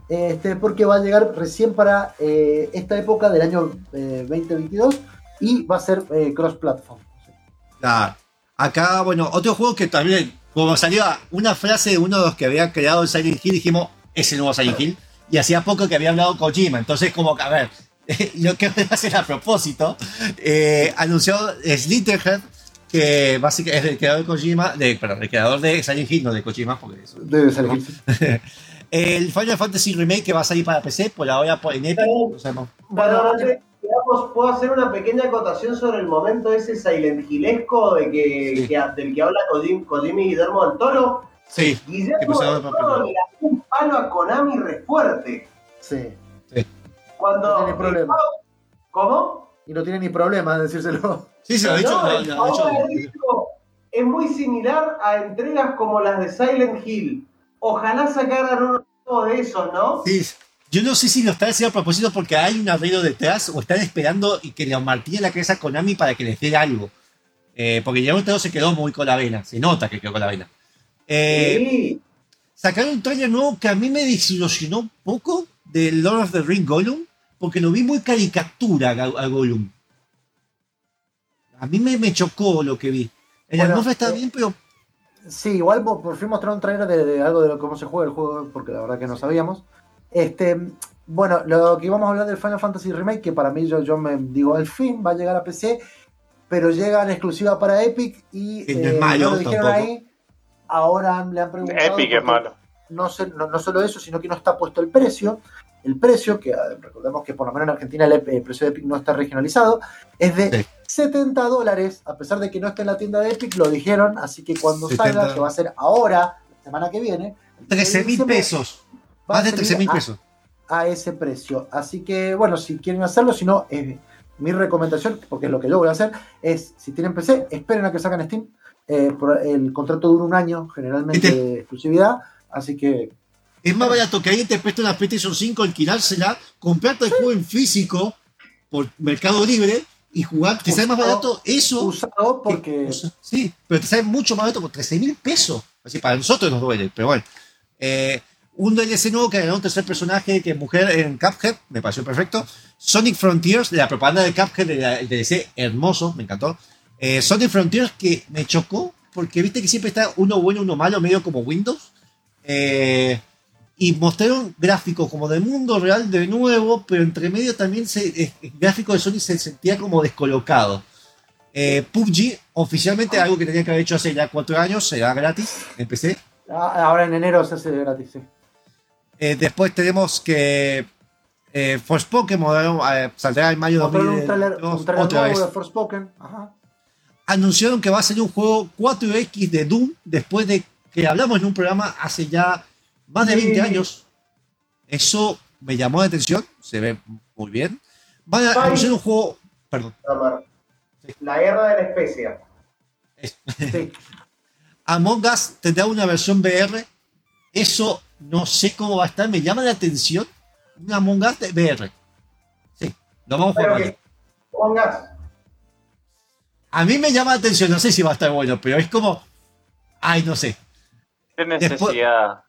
Este, porque va a llegar recién para eh, esta época del año eh, 2022 y va a ser cross-platform. Claro. Acá, bueno, otro juego que también, como salió una frase de uno de los que había creado el Silent Hill, dijimos, es el nuevo Silent Hill. Y hacía poco que había hablado Kojima. Entonces, como que, a ver, lo que voy a hacer a propósito, eh, anunció Slitterhead, que básicamente es el creador de Kojima, de, perdón, el creador de Silent Hill, no de Kojima, porque eso. Debe ser El Final Fantasy Remake que va a salir para PC, por ahora por- en Epic, no sabemos. Bueno, digamos, puedo hacer una pequeña acotación sobre el momento ese Silent Hillesco de que, Sí. que- del que habla Kojim- Kojima y Guillermo del Toro. Sí, Guillermo del Toro le da un palo a Konami re fuerte. Sí. Cuando, No tiene problema. ¿Cómo? Y no tiene ni problema en decírselo. sí, se lo he dicho. No, el hecho- dijo, es muy similar a entregas como las de Silent Hill. Ojalá sacaran uno de esos, ¿no? Sí, yo no sé si lo están haciendo a propósito porque hay un arreglo detrás o están esperando y que le martillen la cabeza a Konami para que les dé algo. Eh, porque ya Toro se quedó muy con la vena, se nota que quedó con la vena. Eh, Sí. sacaron un trailer nuevo que a mí me desilusionó un poco de Lord of the Ring Gollum, porque lo vi muy caricatura a, Gollum. A mí me, me chocó lo que vi. El Bueno, atmósfera está eh, bien, pero Sí, igual por fin mostraron un trailer de, de algo de lo, cómo se juega el juego, porque la verdad que no sabíamos. Este, bueno, lo que íbamos a hablar del Final Fantasy Remake, que para mí yo, yo me digo, al fin va a llegar a PC, pero llega en exclusiva para Epic y Que no es malo, lo dijeron tampoco. ahí. Ahora le han preguntado. Epic es malo. No, se- no, no solo eso, sino que no está puesto el precio. El precio, que ah, recordemos que por lo menos en Argentina el, precio de Epic no está regionalizado, es de Sí. 70 dólares, a pesar de que no está en la tienda de Epic, lo dijeron, así que cuando 70. salga, que va a ser ahora, la semana que viene, el 13 mil pesos. Más de salir 13 mil pesos. A, ese precio. Así que, bueno, si quieren hacerlo, si no, eh, mi recomendación, porque es lo que yo voy a hacer, es, si tienen PC, esperen a que salgan Steam, Eh, el contrato dura un año, generalmente Este- de exclusividad, así que Es más barato que alguien te preste una PlayStation 5, alquilársela, comprarte el juego en físico por Mercado Libre y jugar. Te sale más barato eso. usado porque Sí, pero te sale mucho más barato por 13 mil pesos. Así para nosotros nos duele, pero bueno. Eh, un DLC nuevo que agregó un tercer personaje que es mujer en Cuphead, me pareció perfecto. Sonic Frontiers, de la propaganda de Cuphead, el, DLC hermoso, me encantó. Eh, Sonic Frontiers que me chocó, porque viste que siempre está uno bueno, uno malo, medio como Windows. Eh, y mostraron gráficos como del mundo real de nuevo, pero entre medio también se, el gráfico de Sonic se sentía como descolocado. Eh, PUBG, oficialmente algo que tenía que haber hecho hace ya cuatro años, será gratis en PC. ah, ahora en enero se hace gratis. sí. Eh, después tenemos que eh, Forspoken eh, saldrá en mayo de Mostraron un trailer, 2022 un trailer otra vez. de Forspoken. Ajá. Anunciaron que va a ser un juego 4X de Doom después de que hablamos en un programa hace ya más de 20 Sí. años. Eso me llamó la atención, se ve muy bien. Van a anunciar un juego, perdón. La guerra de la especia. Sí. Among Us tendrá una versión VR. Eso no sé cómo va a estar, me llama la atención. Un Among Us de VR. Sí, lo vamos a jugar. Que pongas. A mí me llama la atención, no sé si va a estar bueno, pero es como. Ay, no sé. ¿Qué necesidad?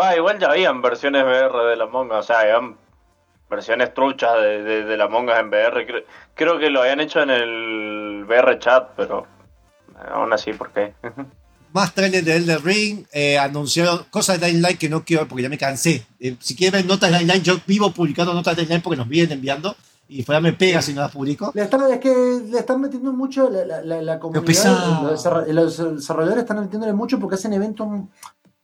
Va, igual ya habían versiones VR de la Monga, o sea, habían versiones truchas de, de, de la Monga en VR. Creo, creo que lo habían hecho en el VR chat, pero aún así, ¿por qué? Más trailers de Elder Ring, eh, anunciaron cosas de Light que no quiero ver porque ya me cansé. Eh, si quieren ver notas de Light, yo vivo publicando notas de Light porque nos vienen enviando y fuera me pega si no las publico. Le están, es que le están metiendo mucho la, la, la, la comunidad. Los, los desarrolladores están metiéndole mucho porque hacen eventos.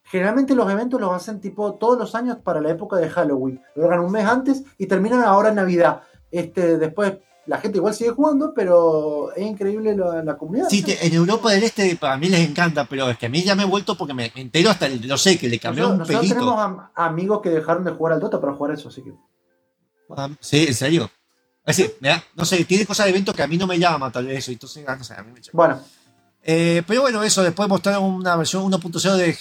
Generalmente los eventos los hacen tipo todos los años para la época de Halloween. Lo hagan un mes antes y terminan ahora en Navidad. Este, después la gente igual sigue jugando, pero es increíble la, la comunidad. Sí, te- en Europa del Este para mí les encanta, pero es que a mí ya me he vuelto porque me, me entero hasta el, lo sé, que le cambió nosotros, un nosotros pelito. tenemos am- amigos que dejaron de jugar al Dota para jugar eso, así que. Sí, en serio. Es decir, no sé, tiene cosas de eventos que a mí no me llama tal vez eso, entonces, ah, no sé, a mí me llama. Bueno, Eh, pero bueno, eso, después mostraron una versión 1.0 de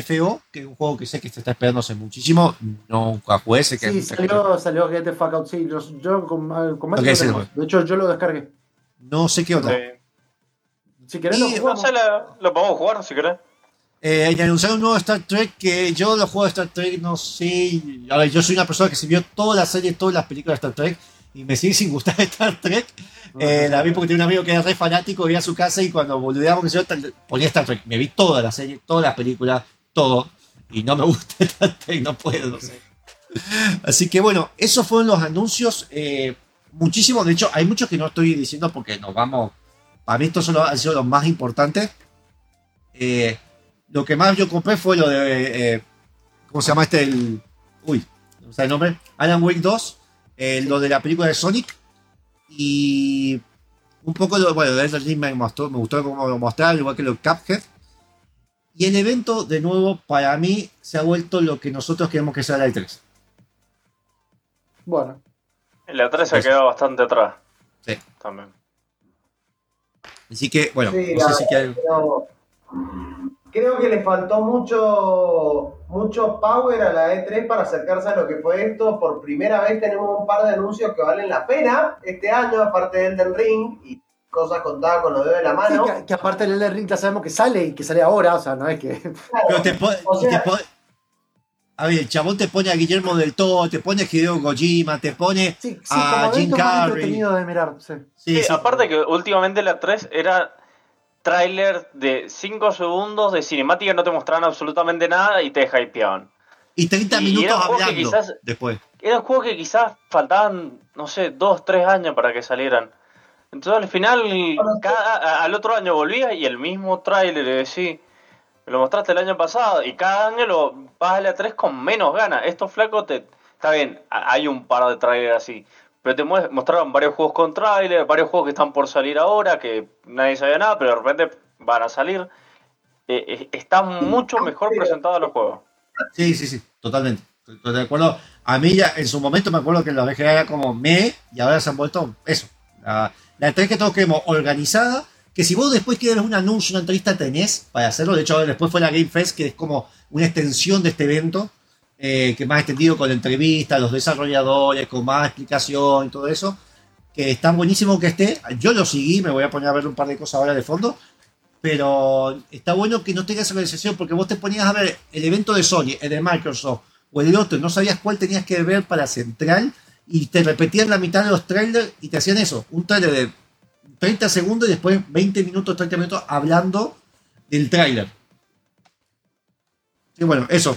GTFO, que es un juego que sé que se está esperando hace muchísimo. Nunca jugué, sé que sí, salió, salió Out. Sí, yo, yo con, con Mario Ok, lo sí. De hecho, yo lo descargué. no sé qué. Sí. Si querés, Y, lo No jugamos. sé, la- lo podemos jugar si querés. Eh, y anunciaron un nuevo Star Trek que yo los juegos de Star Trek no sé. A ver, yo soy una persona que se vio todas las series, todas las películas de Star Trek y me sigue sin gustar Star Trek. Eh, la vi porque tenía un amigo que era re fanático, iba a su casa y cuando boludeábamos yo ponía Star Trek. Me vi todas las series, todas las películas, todo. Y no me gusta Star Trek, no puedo, no sé. Así que bueno, esos fueron los anuncios. eh, muchísimos, de hecho, hay muchos que no estoy diciendo porque nos vamos. Para mí, estos son los- han sido los más importantes. Eh, lo que más yo compré fue lo de. ¿Cómo se llama este? El, uy, no sé el nombre. Alan Wake 2. Eh, Lo de la película de Sonic. Y. Un poco lo, bueno, de Ring me, mostró, me gustó cómo lo mostraron, igual que lo de Cuphead. Y el evento, de nuevo, para mí, se ha vuelto lo que nosotros queremos que sea la E3. Bueno, La 3 se Pues- quedó bastante atrás. Sí. También. Así que, bueno, Sí, no sé si quieren. Pero creo que le faltó mucho, mucho power a la E3 para acercarse a lo que fue esto. Por primera vez tenemos un par de anuncios que valen la pena este año, aparte del Elden Ring y cosas contadas con los dedos de la sí, mano. que, que aparte el Elden Ring ya sabemos que sale y que sale ahora, o sea, no es que. Pero te pone, O y te sea- pone- a ver, el chabón te pone a Guillermo del Toro, te pone a Hideo Kojima, te pone Sí, sí, a Jim Carrey. de mirar, sí. Sí, Sí, sí. aparte que últimamente la 3 era tráiler de 5 segundos de cinemática, no te mostraban absolutamente nada y te hypeaban. Y 30 y minutos hablando quizás- después. Era un juego que quizás faltaban, no sé, 2, 3 años para que salieran. Entonces al final, cada, al otro año volvía y el mismo tráiler, y decís, me lo mostraste el año pasado y cada año lo vas a la 3 con menos ganas. Estos flacos te... Está bien, hay un par de trailers así, pero te mostraron varios juegos con trailer, varios juegos que están por salir ahora, que nadie sabía nada, pero de repente van a salir. Eh, eh, están mucho mejor presentados los juegos. Sí, sí, sí, totalmente. Estoy de acuerdo. A mí ya en su momento me acuerdo que la VGA era como me y ahora se han vuelto eso. La, la 3 que todos queremos organizada, que si vos después quieres un anuncio, una entrevista, tenés para hacerlo. De hecho, después fue la Game Fest, que es como una extensión de este evento, eh, que más extendido con entrevistas, los desarrolladores, con más explicación y todo eso. Que está buenísimo que esté. Yo lo seguí, me voy a poner a ver un par de cosas ahora de fondo. Pero está bueno que no tengas esa organización porque vos te ponías a ver el evento de Sony, el de Microsoft o el otro, no sabías cuál tenías que ver para central y te repetían la mitad de los trailers y te hacían eso, un trailer de 30 segundos y después 20 minutos, 30 minutos hablando del trailer. Y bueno, eso.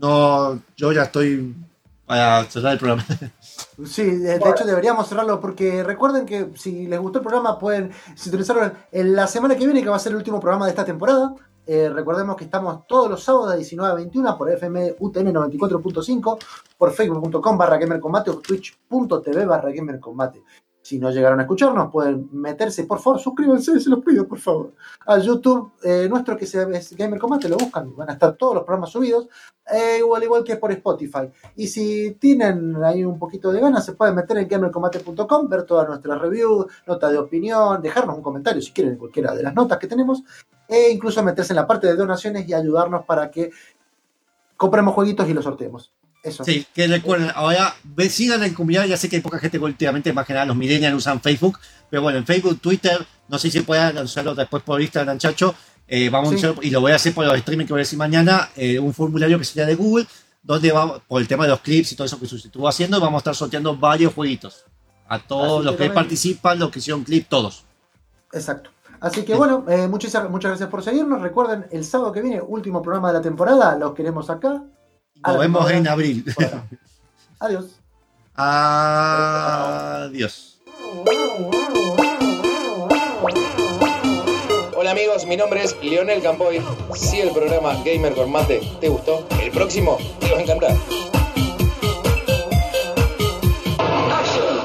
No, yo ya estoy para cerrar el programa. Sí, de, hecho deberíamos cerrarlo porque recuerden que si les gustó el programa pueden sintonizarlo en la semana que viene que va a ser el último programa de esta temporada. Eh, recordemos que estamos todos los sábados de 19 a 21 por FM UTN 94.5, por facebook.com barra gamercombate o twitch.tv barra gamercombate. Si no llegaron a escucharnos, pueden meterse, por favor, suscríbanse, se los pido, por favor, a YouTube eh, nuestro que es Gamer Combate, lo buscan, van a estar todos los programas subidos, eh, igual, igual que por Spotify. Y si tienen ahí un poquito de ganas, se pueden meter en gamercombate.com, ver todas nuestras reviews, notas de opinión, dejarnos un comentario si quieren en cualquiera de las notas que tenemos, e incluso meterse en la parte de donaciones y ayudarnos para que compremos jueguitos y los sorteemos. Eso. Sí, que recuerden, ahora ve- sigan en comunidad, ya sé que hay poca gente que últimamente, más que nada los millennials usan Facebook, pero bueno, en Facebook, Twitter, no sé si puedan anunciarlo después por Instagram, Chacho, eh, vamos Sí. a y lo voy a hacer por los streaming que voy a decir mañana, eh, un formulario que sería de Google, donde vamos, por el tema de los clips y todo eso que se estuvo haciendo, vamos a estar sorteando varios jueguitos. A todos Así los que participan, los que hicieron clip, todos. Exacto. Así que bueno, eh, muchas, muchas gracias por seguirnos. Recuerden, el sábado que viene, último programa de la temporada, los queremos acá. Nos vemos en abril. Adiós. Adiós. Hola amigos, mi nombre es Lionel Campoy. Si el programa Gamer con Mate te gustó, el próximo te va a encantar.